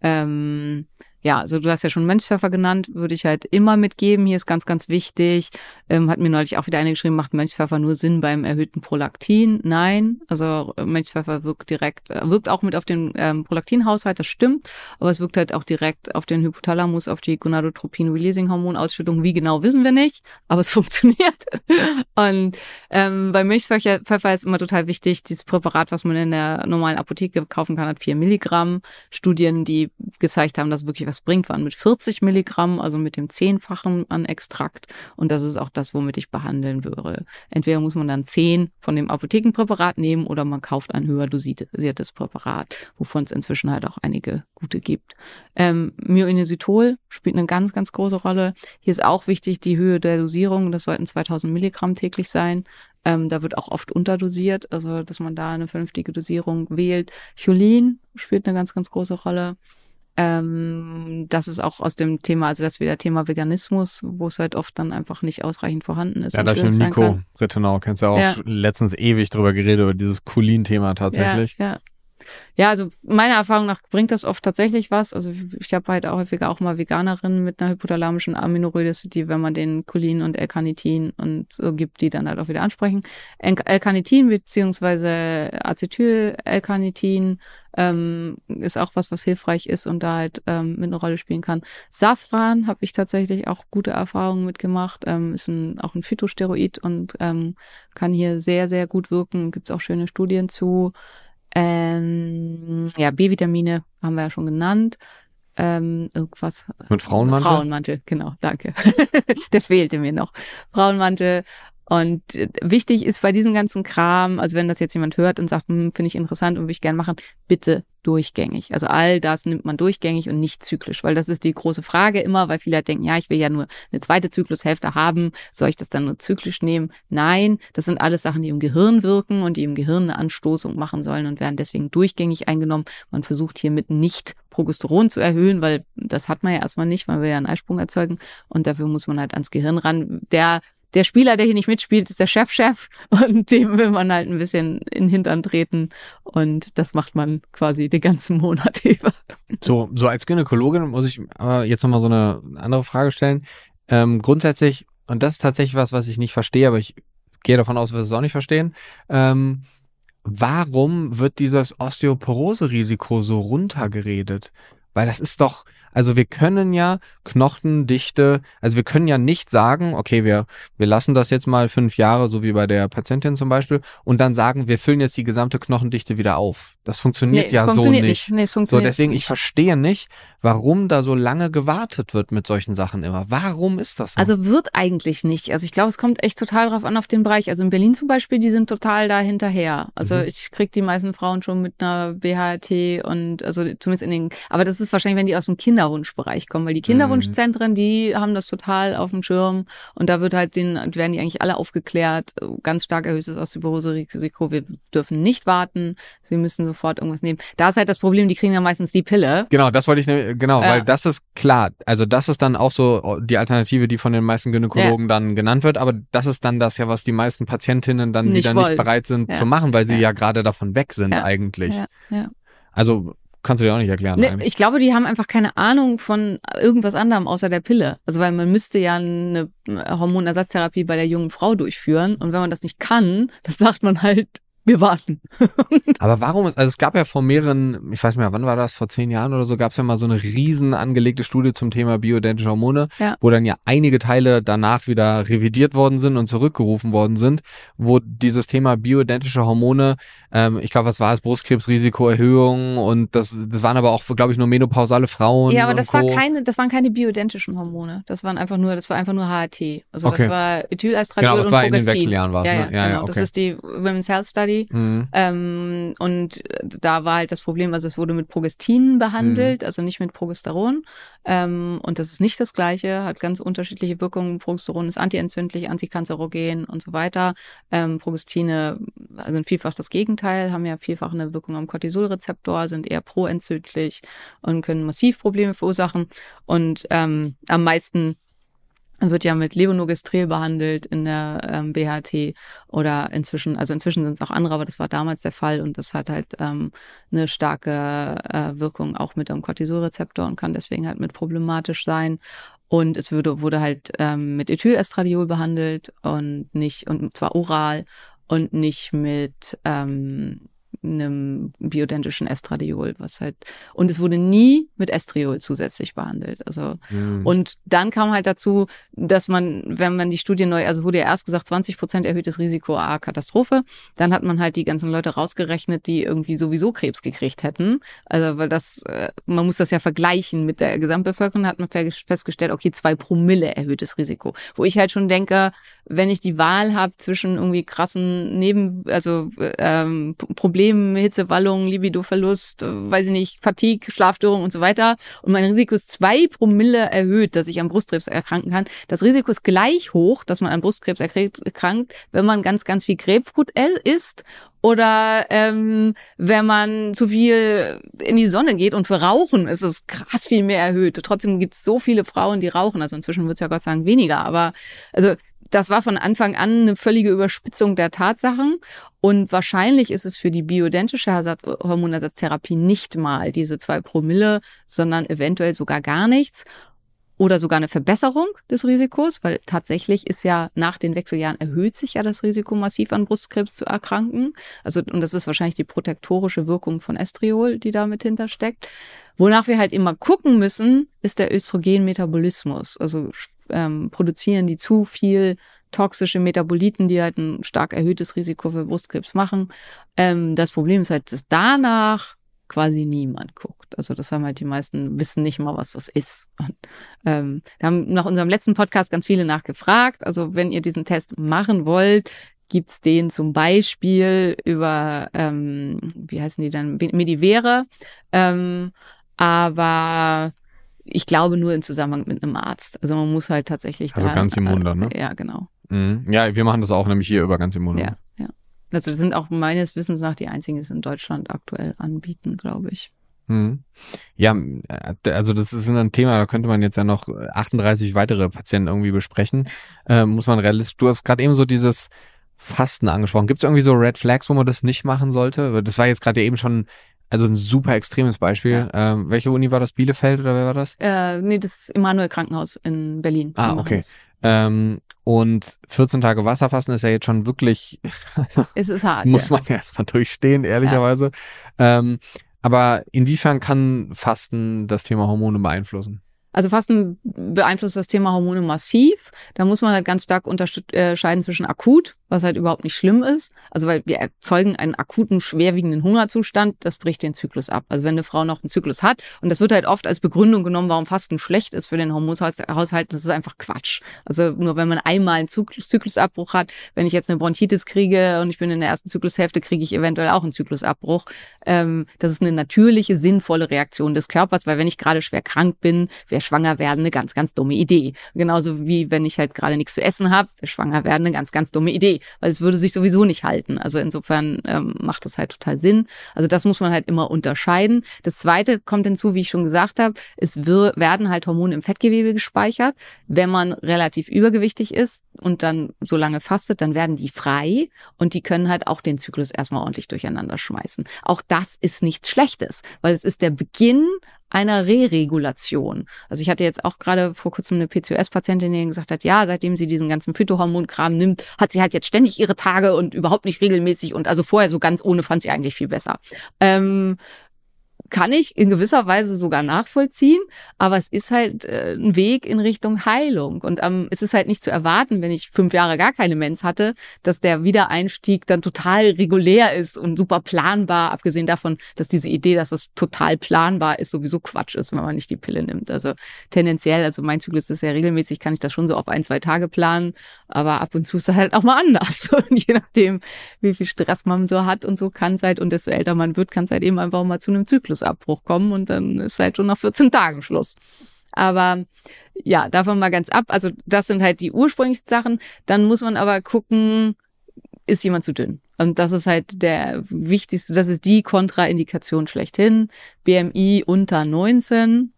Ähm, ja, also du hast ja schon Mönchspfeffer genannt, würde ich halt immer mitgeben. Hier ist ganz, ganz wichtig. Ähm, hat mir neulich auch wieder eine geschrieben, macht Mönchspfeffer nur Sinn beim erhöhten Prolaktin? Nein, also äh, Mönchspfeffer wirkt direkt, äh, wirkt auch mit auf den ähm, Prolaktinhaushalt, das stimmt, aber es wirkt halt auch direkt auf den Hypothalamus, auf die Gonadotropin-Releasing-Hormonausschüttung. Wie genau, wissen wir nicht, aber es <laughs> funktioniert. Und ähm, bei Mönchspfeffer ist immer total wichtig, dieses Präparat, was man in der normalen Apotheke kaufen kann, hat vier Milligramm. Studien, die gezeigt haben, dass wirklich was bringt, waren mit 40 Milligramm, also mit dem Zehnfachen an Extrakt. Und das ist auch das, womit ich behandeln würde. Entweder muss man dann zehn von dem Apothekenpräparat nehmen oder man kauft ein höher dosiertes Präparat, wovon es inzwischen halt auch einige gute gibt. Ähm, Myoinositol spielt eine ganz, ganz große Rolle. Hier ist auch wichtig die Höhe der Dosierung. Das sollten 2000 Milligramm täglich sein. Ähm, da wird auch oft unterdosiert, also dass man da eine vernünftige Dosierung wählt. Cholin spielt eine ganz, ganz große Rolle. Ähm, das ist auch aus dem Thema, also das wieder Thema Veganismus, wo es halt oft dann einfach nicht ausreichend vorhanden ist. Ja, da ist Nico Rittenau, kennst du ja auch ja. letztens ewig drüber geredet, über dieses Kulin-Thema tatsächlich. Ja, ja. Ja, also meiner Erfahrung nach bringt das oft tatsächlich was. Also ich habe halt auch häufiger auch mal Veganerinnen mit einer hypothalamischen Aminoredes, die, wenn man den Cholin und L-Carnitin und so gibt, die dann halt auch wieder ansprechen. L-Carnitin beziehungsweise Acetyl-L-Carnitin ähm, ist auch was, was hilfreich ist und da halt ähm, mit einer Rolle spielen kann. Safran habe ich tatsächlich auch gute Erfahrungen mitgemacht. Ähm, ist ein, auch ein Phytosteroid und ähm, kann hier sehr, sehr gut wirken. Gibt es auch schöne Studien zu. Ähm, ja, B-Vitamine haben wir ja schon genannt. Ähm, irgendwas. Mit Frauenmantel? Frauenmantel, genau, danke. <laughs> Der fehlte mir noch. Frauenmantel. Und äh, wichtig ist bei diesem ganzen Kram, also wenn das jetzt jemand hört und sagt, hm, finde ich interessant und will ich gerne machen, bitte durchgängig. Also all das nimmt man durchgängig und nicht zyklisch, weil das ist die große Frage immer, weil viele halt denken, ja, ich will ja nur eine zweite Zyklushälfte haben, soll ich das dann nur zyklisch nehmen? Nein, das sind alles Sachen, die im Gehirn wirken und die im Gehirn eine Anstoßung machen sollen und werden deswegen durchgängig eingenommen. Man versucht hiermit nicht Progesteron zu erhöhen, weil das hat man ja erstmal nicht, weil wir ja einen Eisprung erzeugen und dafür muss man halt ans Gehirn ran. Der der Spieler, der hier nicht mitspielt, ist der Chefchef -Chef <laughs> und dem will man halt ein bisschen in den Hintern treten und das macht man quasi den ganzen Monat <laughs> über. So, so als Gynäkologin muss ich aber jetzt nochmal so eine andere Frage stellen. Ähm, grundsätzlich, und das ist tatsächlich was, was ich nicht verstehe, aber ich gehe davon aus, wir es auch nicht verstehen. Ähm, warum wird dieses Osteoporose-Risiko so runtergeredet? Weil das ist doch, also wir können ja Knochendichte, also wir können ja nicht sagen, okay, wir, wir lassen das jetzt mal fünf Jahre, so wie bei der Patientin zum Beispiel, und dann sagen, wir füllen jetzt die gesamte Knochendichte wieder auf. Das funktioniert nee, ja funktioniert so nicht. nicht. Nee, es funktioniert so, deswegen, ich verstehe nicht, warum da so lange gewartet wird mit solchen Sachen immer. Warum ist das so? Also wird eigentlich nicht. Also ich glaube, es kommt echt total drauf an auf den Bereich. Also in Berlin zum Beispiel, die sind total da hinterher. Also mhm. ich krieg die meisten Frauen schon mit einer BHT und also zumindest in den, aber das ist wahrscheinlich, wenn die aus dem Kinderwunschbereich kommen, weil die Kinderwunschzentren, mhm. die haben das total auf dem Schirm und da wird halt den, werden die eigentlich alle aufgeklärt. Ganz stark erhöhtes Osteoporose-Risiko. Wir dürfen nicht warten. Sie müssen sofort irgendwas nehmen. Da ist halt das Problem, die kriegen ja meistens die Pille. Genau, das wollte ich, ne, genau, ja. weil das ist klar. Also das ist dann auch so die Alternative, die von den meisten Gynäkologen ja. dann genannt wird. Aber das ist dann das ja, was die meisten Patientinnen dann nicht wieder wollen. nicht bereit sind ja. zu machen, weil sie ja, gerade davon weg sind eigentlich. Ja. Also kannst du dir auch nicht erklären. Nee, ich glaube, die haben einfach keine Ahnung von irgendwas anderem außer der Pille. Also weil man müsste ja eine Hormonersatztherapie bei der jungen Frau durchführen und wenn man das nicht kann, <laughs> das sagt man halt, wir warten. <laughs> Aber warum ist, also es gab ja vor mehreren, ich weiß nicht mehr, wann war das, vor zehn Jahren oder so, gab es ja mal so eine riesen angelegte Studie zum Thema bioidentische Hormone, ja. wo dann ja einige Teile danach wieder revidiert worden sind und zurückgerufen worden sind, wo dieses Thema bioidentische Hormone, ähm, ich glaube, was war es, Brustkrebsrisikoerhöhung und das, das waren aber auch, glaube ich, nur menopausale Frauen. Ja, aber das war keine, das waren keine bioidentischen Hormone. Das waren einfach nur, das war einfach nur HRT. Also okay. das war Ethylestradiol genau, das und war Progestin. in den Wechseljahren war es, ja, ne? Ja, ja, genau. Okay. Das ist die Women's Health Study. Mhm. Ähm, und da war halt das Problem, also es wurde mit Progestin behandelt, mhm. also nicht mit Progesteron. Ähm, und das ist nicht das Gleiche, hat ganz unterschiedliche Wirkungen. Progesteron ist antientzündlich, antikanzerogen und so weiter. Ähm, Progestine sind vielfach das Gegenteil, haben ja vielfach eine Wirkung am Cortisolrezeptor, sind eher proentzündlich und können massiv Probleme verursachen. Und ähm, am meisten wird ja mit Levonorgestrel behandelt in der ähm, BHT oder inzwischen, also inzwischen sind es auch andere, aber das war damals der Fall und das hat halt ähm, eine starke äh, Wirkung auch mit dem Cortisolrezeptor und kann deswegen halt mit problematisch sein. Und es würde, wurde halt ähm, mit Ethylestradiol behandelt und nicht, und zwar oral und nicht mit ähm, einem bioidentischen Estradiol, was halt und es wurde nie mit Estriol zusätzlich behandelt. Also mhm. und dann kam halt dazu, dass man, wenn man die Studie neu, also wurde ja erst gesagt 20 Prozent erhöhtes Risiko a Katastrophe, dann hat man halt die ganzen Leute rausgerechnet, die irgendwie sowieso Krebs gekriegt hätten. Also weil das, äh, man muss das ja vergleichen mit der Gesamtbevölkerung, hat man festgestellt, okay zwei Promille erhöhtes Risiko, wo ich halt schon denke, wenn ich die Wahl habe zwischen irgendwie krassen Neben, also ähm, Problemen, Hitzewallungen, Libidoverlust, äh, weiß ich nicht, Fatigue, Schlafstörung und so weiter und mein Risiko ist zwei Promille erhöht, dass ich an Brustkrebs erkranken kann. Das Risiko ist gleich hoch, dass man an Brustkrebs erkrankt, wenn man ganz, ganz viel Grapefruit isst oder ähm, wenn man zu viel in die Sonne geht und für Rauchen ist es krass viel mehr erhöht. Trotzdem gibt es so viele Frauen, die rauchen. Also inzwischen wird es ja Gott sei weniger. Aber also das war von Anfang an eine völlige Überspitzung der Tatsachen. Und wahrscheinlich ist es für die bioidentische Ersatz Hormonersatztherapie nicht mal diese zwei Promille, sondern eventuell sogar gar nichts oder sogar eine Verbesserung des Risikos, weil tatsächlich ist ja nach den Wechseljahren erhöht sich ja das Risiko massiv an Brustkrebs zu erkranken. Also und das ist wahrscheinlich die protektorische Wirkung von Estriol, die da mit hintersteckt. Wonach wir halt immer gucken müssen, ist der Östrogenmetabolismus. Also ähm, produzieren die zu viel toxische Metaboliten, die halt ein stark erhöhtes Risiko für Brustkrebs machen. Ähm, das Problem ist halt, dass danach quasi niemand guckt. Also das haben halt die meisten wissen nicht mal, was das ist. Und, ähm, wir haben nach unserem letzten Podcast ganz viele nachgefragt. Also wenn ihr diesen Test machen wollt, gibt's den zum Beispiel über, ähm, wie heißen die dann, Medivere. Ähm, aber ich glaube nur in Zusammenhang mit einem Arzt. Also man muss halt tatsächlich. Also da, ganz im Munde, ne? Ja, genau. Mhm. Ja, wir machen das auch nämlich hier über ganz im Munde. Ja, ja. Also das sind auch meines Wissens nach die einzigen, die es in Deutschland aktuell anbieten, glaube ich. Mhm. Ja, äh, also das ist ein Thema, da könnte man jetzt ja noch 38 weitere Patienten irgendwie besprechen. Äh, muss man realistisch. Du hast gerade eben so dieses Fasten angesprochen. Gibt es irgendwie so Red Flags, wo man das nicht machen sollte? Das war jetzt gerade eben schon also ein super extremes Beispiel. Ja. Ähm, welche Uni war das? Bielefeld oder wer war das? Äh, nee, das ist Immanuel Krankenhaus in Berlin. Ah, okay. Ähm, und 14 Tage Wasserfasten ist ja jetzt schon wirklich. <laughs> es ist hart. das muss man ja. <laughs> erstmal durchstehen, ehrlicherweise. Ja. Ähm, aber inwiefern kann Fasten das Thema Hormone beeinflussen? Also Fasten beeinflusst das Thema Hormone massiv. Da muss man halt ganz stark unterscheiden zwischen akut, was halt überhaupt nicht schlimm ist. Also weil wir erzeugen einen akuten, schwerwiegenden Hungerzustand, das bricht den Zyklus ab. Also wenn eine Frau noch einen Zyklus hat, und das wird halt oft als Begründung genommen, warum Fasten schlecht ist für den Hormonhaushalt, das ist einfach Quatsch. Also nur wenn man einmal einen Zyklusabbruch hat, wenn ich jetzt eine Bronchitis kriege und ich bin in der ersten Zyklushälfte, kriege ich eventuell auch einen Zyklusabbruch. Ähm, das ist eine natürliche, sinnvolle Reaktion des Körpers, weil wenn ich gerade schwer krank bin, wäre schwanger werden eine ganz, ganz dumme Idee. Genauso wie wenn ich halt gerade nichts zu essen habe, schwanger werden eine ganz, ganz dumme Idee weil es würde sich sowieso nicht halten. Also insofern ähm, macht das halt total Sinn. Also das muss man halt immer unterscheiden. Das zweite kommt hinzu, wie ich schon gesagt habe, es wir, werden halt Hormone im Fettgewebe gespeichert. Wenn man relativ übergewichtig ist und dann so lange fastet, dann werden die frei und die können halt auch den Zyklus erstmal ordentlich durcheinander schmeißen. Auch das ist nichts Schlechtes, weil es ist der Beginn einer Re-Regulation. Also ich hatte jetzt auch gerade vor kurzem eine PCOS-Patientin, die gesagt hat, ja, seitdem sie diesen ganzen Phytohormonkram nimmt, hat sie halt jetzt ständig ihre Tage und überhaupt nicht regelmäßig und also vorher so ganz ohne fand sie eigentlich viel besser. Ähm, kann ich in gewisser Weise sogar nachvollziehen, aber es ist halt äh, ein Weg in Richtung Heilung. Und ähm, es ist halt nicht zu erwarten, wenn ich fünf Jahre gar keine Mens hatte, dass der Wiedereinstieg dann total regulär ist und super planbar, abgesehen davon, dass diese Idee, dass es total planbar ist, sowieso Quatsch ist, wenn man nicht die Pille nimmt. Also tendenziell, also mein Zyklus ist ja regelmäßig, kann ich das schon so auf ein, zwei Tage planen, aber ab und zu ist es halt auch mal anders. <laughs> Und je nachdem, wie viel Stress man so hat und so kann es halt, und desto älter man wird, kann es halt eben einfach mal zu einem Zyklus Abbruch kommen und dann ist halt schon nach 14 Tagen Schluss. Aber ja, davon mal ganz ab. Also das sind halt die ursprünglichen Sachen. Dann muss man aber gucken, ist jemand zu dünn? Und das ist halt der wichtigste, das ist die Kontraindikation schlechthin. BMI unter 19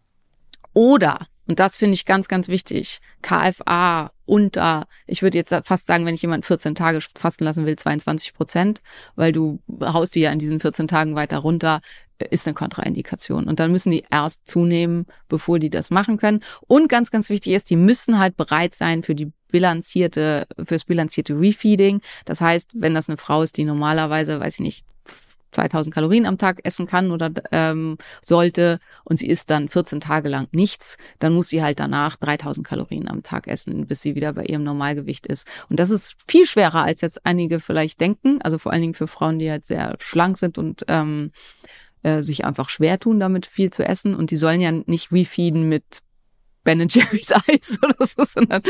oder und das finde ich ganz, ganz wichtig. KFA unter, ich würde jetzt fast sagen, wenn ich jemanden 14 Tage fasten lassen will, 22 Prozent, weil du haust die ja in diesen 14 Tagen weiter runter, ist eine Kontraindikation. Und dann müssen die erst zunehmen, bevor die das machen können. Und ganz, ganz wichtig ist, die müssen halt bereit sein für die bilanzierte, fürs bilanzierte Refeeding. Das heißt, wenn das eine Frau ist, die normalerweise, weiß ich nicht, 2000 Kalorien am Tag essen kann oder ähm, sollte und sie isst dann 14 Tage lang nichts, dann muss sie halt danach 3000 Kalorien am Tag essen, bis sie wieder bei ihrem Normalgewicht ist. Und das ist viel schwerer, als jetzt einige vielleicht denken. Also vor allen Dingen für Frauen, die halt sehr schlank sind und ähm, äh, sich einfach schwer tun, damit viel zu essen. Und die sollen ja nicht refeeden mit Ben Jerry's <laughs> Eis oder so, sondern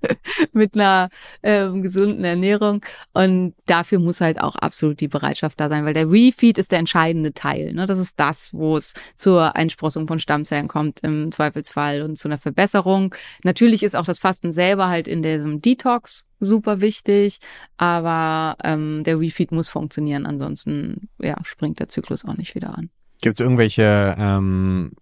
<laughs> mit einer ähm, gesunden Ernährung. Und dafür muss halt auch absolut die Bereitschaft da sein, weil der Refeed ist der entscheidende Teil. Ne? Das ist das, wo es zur Einsprossung von Stammzellen kommt im Zweifelsfall und zu einer Verbesserung. Natürlich ist auch das Fasten selber halt in diesem Detox super wichtig, aber ähm, der Refeed muss funktionieren, ansonsten ja, springt der Zyklus auch nicht wieder an. Gibt es irgendwelche ähm,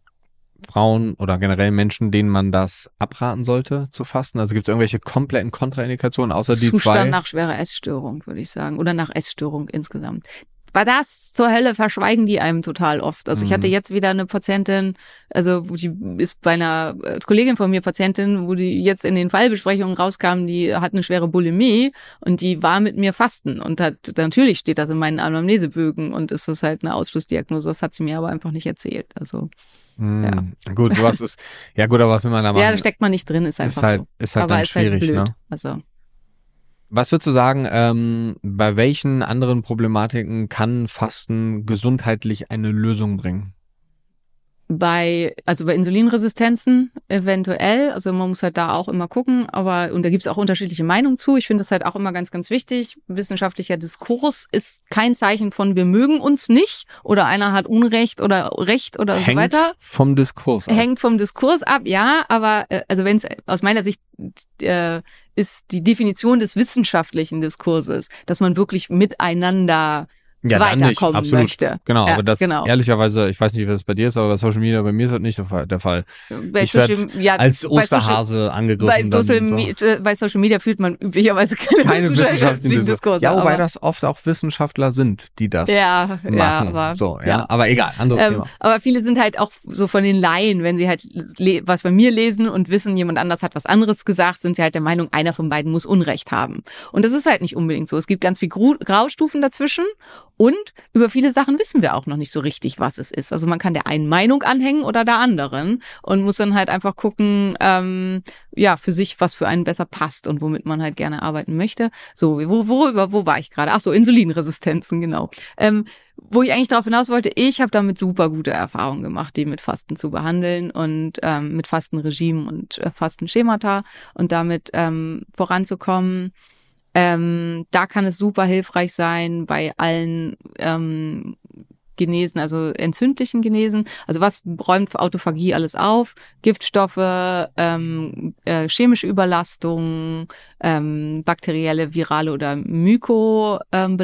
Frauen oder generell Menschen, denen man das abraten sollte zu fasten? Also gibt es irgendwelche kompletten Kontraindikationen außer die Zustand zwei? nach schwerer Essstörung, würde ich sagen. Oder nach Essstörung insgesamt. War das zur Hölle verschweigen die einem total oft. Also ich hatte Mhm. jetzt wieder eine Patientin, also die ist bei einer äh, Kollegin von mir Patientin, wo die jetzt in den Fallbesprechungen rauskam, die hat eine schwere Bulimie und die war mit mir fasten und hat natürlich steht das in meinen Anamnesebögen und ist das halt eine Ausschlussdiagnose. Das hat sie mir aber einfach nicht erzählt. Also Hm, Gut, sowas ist, ja gut, aber was will man da machen? ja, da steckt man nicht drin, ist einfach ist halt, so. ist halt aber dann ist halt schwierig, blöd. ne? Also Was würdest du sagen, ähm, bei welchen anderen Problematiken kann Fasten gesundheitlich eine Lösung bringen? Bei, also bei Insulinresistenzen eventuell, also man muss halt da auch immer gucken, aber und da gibt es auch unterschiedliche Meinungen zu. Ich finde das halt auch immer ganz, ganz wichtig. Wissenschaftlicher Diskurs ist kein Zeichen von wir mögen uns nicht oder einer hat Unrecht oder Recht oder so Hängt weiter. vom Diskurs ab. Hängt vom Diskurs ab, ja, aber äh, also wenn es aus meiner Sicht äh, ist die Definition des wissenschaftlichen Diskurses, dass man wirklich miteinander ja, dann nicht, weiterkommen absolut. möchte. Genau, Ja, aber das genau. ehrlicherweise, ich weiß nicht, wie das bei dir ist, aber bei Social Media, bei mir ist das nicht so der Fall. Bei Ich werd Social- ja, Als bei Social- Osterhase Bei angegriffen. dann Social, so. Äh, bei Social Media fühlt man üblicherweise keine, Keine wissenschaftlichen wissenschaftlichen Diskurs. Diskurse. Ja, wobei aber, das oft auch Wissenschaftler sind, die das Ja, machen. ja, aber- so, ja. ja. Aber egal, anderes ähm, Thema. aber viele sind halt auch so von den Laien, wenn sie halt was bei mir lesen und wissen, jemand anders hat was anderes gesagt, sind sie halt der Meinung, einer von beiden muss Unrecht haben. Und das ist halt nicht unbedingt so. Es gibt ganz viel Graustufen dazwischen und über viele Sachen wissen wir auch noch nicht so richtig, was es ist. Also man kann der einen Meinung anhängen oder der anderen und muss dann halt einfach gucken, ähm, ja, für sich, was für einen besser passt und womit man halt gerne arbeiten möchte. So, wo, worüber, wo war ich gerade? Ach so, Insulinresistenzen, genau. Ähm, wo ich eigentlich darauf hinaus wollte, ich habe damit super gute Erfahrungen gemacht, die mit Fasten zu behandeln und ähm, mit Fastenregime und äh, Fastenschemata und damit ähm, voranzukommen. Ähm, da kann es super hilfreich sein bei allen ähm, Genesen, also entzündlichen Genesen. Also was räumt Autophagie alles auf? Giftstoffe, ähm, äh, chemische Überlastung, ähm, bakterielle, virale oder myko ähm,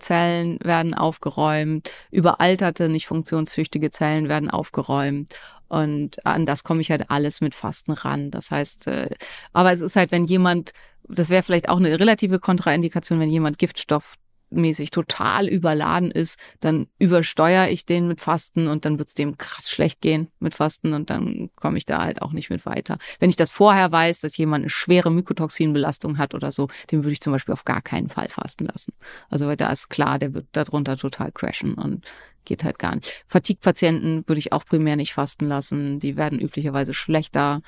Zellen werden aufgeräumt, überalterte, nicht funktionstüchtige Zellen werden aufgeräumt. Und an das komme ich halt alles mit Fasten ran. Das heißt, äh, aber es ist halt, wenn jemand, das wäre vielleicht auch eine relative Kontraindikation, wenn jemand giftstoffmäßig total überladen ist, dann übersteuere ich den mit Fasten und dann wird's dem krass schlecht gehen mit Fasten und dann komme ich da halt auch nicht mit weiter. Wenn ich das vorher weiß, dass jemand eine schwere Mykotoxinbelastung hat oder so, den würde ich zum Beispiel auf gar keinen Fall fasten lassen. Also weil da ist klar, der wird darunter total crashen und geht halt gar nicht. Fatigue-Patienten würde ich auch primär nicht fasten lassen. Die werden üblicherweise schlechter.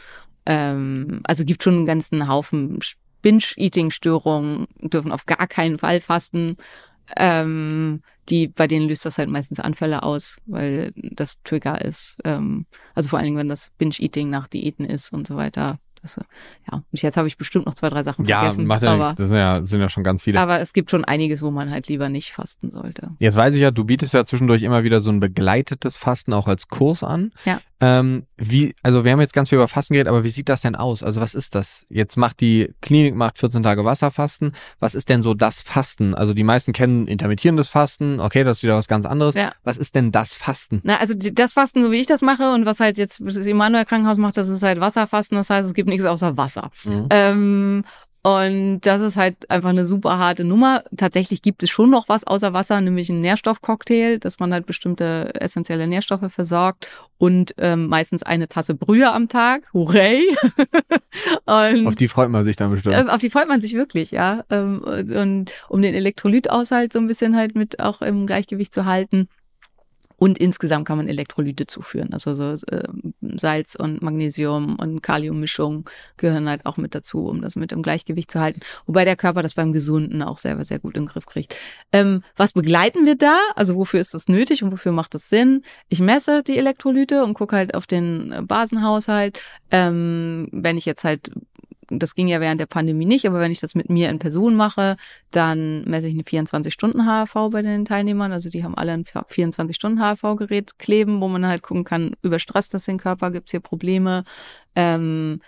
Ähm, also gibt schon einen ganzen Haufen Binge-Eating-Störungen, dürfen auf gar keinen Fall fasten. Ähm, die, bei denen löst das halt meistens Anfälle aus, weil das Trigger ist. Ähm, also vor allen Dingen, wenn das Binge-Eating nach Diäten ist und so weiter. Das, äh, ja, und jetzt habe ich bestimmt noch zwei, drei Sachen Ja, vergessen. macht ja aber, nichts. Das sind ja, sind ja schon ganz viele. aber es gibt schon einiges, wo man halt lieber nicht fasten sollte. Jetzt weiß ich ja, du bietest ja zwischendurch immer wieder so ein begleitetes Fasten auch als Kurs an. Ja. Ähm, wie, also wir haben jetzt ganz viel über Fasten geredet, aber wie sieht das denn aus? Also was ist das? Jetzt macht die Klinik macht 14 Tage Wasserfasten. Was ist denn so das Fasten? Also die meisten kennen intermittierendes Fasten. Okay, das ist wieder was ganz anderes. Ja. Was ist denn das Fasten? Na, also das Fasten, so wie ich das mache und was halt jetzt das Immanuel Krankenhaus macht, das ist halt Wasserfasten. Das heißt, es gibt nichts außer Wasser. Mhm. Ähm, und das ist halt einfach eine super harte Nummer. Tatsächlich gibt es schon noch was außer Wasser, nämlich einen Nährstoffcocktail, dass man halt bestimmte essentielle Nährstoffe versorgt und ähm, meistens eine Tasse Brühe am Tag. Hurray! <laughs> und Auf die freut man sich dann bestimmt. ähm, auf die freut man sich wirklich, ja. Ähm, und, um den Elektrolythaushalt so ein bisschen halt mit auch im Gleichgewicht zu halten. Und insgesamt kann man Elektrolyte zuführen. Also so äh, Salz und Magnesium und Kaliummischung gehören halt auch mit dazu, um das mit im Gleichgewicht zu halten. Wobei der Körper das beim Gesunden auch selber sehr gut den Griff kriegt. Ähm, was begleiten wir da? Also wofür ist das nötig und wofür macht das Sinn? Ich messe die Elektrolyte und gucke halt auf den äh, Basenhaushalt. Ähm, wenn ich jetzt halt das ging ja während der Pandemie nicht, aber wenn ich das mit mir in Person mache, dann messe ich eine 24-Stunden-HRV bei den Teilnehmern. Also die haben alle ein 24-Stunden-HRV-Gerät kleben, wo man halt gucken kann, überstresst das den Körper, gibt's hier Probleme. Ähm,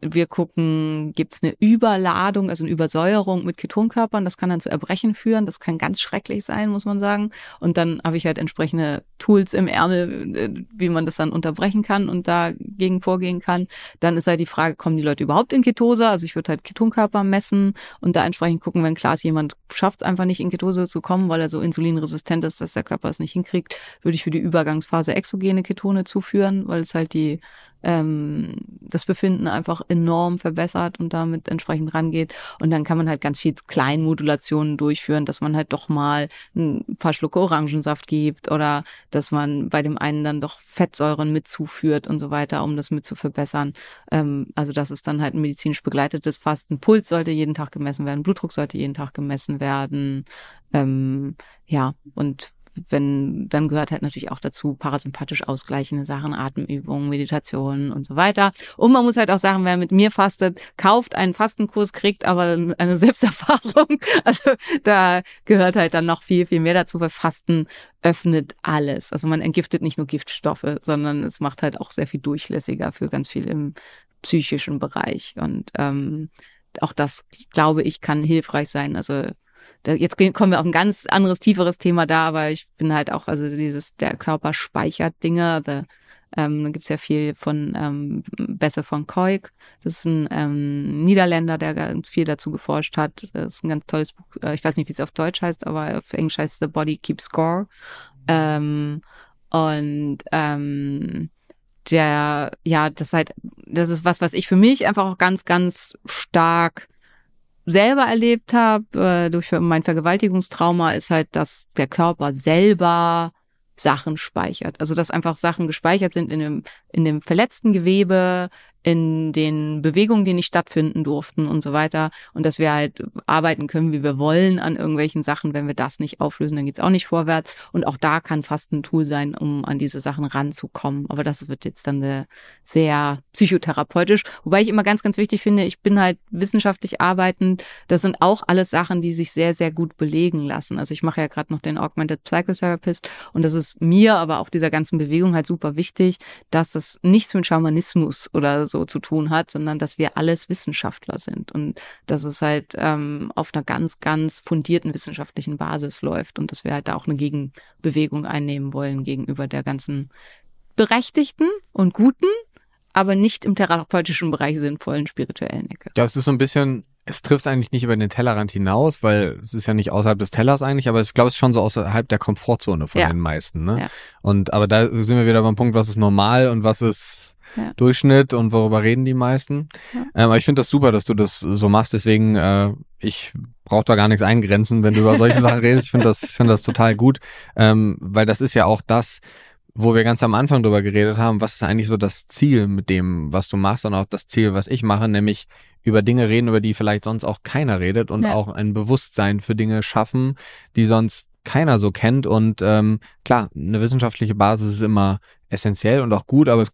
wir gucken, gibt es eine Überladung, also eine Übersäuerung mit Ketonkörpern. Das kann dann zu Erbrechen führen. Das kann ganz schrecklich sein, muss man sagen. Und dann habe ich halt entsprechende Tools im Ärmel, äh, wie man das dann unterbrechen kann und dagegen vorgehen kann. Dann ist halt die Frage, kommen die Leute überhaupt in Ketose? Also ich würde halt Ketonkörper messen und da entsprechend gucken, wenn klar ist, jemand schafft es einfach nicht in Ketose zu kommen, weil er so insulinresistent ist, dass der Körper es nicht hinkriegt, würde ich für die Übergangsphase exogene Ketone zuführen, weil es halt die ähm, das Befinden einfach enorm verbessert und damit entsprechend rangeht. Und dann kann man halt ganz viel Kleinmodulationen durchführen, dass man halt doch mal ein paar Schlucke Orangensaft gibt oder dass man bei dem einen dann doch Fettsäuren mitzuführt und so weiter, um das mit zu verbessern. Ähm, also das ist dann halt ein medizinisch begleitetes Fasten. Puls sollte jeden Tag gemessen werden, Blutdruck sollte jeden Tag gemessen werden. Ähm, ja, und wenn, dann gehört halt natürlich auch dazu parasympathisch ausgleichende Sachen, Atemübungen, Meditationen und so weiter. Und man muss halt auch sagen, wer mit mir fastet, kauft einen Fastenkurs, kriegt aber eine <laughs> Selbsterfahrung. Also da gehört halt dann noch viel, viel mehr dazu, weil Fasten öffnet alles. Also man entgiftet nicht nur Giftstoffe, sondern es macht halt auch sehr viel durchlässiger für ganz viel im psychischen Bereich. Und ähm, auch das, glaube ich, kann hilfreich sein. Also jetzt kommen wir auf ein ganz anderes, tieferes Thema da, aber ich bin halt auch, also dieses, der Körper speichert Dinge, the, ähm, da gibt's ja viel von ähm, Besse von Koik. Das ist ein ähm, Niederländer, der ganz viel dazu geforscht hat. Das ist ein ganz tolles Buch. Äh, ich weiß nicht, wie es auf Deutsch heißt, aber auf Englisch heißt es The Body Keeps Score. Ähm, und ähm, der, ja, das halt, das ist was, was ich für mich einfach auch ganz, ganz stark selber erlebt habe, äh, durch mein Vergewaltigungstrauma, ist halt, dass der Körper selber Sachen speichert. Also dass einfach Sachen gespeichert sind in dem, in dem verletzten Gewebe, in den Bewegungen, die nicht stattfinden durften und so weiter. Und dass wir halt arbeiten können, wie wir wollen an irgendwelchen Sachen. Wenn wir das nicht auflösen, dann geht's auch nicht vorwärts. Und auch da kann fast ein Tool sein, um an diese Sachen ranzukommen. Aber das wird jetzt dann sehr psychotherapeutisch. Wobei ich immer ganz, ganz wichtig finde, ich bin halt wissenschaftlich arbeitend. Das sind auch alles Sachen, die sich sehr, sehr gut belegen lassen. Also ich mache ja gerade noch den Augmented Psychotherapist und das ist mir, aber auch dieser ganzen Bewegung halt super wichtig, dass das nichts mit Schamanismus oder so zu tun hat, sondern dass wir alles Wissenschaftler sind und dass es halt ähm, auf einer ganz, ganz fundierten wissenschaftlichen Basis läuft und dass wir halt da auch eine Gegenbewegung einnehmen wollen gegenüber der ganzen berechtigten und guten, aber nicht im therapeutischen Bereich sinnvollen spirituellen Ecke. Ja, es ist so ein bisschen es trifft eigentlich nicht über den Tellerrand hinaus, weil es ist ja nicht außerhalb des Tellers eigentlich, aber ich glaube, es ist schon so außerhalb der Komfortzone von ja. den meisten. Ne? Ja. Und aber da sind wir wieder beim Punkt, was ist normal und was ist ja. Durchschnitt und worüber reden die meisten. Ja. Ähm, aber ich finde das super, dass du das so machst. Deswegen, äh, ich brauche da gar nichts eingrenzen, wenn du über solche <laughs> Sachen redest. Ich finde das, finde das total gut, ähm, weil das ist ja auch das, wo wir ganz am Anfang drüber geredet haben, was ist eigentlich so das Ziel mit dem, was du machst und auch das Ziel, was ich mache, nämlich über Dinge reden, über die vielleicht sonst auch keiner redet und ja. auch ein Bewusstsein für Dinge schaffen, die sonst keiner so kennt. Und ähm, klar, eine wissenschaftliche Basis ist immer essentiell und auch gut, aber es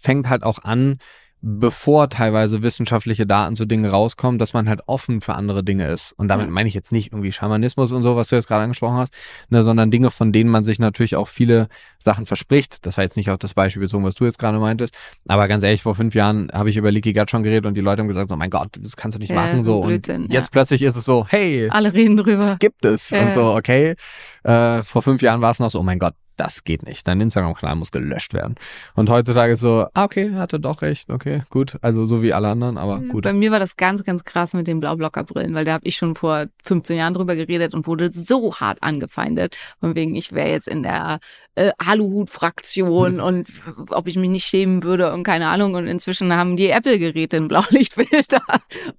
fängt halt auch an, bevor teilweise wissenschaftliche Daten zu Dingen rauskommen, dass man halt offen für andere Dinge ist. Und damit ja. meine ich jetzt nicht irgendwie Schamanismus und so, was du jetzt gerade angesprochen hast, ne, sondern Dinge, von denen man sich natürlich auch viele Sachen verspricht. Das war jetzt nicht auf das Beispiel bezogen, was du jetzt gerade meintest. Aber ganz ehrlich, vor fünf Jahren habe ich über Leaky Gut schon geredet und die Leute haben gesagt, oh mein Gott, das kannst du nicht ja, machen. So. Blödsinn, und jetzt ja. plötzlich ist es so, hey, alle reden drüber. Es gibt es. Und so, okay. Äh, vor fünf Jahren war es noch so, oh mein Gott, das geht nicht. Dein Instagram-Kanal muss gelöscht werden. Und heutzutage ist so, ah, okay, hatte doch recht, okay, gut. Also so wie alle anderen, aber gut. Bei mir war das ganz, ganz krass mit den Blaublocker-Brillen, weil da habe ich schon vor 15 Jahren drüber geredet und wurde so hart angefeindet. Von wegen, ich wäre jetzt in der äh, Aluhut-Fraktion hm. und ob ich mich nicht schämen würde und keine Ahnung. Und inzwischen haben die Apple-Geräte ein Blaulichtfilter.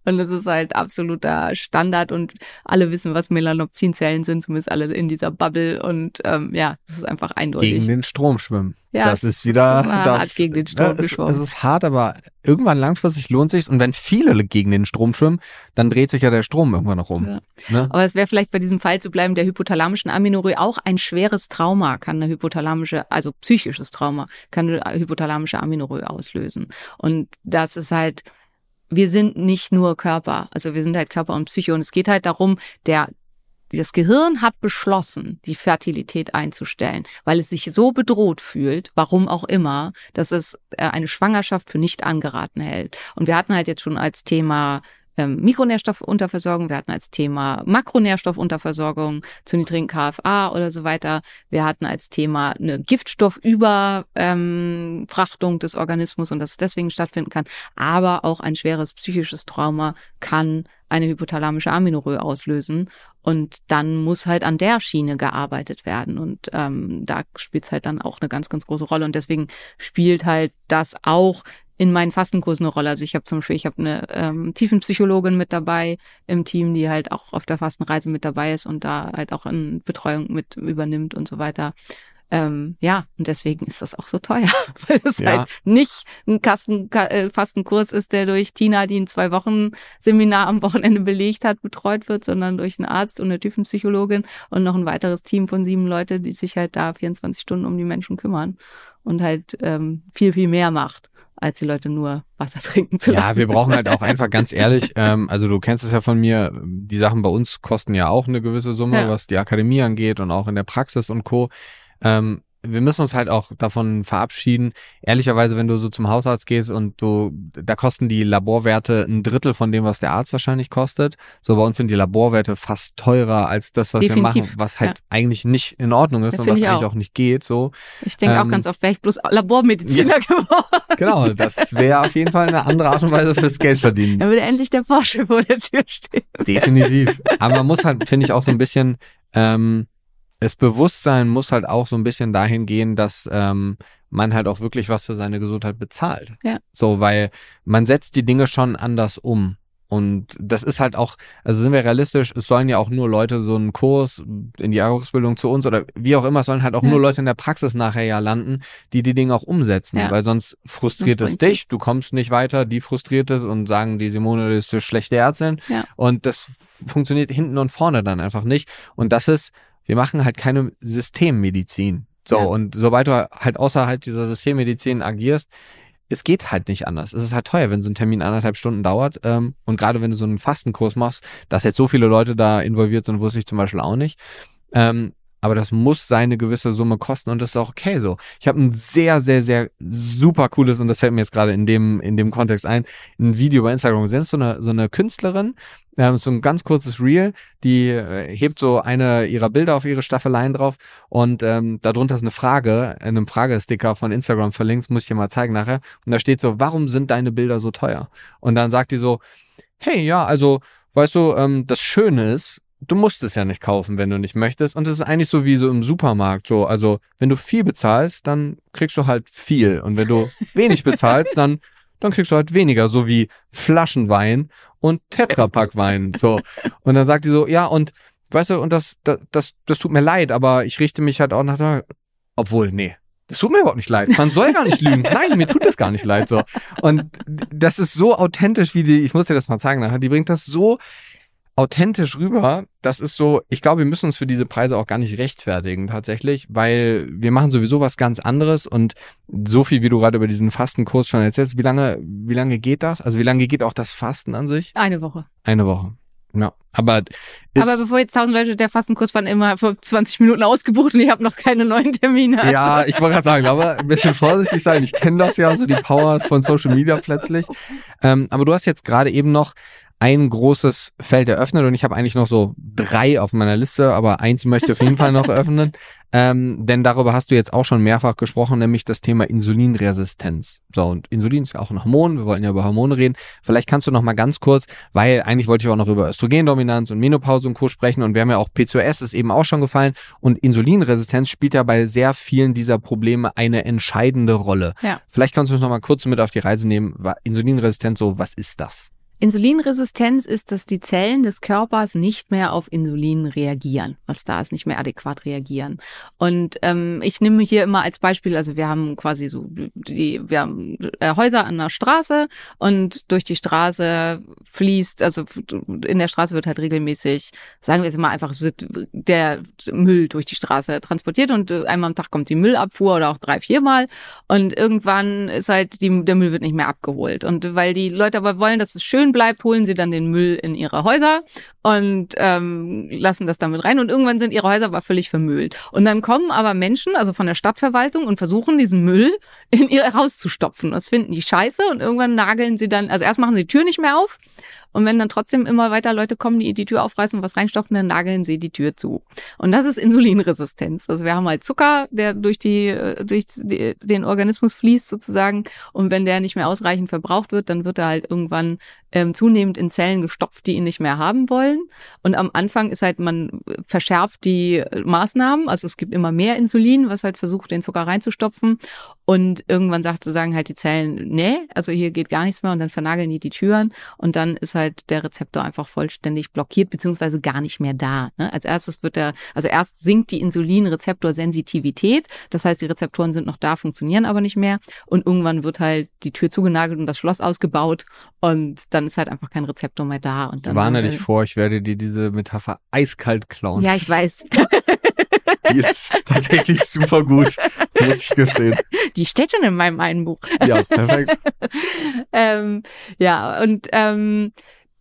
Und das ist halt absoluter Standard und alle wissen, was Melanopsinzellen sind, zumindest alle in dieser Bubble. Und ähm, ja, das ist einfach eindeutig. Gegen den Strom schwimmen. Ja, das ist wieder das, gegen den Strom das, das ist hart, aber irgendwann langfristig lohnt sich und wenn viele gegen den Strom schwimmen, dann dreht sich ja der Strom irgendwann noch um. Ja. Ne? Aber es wäre vielleicht bei diesem Fall zu bleiben der hypothalamischen Aminorrhoe auch ein schweres Trauma kann eine hypothalamische, also psychisches Trauma kann eine hypothalamische Aminorrhoe auslösen und das ist halt wir sind nicht nur Körper, also wir sind halt Körper und Psyche und es geht halt darum, der das Gehirn hat beschlossen, die Fertilität einzustellen, weil es sich so bedroht fühlt, warum auch immer, dass es äh, eine Schwangerschaft für nicht angeraten hält. Und wir hatten halt jetzt schon als Thema ähm, Mikronährstoffunterversorgung, wir hatten als Thema Makronährstoffunterversorgung zu niedrigen KFA oder so weiter. Wir hatten als Thema eine Giftstoffüberfrachtung ähm, des Organismus und dass es deswegen stattfinden kann. Aber auch ein schweres psychisches Trauma kann eine hypothalamische Aminorö auslösen. Und dann muss halt an der Schiene gearbeitet werden. Und ähm, da spielt es halt dann auch eine ganz, ganz große Rolle. Und deswegen spielt halt das auch in meinen Fastenkursen eine Rolle. Also ich habe zum Beispiel, ich habe eine ähm, Tiefenpsychologin mit dabei im Team, die halt auch auf der Fastenreise mit dabei ist und da halt auch in Betreuung mit übernimmt und so weiter. Ähm, ja, und deswegen ist das auch so teuer, <laughs> weil es ja. halt nicht ein Kasten, äh, Fastenkurs ist, der durch Tina, die ein zwei Wochen Seminar am Wochenende belegt hat, betreut wird, sondern durch einen Arzt und eine Tiefenpsychologin und noch ein weiteres Team von sieben Leute, die sich halt da 24 Stunden um die Menschen kümmern und halt ähm, viel, viel mehr macht als die Leute nur Wasser <laughs> trinken zu lassen. Ja, wir brauchen halt auch <laughs> einfach ganz ehrlich, ähm, also du kennst es ja von mir, die Sachen bei uns kosten ja auch eine gewisse Summe, ja. was die Akademie angeht und auch in der Praxis und Co. Ähm, wir müssen uns halt auch davon verabschieden. Ehrlicherweise, wenn du so zum Hausarzt gehst und du, da kosten die Laborwerte ein Drittel von dem, was der Arzt wahrscheinlich kostet. So bei uns sind die Laborwerte fast teurer als das, was Definitiv. wir machen, was halt ja. eigentlich nicht in Ordnung ist das und was eigentlich auch. auch. nicht geht. So. Ich denke ähm, auch ganz oft, wäre ich bloß Labormediziner ja, geworden. Genau, das wäre auf jeden Fall eine andere Art und Weise fürs Geld verdienen. Da würde endlich der Porsche vor der Tür stehen. Definitiv. Aber man muss halt, finde ich, auch so ein bisschen ähm, das Bewusstsein muss halt auch so ein bisschen dahin gehen, dass ähm, man halt auch wirklich was für seine Gesundheit bezahlt. Ja. So, weil man setzt die Dinge schon anders um. Und das ist halt auch, also sind wir realistisch, es sollen ja auch nur Leute so einen Kurs in die Ausbildung zu uns oder wie auch immer, es sollen halt auch ja. nur Leute in der Praxis nachher ja landen, die die Dinge auch umsetzen, ja. weil sonst frustriert es dich, du kommst nicht weiter, die frustriert es und sagen, die Simone ist eine schlechte Ärztin ja. und das funktioniert hinten und vorne dann einfach nicht und das ist wir machen halt keine Systemmedizin. So, ja. und sobald du halt außerhalb dieser Systemmedizin agierst, es geht halt nicht anders. Es ist halt teuer, wenn so ein Termin anderthalb Stunden dauert. Ähm, und gerade wenn du so einen Fastenkurs machst, dass jetzt so viele Leute da involviert sind, wusste ich zum Beispiel auch nicht. Ähm, aber das muss seine gewisse Summe kosten und das ist auch okay so. Ich habe ein sehr, sehr, sehr super cooles, und das fällt mir jetzt gerade in dem, in dem Kontext ein, ein Video bei Instagram gesehen. So eine, so eine Künstlerin, ähm, so ein ganz kurzes Reel, die äh, hebt so eine ihrer Bilder auf ihre Staffeleien drauf und ähm, darunter ist eine Frage, in einem Fragesticker von Instagram verlinkt, muss ich dir mal zeigen nachher. Und da steht so, warum sind deine Bilder so teuer? Und dann sagt die so, hey, ja, also, weißt du, ähm, das Schöne ist, du musst es ja nicht kaufen, wenn du nicht möchtest. Und es ist eigentlich so wie so im Supermarkt. So, also wenn du viel bezahlst, dann kriegst du halt viel. Und wenn du <laughs> wenig bezahlst, dann, dann kriegst du halt weniger, so wie Flaschenwein und Tetrapack-Wein. So. Und dann sagt die so, ja, und weißt du, und das, das, das, das tut mir leid, aber ich richte mich halt auch nach obwohl, nee, das tut mir überhaupt nicht leid. Man soll gar nicht lügen. <laughs> Nein, mir tut das gar nicht leid. So. Und das ist so authentisch, wie die, ich muss dir das mal zeigen nachher, die bringt das so authentisch rüber. Das ist so, ich glaube, wir müssen uns für diese Preise auch gar nicht rechtfertigen tatsächlich, weil wir machen sowieso was ganz anderes und so viel, wie du gerade über diesen Fastenkurs schon erzählst, wie lange, wie lange geht das? Also wie lange geht auch das Fasten an sich? Eine Woche. Eine Woche. Ja, aber aber bevor jetzt tausend Leute der Fastenkurs waren immer vor 20 Minuten ausgebucht und ich habe noch keine neuen Termine. Also. Ja, ich wollte gerade sagen, aber ein bisschen vorsichtig sein. Ich kenne das ja, so die Power von Social Media plötzlich. Ähm, aber du hast jetzt gerade eben noch ein großes Feld eröffnet und ich habe eigentlich noch so drei auf meiner Liste, aber eins möchte ich auf jeden Fall noch <laughs> öffnen, ähm, denn darüber hast du jetzt auch schon mehrfach gesprochen, nämlich das Thema Insulinresistenz. So und Insulin ist ja auch ein Hormon, wir wollten ja über Hormone reden. Vielleicht kannst du noch mal ganz kurz, weil eigentlich wollte ich auch noch über Östrogendominanz und Menopause und Co sprechen und wir haben ja auch PCOS ist eben auch schon gefallen und Insulinresistenz spielt ja bei sehr vielen dieser Probleme eine entscheidende Rolle. Ja. Vielleicht kannst du uns noch mal kurz mit auf die Reise nehmen. Insulinresistenz, so was ist das? Insulinresistenz ist, dass die Zellen des Körpers nicht mehr auf Insulin reagieren, was da ist, nicht mehr adäquat reagieren. Und ähm, ich nehme hier immer als Beispiel, also wir haben quasi so die, wir haben äh, Häuser an der Straße und durch die Straße fließt, also in der Straße wird halt regelmäßig, sagen wir jetzt mal einfach, es wird der Müll durch die Straße transportiert und äh, einmal am Tag kommt die Müllabfuhr oder auch drei, viermal und irgendwann ist halt die, der Müll wird nicht mehr abgeholt. Und weil die Leute aber wollen, dass es schön bleibt, holen sie dann den Müll in ihre Häuser und ähm, lassen das damit rein und irgendwann sind ihre Häuser aber völlig vermüllt. Und dann kommen aber Menschen, also von der Stadtverwaltung und versuchen diesen Müll <laughs> in ihr Haus zu stopfen. Das finden die scheiße und irgendwann nageln sie dann, also erst machen sie die Tür nicht mehr auf und wenn dann trotzdem immer weiter Leute kommen, die die Tür aufreißen und was reinstopfen, dann nageln sie die Tür zu. Und das ist Insulinresistenz. Also wir haben halt Zucker, der durch die, äh, durch die, den Organismus fließt sozusagen. Und wenn der nicht mehr ausreichend verbraucht wird, dann wird er halt irgendwann ähm, zunehmend in Zellen gestopft, die ihn nicht mehr haben wollen. Und am Anfang ist halt, man verschärft die Maßnahmen. Also es gibt immer mehr Insulin, was halt versucht, den Zucker reinzustopfen. Und irgendwann sagt, sagen halt die Zellen, nee, also hier geht gar nichts mehr und dann vernageln die die Türen und dann ist halt der Rezeptor einfach vollständig blockiert beziehungsweise gar nicht mehr da. Ne? Als erstes wird der, also erst sinkt die Insulinrezeptorsensitivität, das heißt die Rezeptoren sind noch da, funktionieren aber nicht mehr und irgendwann wird halt die Tür zugenagelt und das Schloss ausgebaut und dann ist halt einfach kein Rezeptor mehr da. Und dann Warne dich vor, ich werde dir diese Metapher eiskalt klauen. Ja, ich weiß. <laughs> Die ist tatsächlich super gut, muss ich gestehen. Die steht schon in meinem einen Buch. Ja, perfekt. <laughs> ähm, ja, und ähm,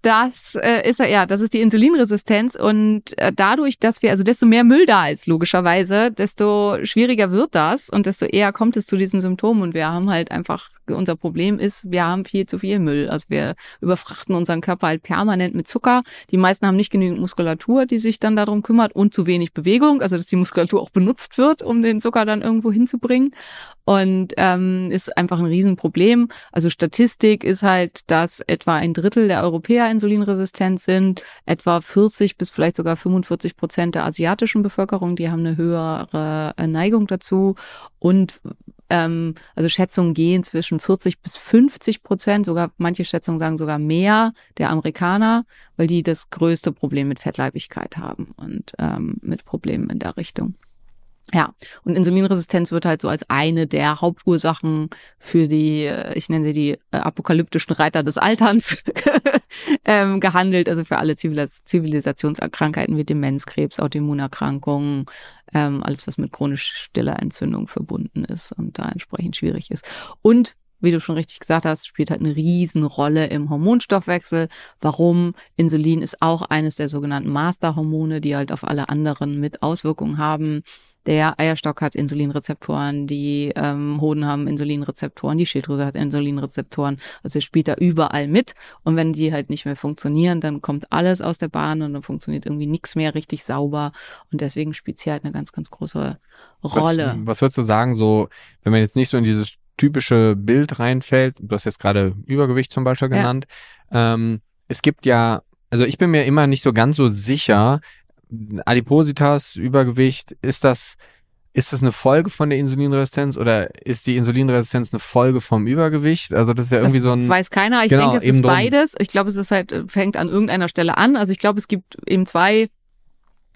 das äh, ist ja, das ist die Insulinresistenz und äh, dadurch, dass wir, also desto mehr Müll da ist, logischerweise, desto schwieriger wird das und desto eher kommt es zu diesen Symptomen und wir haben halt einfach, unser Problem ist, wir haben viel zu viel Müll. Also wir überfrachten unseren Körper halt permanent mit Zucker. Die meisten haben nicht genügend Muskulatur, die sich dann darum kümmert und zu wenig Bewegung, also dass die Muskulatur auch benutzt wird, um den Zucker dann irgendwo hinzubringen und ähm, ist einfach ein Riesenproblem. Also Statistik ist halt, dass etwa ein Drittel der Europäer insulinresistent sind, etwa 40 bis vielleicht sogar 45 Prozent der asiatischen Bevölkerung, die haben eine höhere äh, Neigung dazu und ähm, also Schätzungen gehen zwischen 40 bis 50 Prozent, sogar manche Schätzungen sagen sogar mehr der Amerikaner, weil die das größte Problem mit Fettleibigkeit haben und ähm, mit Problemen in der Richtung. Ja, und Insulinresistenz wird halt so als eine der Hauptursachen für die, äh, ich nenne sie die äh, apokalyptischen Reiter des Alterns, <laughs> ähm, gehandelt, also für alle Zivilis Zivilisationskrankheiten wie Demenz, Krebs, Autoimmunerkrankungen, ähm, alles, was mit chronisch stiller Entzündung verbunden ist und da entsprechend schwierig ist. Und wie du schon richtig gesagt hast, spielt halt eine Riesenrolle im Hormonstoffwechsel. Warum? Insulin ist auch eines der sogenannten Masterhormone, die halt auf alle anderen mit Auswirkungen haben. Der Eierstock hat Insulinrezeptoren, die ähm, Hoden haben Insulinrezeptoren, die Schilddrüse hat Insulinrezeptoren. Also spielt da überall mit. Und wenn die halt nicht mehr funktionieren, dann kommt alles aus der Bahn und dann funktioniert irgendwie nichts mehr richtig sauber. Und deswegen spielt sie halt eine ganz, ganz große Rolle. Was, was würdest du sagen, so, wenn man jetzt nicht so in dieses typische Bild reinfällt, du hast jetzt gerade Übergewicht zum Beispiel genannt, ja. ähm, es gibt ja, also ich bin mir immer nicht so ganz so sicher, Adipositas, Übergewicht, ist das, ist das eine Folge von der Insulinresistenz oder ist die Insulinresistenz eine Folge vom Übergewicht? Also das ist ja irgendwie das so ein. Weiß keiner. Ich genau, denke, es ist beides. Ich glaube, es ist halt, fängt an irgendeiner Stelle an. Also ich glaube, es gibt eben zwei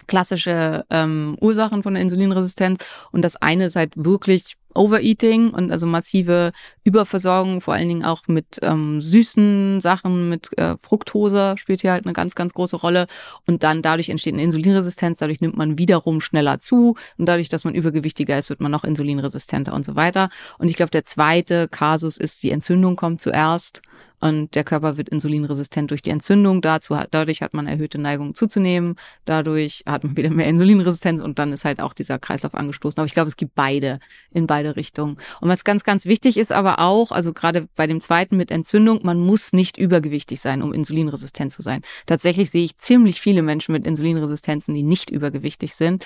klassische ähm, Ursachen von der Insulinresistenz. Und das eine ist halt wirklich Overeating und also massive Überversorgung, vor allen Dingen auch mit ähm, süßen Sachen, mit äh, Fructose spielt hier halt eine ganz, ganz große Rolle. Und dann dadurch entsteht eine Insulinresistenz, dadurch nimmt man wiederum schneller zu und dadurch, dass man übergewichtiger ist, wird man noch insulinresistenter und so weiter. Und ich glaube, der zweite Kasus ist, die Entzündung kommt zuerst und der Körper wird insulinresistent durch die Entzündung. Dazu hat, dadurch hat man erhöhte Neigung zuzunehmen. Dadurch hat man wieder mehr Insulinresistenz und dann ist halt auch dieser Kreislauf angestoßen. Aber ich glaube, es gibt beide in beide Richtungen. Und was ganz, ganz wichtig ist aber auch, also gerade bei dem zweiten mit Entzündung, man muss nicht übergewichtig sein, um insulinresistent zu sein. Tatsächlich sehe ich ziemlich viele Menschen mit Insulinresistenzen, die nicht übergewichtig sind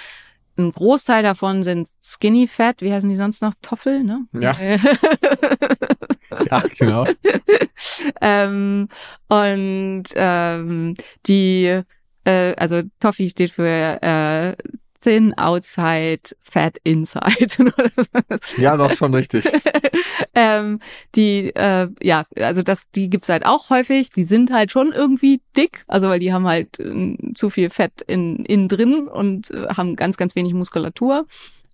ein Großteil davon sind Skinny Fat, wie heißen die sonst noch? Toffel, ne? Ja. <laughs> ja, genau. <laughs> ähm, und ähm, die, äh, also Toffee steht für äh, thin outside, fat inside. <laughs> ja, doch schon richtig. <laughs> ähm, die, äh, ja, also das, die gibt's halt auch häufig. Die sind halt schon irgendwie dick, also weil die haben halt äh, zu viel Fett in innen drin und äh, haben ganz, ganz wenig Muskulatur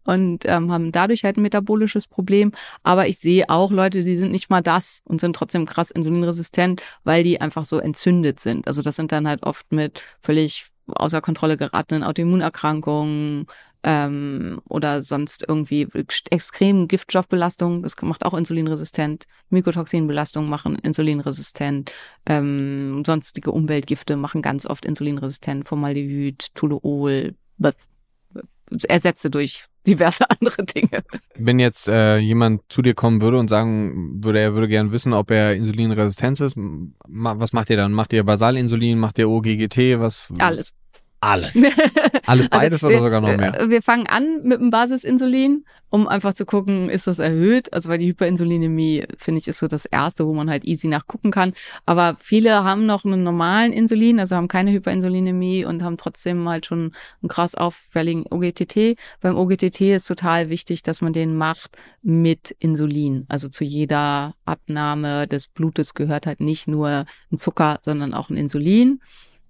und ähm, haben dadurch halt ein metabolisches Problem. Aber ich sehe auch Leute, die sind nicht mal das und sind trotzdem krass insulinresistent, weil die einfach so entzündet sind. Also das sind dann halt oft mit völlig außer Kontrolle geratenen Autoimmunerkrankungen, ähm, oder sonst irgendwie extrem Giftstoffbelastung, das macht auch insulinresistent, Mykotoxinbelastung machen insulinresistent, ähm, sonstige Umweltgifte machen ganz oft insulinresistent, Formaldehyd, Toluol, ersetze durch diverse <laughs> andere Dinge. Wenn jetzt äh, jemand zu dir kommen würde und sagen würde, er würde gern wissen, ob er insulinresistent ist, was macht ihr dann? Macht ihr Basalinsulin, macht ihr OGGT, was? Alles. Alles. <laughs> Alles beides also wir, oder sogar noch mehr? Wir fangen an mit dem Basisinsulin, um einfach zu gucken, ist das erhöht? Also weil die Hyperinsulinämie, finde ich, ist so das Erste, wo man halt easy nachgucken kann. Aber viele haben noch einen normalen Insulin, also haben keine Hyperinsulinämie und haben trotzdem halt schon einen krass auffälligen OGTT. Beim OGTT ist total wichtig, dass man den macht mit Insulin. Also zu jeder Abnahme des Blutes gehört halt nicht nur ein Zucker, sondern auch ein Insulin.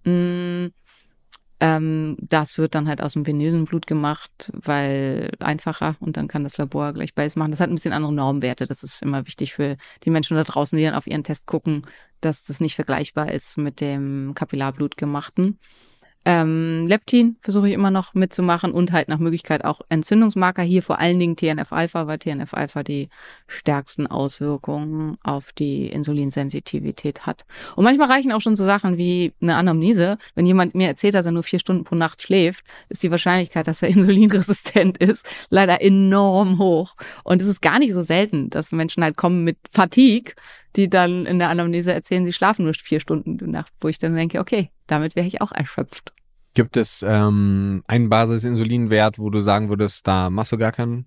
Mmh ähm, das wird dann halt aus dem venösen Blut gemacht, weil einfacher und dann kann das Labor gleich beides machen. Das hat ein bisschen andere Normwerte. Das ist immer wichtig für die Menschen da draußen, die dann auf ihren Test gucken, dass das nicht vergleichbar ist mit dem Kapillarblut gemachten. Ähm, Leptin versuche ich immer noch mitzumachen und halt nach Möglichkeit auch Entzündungsmarker. Hier vor allen Dingen TNF-Alpha, weil TNF-Alpha die stärksten Auswirkungen auf die Insulinsensitivität hat. Und manchmal reichen auch schon so Sachen wie eine Anamnese. Wenn jemand mir erzählt, dass er nur vier Stunden pro Nacht schläft, ist die Wahrscheinlichkeit, dass er <laughs> insulinresistent ist, leider enorm hoch. Und es ist gar nicht so selten, dass Menschen halt kommen mit Fatigue, die dann in der Anamnese erzählen, sie schlafen nur vier Stunden die Nacht, wo ich dann denke, okay, damit wäre ich auch erschöpft. Gibt es ähm, einen Basisinsulinwert, wo du sagen würdest, da machst du gar keinen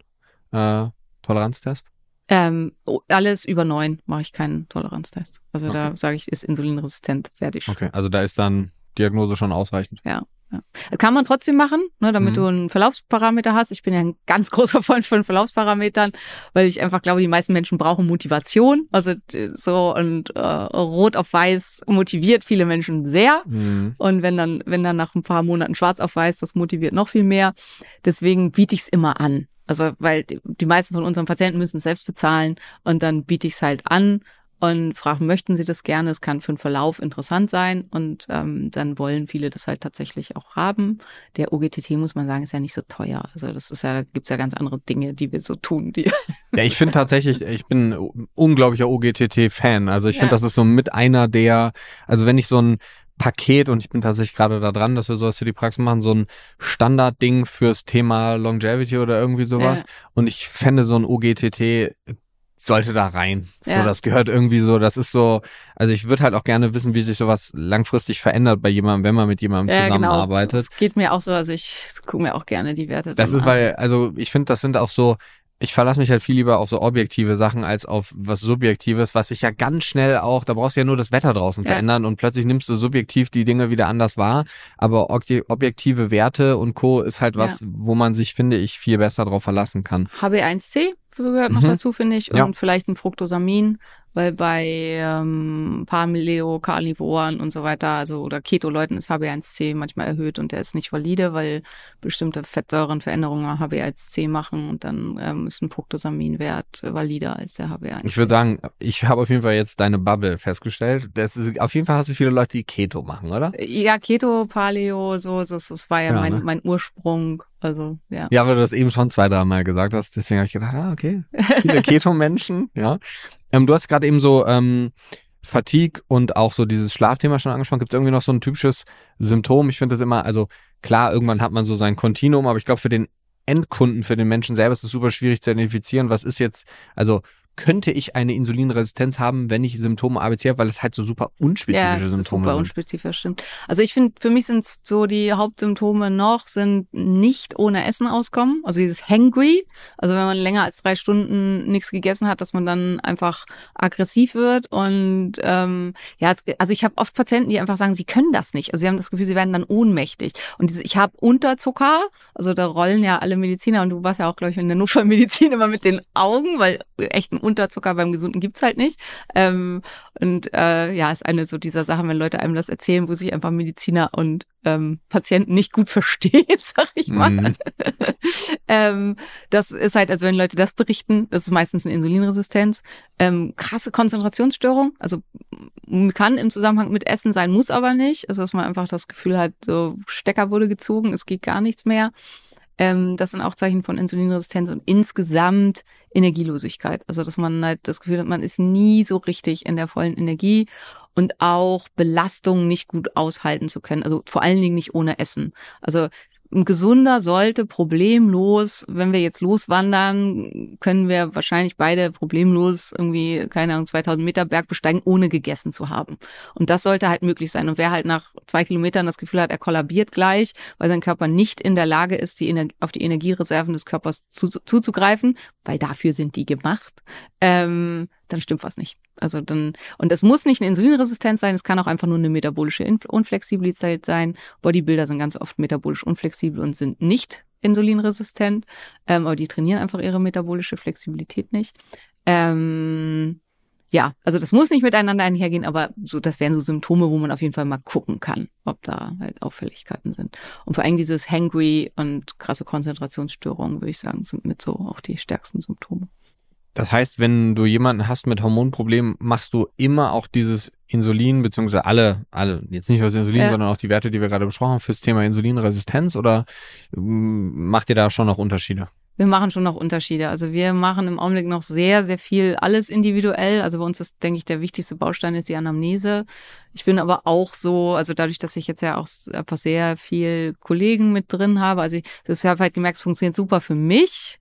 äh, Toleranztest? Ähm, alles über neun mache ich keinen Toleranztest. Also okay. da sage ich, ist insulinresistent, fertig. Okay, also da ist dann Diagnose schon ausreichend. Ja. Ja. Kann man trotzdem machen, ne, damit mhm. du einen Verlaufsparameter hast. Ich bin ja ein ganz großer <laughs> Freund von Verlaufsparametern, weil ich einfach glaube, die meisten Menschen brauchen Motivation. Also so und äh, Rot auf Weiß motiviert viele Menschen sehr. Mhm. Und wenn dann, wenn dann nach ein paar Monaten Schwarz auf Weiß, das motiviert noch viel mehr. Deswegen biete ich es immer an. Also, weil die meisten von unseren Patienten müssen es selbst bezahlen und dann biete ich es halt an und fragen, möchten Sie das gerne? Es kann für den Verlauf interessant sein und ähm, dann wollen viele das halt tatsächlich auch haben. Der OGTT, muss man sagen, ist ja nicht so teuer. Also das ist ja, da gibt's ja ganz andere Dinge, die wir so tun. Die <laughs> ja, ich finde tatsächlich, ich bin ein unglaublicher OGTT-Fan. Also ich finde, ja. das ist so mit einer der, also wenn ich so ein Paket und ich bin tatsächlich gerade da dran, dass wir sowas für die Praxis machen, so ein Standardding fürs Thema Longevity oder irgendwie sowas. Ja. Und ich fände so ein OGTT sollte da rein. So, ja. das gehört irgendwie so, das ist so, also ich würde halt auch gerne wissen, wie sich sowas langfristig verändert bei jemandem, wenn man mit jemandem ja, genau. zusammenarbeitet. Genau. Das geht mir auch so, also ich gucke mir auch gerne die Werte. Das ist, an. weil, also ich finde, das sind auch so, ich verlasse mich halt viel lieber auf so objektive Sachen als auf was Subjektives, was sich ja ganz schnell auch, da brauchst du ja nur das Wetter draußen ja. verändern und plötzlich nimmst du subjektiv die Dinge wieder anders wahr. Aber objektive Werte und Co. ist halt was, ja. wo man sich, finde ich, viel besser drauf verlassen kann. HB1C gehört noch mhm. dazu, finde ich. Und ja. vielleicht ein Fructosamin, weil bei ähm, Carnivoren und so weiter, also oder Keto-Leuten ist HB1C manchmal erhöht und der ist nicht valide, weil bestimmte Fettsäurenveränderungen HB1C machen und dann ähm, ist ein Fructosaminwert valider als der HB1C. Ich würde sagen, ich habe auf jeden Fall jetzt deine Bubble festgestellt. Das ist, auf jeden Fall hast du viele Leute, die Keto machen, oder? Ja, Keto, Paleo, so, das, das war ja, ja mein, ne? mein Ursprung. Also, ja. Ja, weil du das eben schon zwei, drei Mal gesagt hast, deswegen habe ich gedacht, ah, okay. <laughs> Viele Keto-Menschen, ja. Ähm, du hast gerade eben so ähm, Fatigue und auch so dieses Schlafthema schon angesprochen. Gibt es irgendwie noch so ein typisches Symptom? Ich finde das immer, also klar, irgendwann hat man so sein Kontinuum, aber ich glaube, für den Endkunden, für den Menschen selber ist es super schwierig zu identifizieren, was ist jetzt, also könnte ich eine Insulinresistenz haben, wenn ich Symptome ABC habe, weil es halt so super unspezifische ja, Symptome ist super sind. unspezifisch, stimmt. Also ich finde, für mich sind so die Hauptsymptome noch, sind nicht ohne Essen auskommen. Also dieses Hangry, also wenn man länger als drei Stunden nichts gegessen hat, dass man dann einfach aggressiv wird. Und ähm, ja, also ich habe oft Patienten, die einfach sagen, sie können das nicht. Also sie haben das Gefühl, sie werden dann ohnmächtig. Und dieses, ich habe Unterzucker, also da rollen ja alle Mediziner und du warst ja auch, glaube ich, in der Notfallmedizin <laughs> immer mit den Augen, weil echt ein Unterzucker beim Gesunden gibt's halt nicht. Ähm, und äh, ja, ist eine so dieser Sachen, wenn Leute einem das erzählen, wo sich einfach Mediziner und ähm, Patienten nicht gut <laughs> verstehen, sag ich mal. Mhm. <laughs> ähm, das ist halt, also wenn Leute das berichten, das ist meistens eine Insulinresistenz. Ähm, krasse Konzentrationsstörung, also kann im Zusammenhang mit Essen sein, muss aber nicht. Also dass man einfach das Gefühl hat, so Stecker wurde gezogen, es geht gar nichts mehr. Ähm, das sind auch Zeichen von Insulinresistenz und insgesamt Energielosigkeit. Also dass man halt das Gefühl hat, man ist nie so richtig in der vollen Energie und auch Belastungen nicht gut aushalten zu können. Also vor allen Dingen nicht ohne Essen. Also ein Gesunder sollte problemlos, wenn wir jetzt loswandern, können wir wahrscheinlich beide problemlos irgendwie, keine Ahnung, 2000 Meter Berg besteigen, ohne gegessen zu haben. Und das sollte halt möglich sein. Und wer halt nach zwei Kilometern das Gefühl hat, er kollabiert gleich, weil sein Körper nicht in der Lage ist, die Ener auf die Energiereserven des Körpers zu zuzugreifen, weil dafür sind die gemacht, ähm, dann stimmt was nicht. Also dann, und es muss nicht eine Insulinresistenz sein, es kann auch einfach nur eine metabolische Unflexibilität sein. Bodybuilder sind ganz oft metabolisch unflexibel und sind nicht insulinresistent, ähm, aber die trainieren einfach ihre metabolische Flexibilität nicht. Ähm, ja, also das muss nicht miteinander einhergehen, aber so, das wären so Symptome, wo man auf jeden Fall mal gucken kann, ob da halt Auffälligkeiten sind. Und vor allem dieses Hangry und krasse Konzentrationsstörungen, würde ich sagen, sind mit so auch die stärksten Symptome. Das heißt, wenn du jemanden hast mit Hormonproblemen, machst du immer auch dieses Insulin, beziehungsweise alle, alle, jetzt nicht nur das Insulin, ja. sondern auch die Werte, die wir gerade besprochen haben, fürs Thema Insulinresistenz oder ähm, macht ihr da schon noch Unterschiede? Wir machen schon noch Unterschiede. Also wir machen im Augenblick noch sehr, sehr viel alles individuell. Also bei uns ist, denke ich, der wichtigste Baustein ist die Anamnese. Ich bin aber auch so, also dadurch, dass ich jetzt ja auch einfach sehr viel Kollegen mit drin habe, also ich, das habe halt gemerkt, es funktioniert super für mich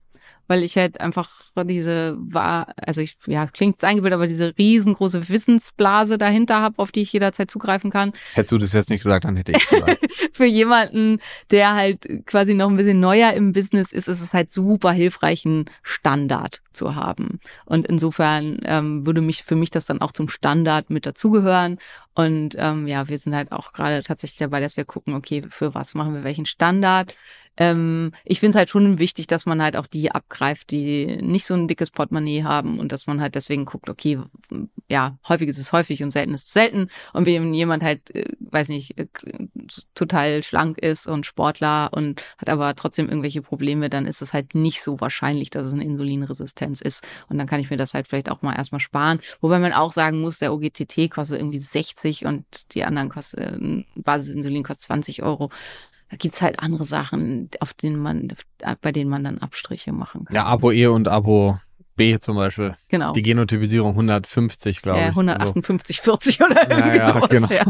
weil ich halt einfach diese war, also ich, ja, klingt eingebildet, aber diese riesengroße Wissensblase dahinter habe, auf die ich jederzeit zugreifen kann. Hättest du das jetzt nicht gesagt, dann hätte ich gesagt. <laughs> Für jemanden, der halt quasi noch ein bisschen neuer im Business ist, ist es halt super hilfreich, einen Standard zu haben. Und insofern ähm, würde mich für mich das dann auch zum Standard mit dazugehören. Und ähm, ja, wir sind halt auch gerade tatsächlich dabei, dass wir gucken, okay, für was machen wir welchen Standard. Ähm, ich finde es halt schon wichtig, dass man halt auch die abgreift, die nicht so ein dickes Portemonnaie haben und dass man halt deswegen guckt, okay, ja, häufig ist es häufig und selten ist es selten. Und wenn jemand halt, äh, weiß nicht, äh, total schlank ist und Sportler und hat aber trotzdem irgendwelche Probleme, dann ist es halt nicht so wahrscheinlich, dass es eine Insulinresistenz ist. Und dann kann ich mir das halt vielleicht auch mal erstmal sparen. Wobei man auch sagen muss, der OGTT kostet irgendwie 60 und die anderen kosten, Basisinsulin kostet 20 Euro da gibt's halt andere Sachen, auf denen man, bei denen man dann Abstriche machen kann. Ja, Abo E und Abo B zum Beispiel. Genau. Die Genotypisierung 150, glaube ja, ich. 158, also. 40 oder irgendwie ja, ja, <laughs> sowas. Genau. Ja.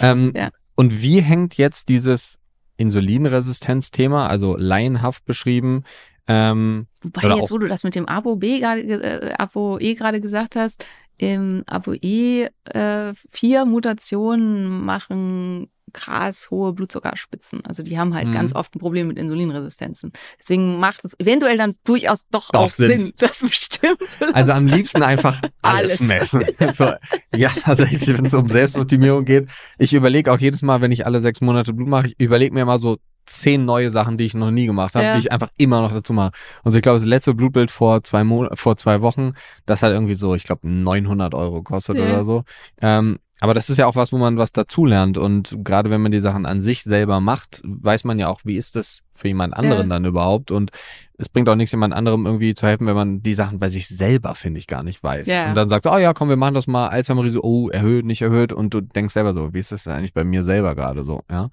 ähm, <laughs> ja. Und wie hängt jetzt dieses Insulinresistenzthema, also laienhaft beschrieben, ähm, Wobei jetzt, wo du das mit dem Abo B gerade, äh, Abo E gerade gesagt hast, im Abo E äh, vier Mutationen machen krass hohe Blutzuckerspitzen. Also die haben halt mhm. ganz oft ein Problem mit Insulinresistenzen. Deswegen macht es eventuell dann durchaus doch, doch auch Sinn, Sinn, <laughs> das bestimmt zu lassen. Also am liebsten einfach <laughs> alles, alles. messen. <laughs> so, ja, also wenn es um Selbstoptimierung geht, ich überlege auch jedes Mal, wenn ich alle sechs Monate Blut mache, ich überlege mir mal so zehn neue Sachen, die ich noch nie gemacht habe, ja. die ich einfach immer noch dazu mache. Und ich glaube, das letzte Blutbild vor zwei Mo vor zwei Wochen, das hat irgendwie so, ich glaube, 900 Euro kostet ja. oder so. Ähm, aber das ist ja auch was, wo man was dazulernt. Und gerade wenn man die Sachen an sich selber macht, weiß man ja auch, wie ist das für jemand anderen ja. dann überhaupt. Und es bringt auch nichts, jemand anderem irgendwie zu helfen, wenn man die Sachen bei sich selber, finde ich, gar nicht weiß. Ja. Und dann sagt, oh ja, komm, wir machen das mal, Alzheimer-Risiko, oh, erhöht, nicht erhöht. Und du denkst selber so, wie ist das eigentlich bei mir selber gerade so, ja.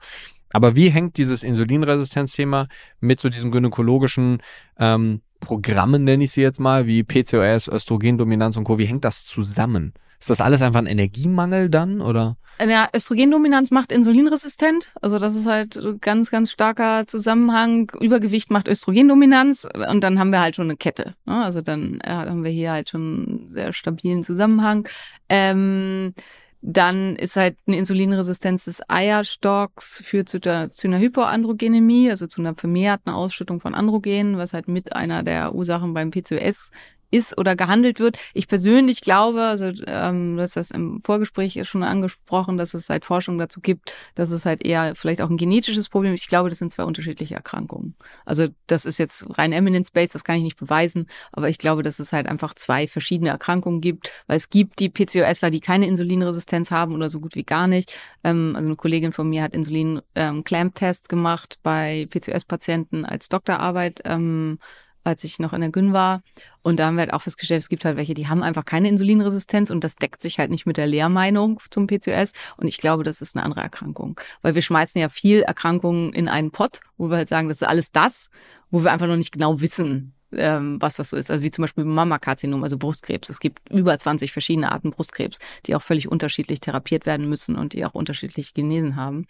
Aber wie hängt dieses Insulinresistenzthema mit so diesen gynäkologischen ähm, Programmen, nenne ich sie jetzt mal, wie PCOS, Östrogendominanz und Co., wie hängt das zusammen? Ist das alles einfach ein Energiemangel dann oder? Ja, Östrogendominanz macht insulinresistent. Also das ist halt ganz, ganz starker Zusammenhang. Übergewicht macht Östrogendominanz und dann haben wir halt schon eine Kette. Ne? Also dann ja, haben wir hier halt schon einen sehr stabilen Zusammenhang. Ähm, dann ist halt eine Insulinresistenz des Eierstocks führt zu, der, zu einer Hypoandrogenemie, also zu einer vermehrten Ausschüttung von Androgenen, was halt mit einer der Ursachen beim PCOS ist oder gehandelt wird. Ich persönlich glaube, also ähm, du hast das im Vorgespräch schon angesprochen, dass es halt Forschung dazu gibt, dass es halt eher vielleicht auch ein genetisches Problem ist. Ich glaube, das sind zwei unterschiedliche Erkrankungen. Also das ist jetzt rein Eminence-based, das kann ich nicht beweisen, aber ich glaube, dass es halt einfach zwei verschiedene Erkrankungen gibt, weil es gibt die PCOSler, die keine Insulinresistenz haben oder so gut wie gar nicht. Ähm, also eine Kollegin von mir hat Insulin-Clamp-Test ähm, gemacht bei PCOS-Patienten als Doktorarbeit. Ähm, als ich noch in der Gyn war. Und da haben wir halt auch festgestellt, es gibt halt welche, die haben einfach keine Insulinresistenz und das deckt sich halt nicht mit der Lehrmeinung zum PCOS. Und ich glaube, das ist eine andere Erkrankung. Weil wir schmeißen ja viel Erkrankungen in einen Pott, wo wir halt sagen, das ist alles das, wo wir einfach noch nicht genau wissen, ähm, was das so ist. Also wie zum Beispiel Mammakarzinom, also Brustkrebs. Es gibt über 20 verschiedene Arten Brustkrebs, die auch völlig unterschiedlich therapiert werden müssen und die auch unterschiedlich Genesen haben.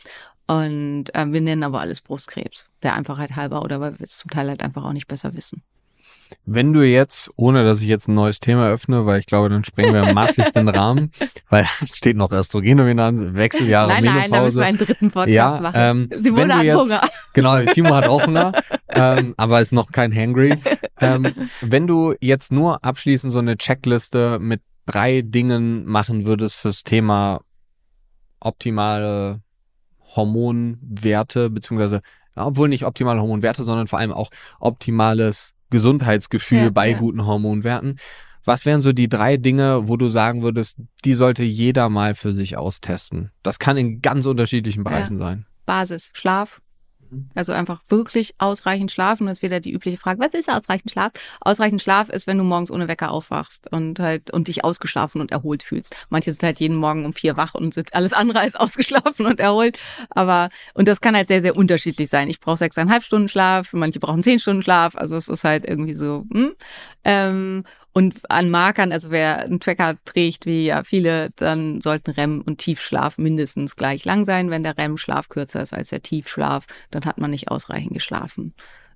Und äh, wir nennen aber alles Brustkrebs, der Einfachheit halber oder weil wir es zum Teil halt einfach auch nicht besser wissen. Wenn du jetzt, ohne dass ich jetzt ein neues Thema öffne, weil ich glaube, dann sprengen wir massiv den Rahmen, <laughs> weil es steht noch Östrogendominanz, Wechseljahre, nein, Menopause. Nein, da müssen wir einen dritten Podcast ja, machen. Ähm, Simone du hat jetzt, Hunger. <laughs> Genau, Timo hat auch Hunger, ähm, aber ist noch kein Hangry. <laughs> Ähm, wenn du jetzt nur abschließend so eine Checkliste mit drei Dingen machen würdest fürs Thema optimale Hormonwerte, beziehungsweise, obwohl nicht optimale Hormonwerte, sondern vor allem auch optimales Gesundheitsgefühl Ja, bei ja. guten Hormonwerten. Was wären so die drei Dinge, wo du sagen würdest, die sollte jeder mal für sich austesten? Das kann in ganz unterschiedlichen Bereichen sein. Basis, Schlaf. Mhm. Also einfach wirklich ausreichend schlafen. Das ist wieder die übliche Frage, was ist ausreichend Schlaf? Ausreichend Schlaf ist, wenn du morgens ohne Wecker aufwachst und halt und dich ausgeschlafen und erholt fühlst. Manche sind halt jeden Morgen um vier wach und sind alles andere als ausgeschlafen und erholt. Aber und das kann halt sehr, sehr unterschiedlich sein. Ich brauche sechseinhalb Stunden Schlaf, manche brauchen zehn Stunden Schlaf. Also es ist halt irgendwie so. Hm? Ähm, und an Markern, also wer einen Tracker trägt, wie ja viele, dann sollten REM und Tiefschlaf mindestens gleich lang sein. Wenn der REM-Schlaf kürzer ist als der Tiefschlaf, dann hat man nicht ausreichend geschlafen.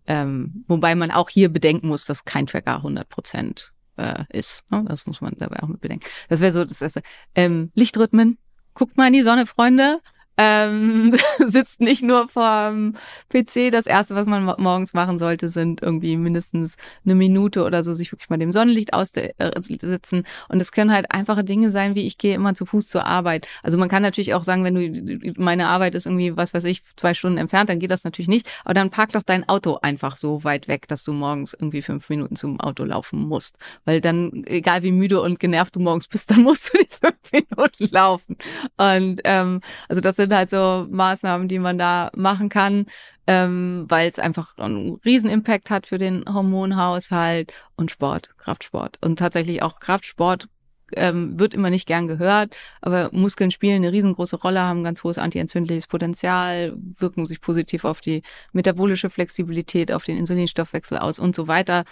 Ähm, wobei man auch hier bedenken muss, dass kein Tracker 100 Prozent äh, ist. Ne? Das muss man dabei auch mit bedenken. Das wäre so das erste. Ähm, Lichtrhythmen. Guckt mal in die Sonne, Freunde. Ähm, <laughs> sitzt nicht nur vorm PC. Das erste, was man mo- morgens machen sollte, sind irgendwie mindestens eine Minute oder so sich wirklich mal dem Sonnenlicht aussetzen. Und es können halt einfache Dinge sein, wie ich gehe immer zu Fuß zur Arbeit. Also man kann natürlich auch sagen, wenn du meine Arbeit ist irgendwie, was weiß ich, zwei Stunden entfernt, dann geht das natürlich nicht. Aber dann park doch dein Auto einfach so weit weg, dass du morgens irgendwie fünf Minuten zum Auto laufen musst. Weil dann, egal wie müde und genervt du morgens bist, <laughs> dann musst du die fünf Minuten laufen. Und ähm, also das sind halt so Maßnahmen, die man da machen kann, ähm, weil es einfach einen riesen Impact hat für den Hormonhaushalt und Sport, Kraftsport. Und tatsächlich auch Kraftsport ähm, wird immer nicht gern gehört, aber Muskeln spielen eine riesengroße Rolle, haben ganz hohes antientzündliches Potenzial, wirken sich positiv auf die metabolische Flexibilität, auf den Insulinstoffwechsel aus und so weiter.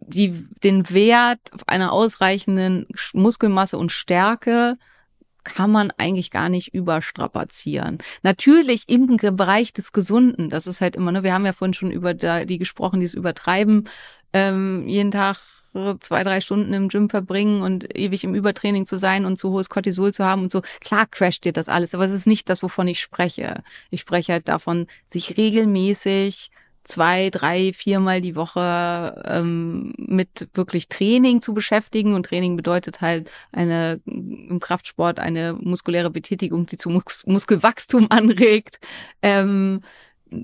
Die, den Wert einer ausreichenden Muskelmasse und Stärke kann man eigentlich gar nicht überstrapazieren. Natürlich im Bereich des Gesunden, das ist halt immer, ne, wir haben ja vorhin schon über die gesprochen, die es übertreiben, ähm, jeden Tag zwei, drei Stunden im Gym verbringen und ewig im Übertraining zu sein und zu hohes Cortisol zu haben und so. Klar crasht dir das alles, aber es ist nicht das, wovon ich spreche. Ich spreche halt davon, sich regelmäßig zwei, drei, viermal die Woche ähm, mit wirklich Training zu beschäftigen. Und Training bedeutet halt eine im Kraftsport eine muskuläre Betätigung, die zu Mus Muskelwachstum anregt. Ähm,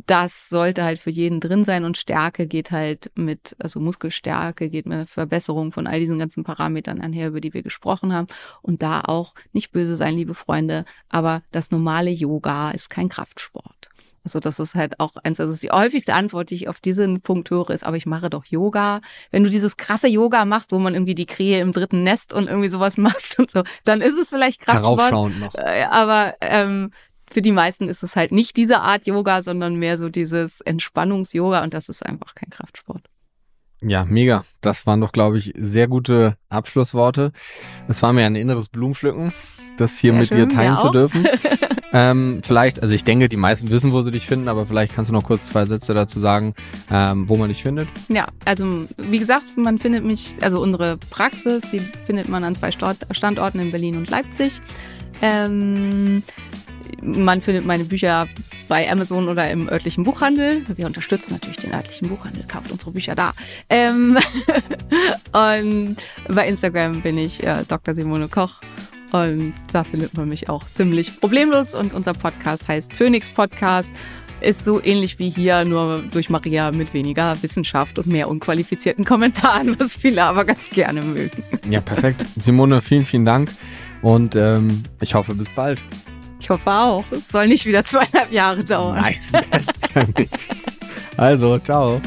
das sollte halt für jeden drin sein und Stärke geht halt mit, also Muskelstärke geht mit einer Verbesserung von all diesen ganzen Parametern einher, über die wir gesprochen haben. Und da auch nicht böse sein, liebe Freunde, aber das normale Yoga ist kein Kraftsport. Also das ist halt auch eins, also die häufigste Antwort, die ich auf diesen Punkt höre, ist, aber ich mache doch Yoga. Wenn du dieses krasse Yoga machst, wo man irgendwie die Krähe im dritten Nest und irgendwie sowas <laughs> machst und so, dann ist es vielleicht Kraftsport. Heraufschauend noch. Äh, Aber ähm, für die meisten ist es halt nicht diese Art Yoga, sondern mehr so dieses Entspannungs-Yoga und das ist einfach kein Kraftsport. Ja, mega. Das waren doch, glaube ich, sehr gute Abschlussworte. Es war mir ein inneres Blumenpflücken, das hier Sehr mit schön, dir teilen zu auch. dürfen. <laughs> ähm, vielleicht, also ich denke, die meisten wissen, wo sie dich finden, aber vielleicht kannst du noch kurz zwei Sätze dazu sagen, ähm, wo man dich findet. Ja, also wie gesagt, man findet mich, also unsere Praxis, die findet man an zwei Standorten in Berlin und Leipzig. Ähm, man findet meine Bücher bei Amazon oder im örtlichen Buchhandel. Wir unterstützen natürlich den örtlichen Buchhandel, kauft unsere Bücher da. Ähm <laughs> und bei Instagram bin ich äh, Dr. Simone Koch. Und da findet man mich auch ziemlich problemlos. Und unser Podcast heißt Phoenix Podcast. Ist so ähnlich wie hier, nur durch Maria mit weniger Wissenschaft und mehr unqualifizierten Kommentaren, <laughs> was viele aber ganz gerne mögen. Ja, perfekt. Simone, vielen, vielen Dank und ähm, ich hoffe, bis bald. Ich hoffe auch. Es soll nicht wieder zweieinhalb Jahre dauern. Nein, <laughs> das nicht. Also, ciao.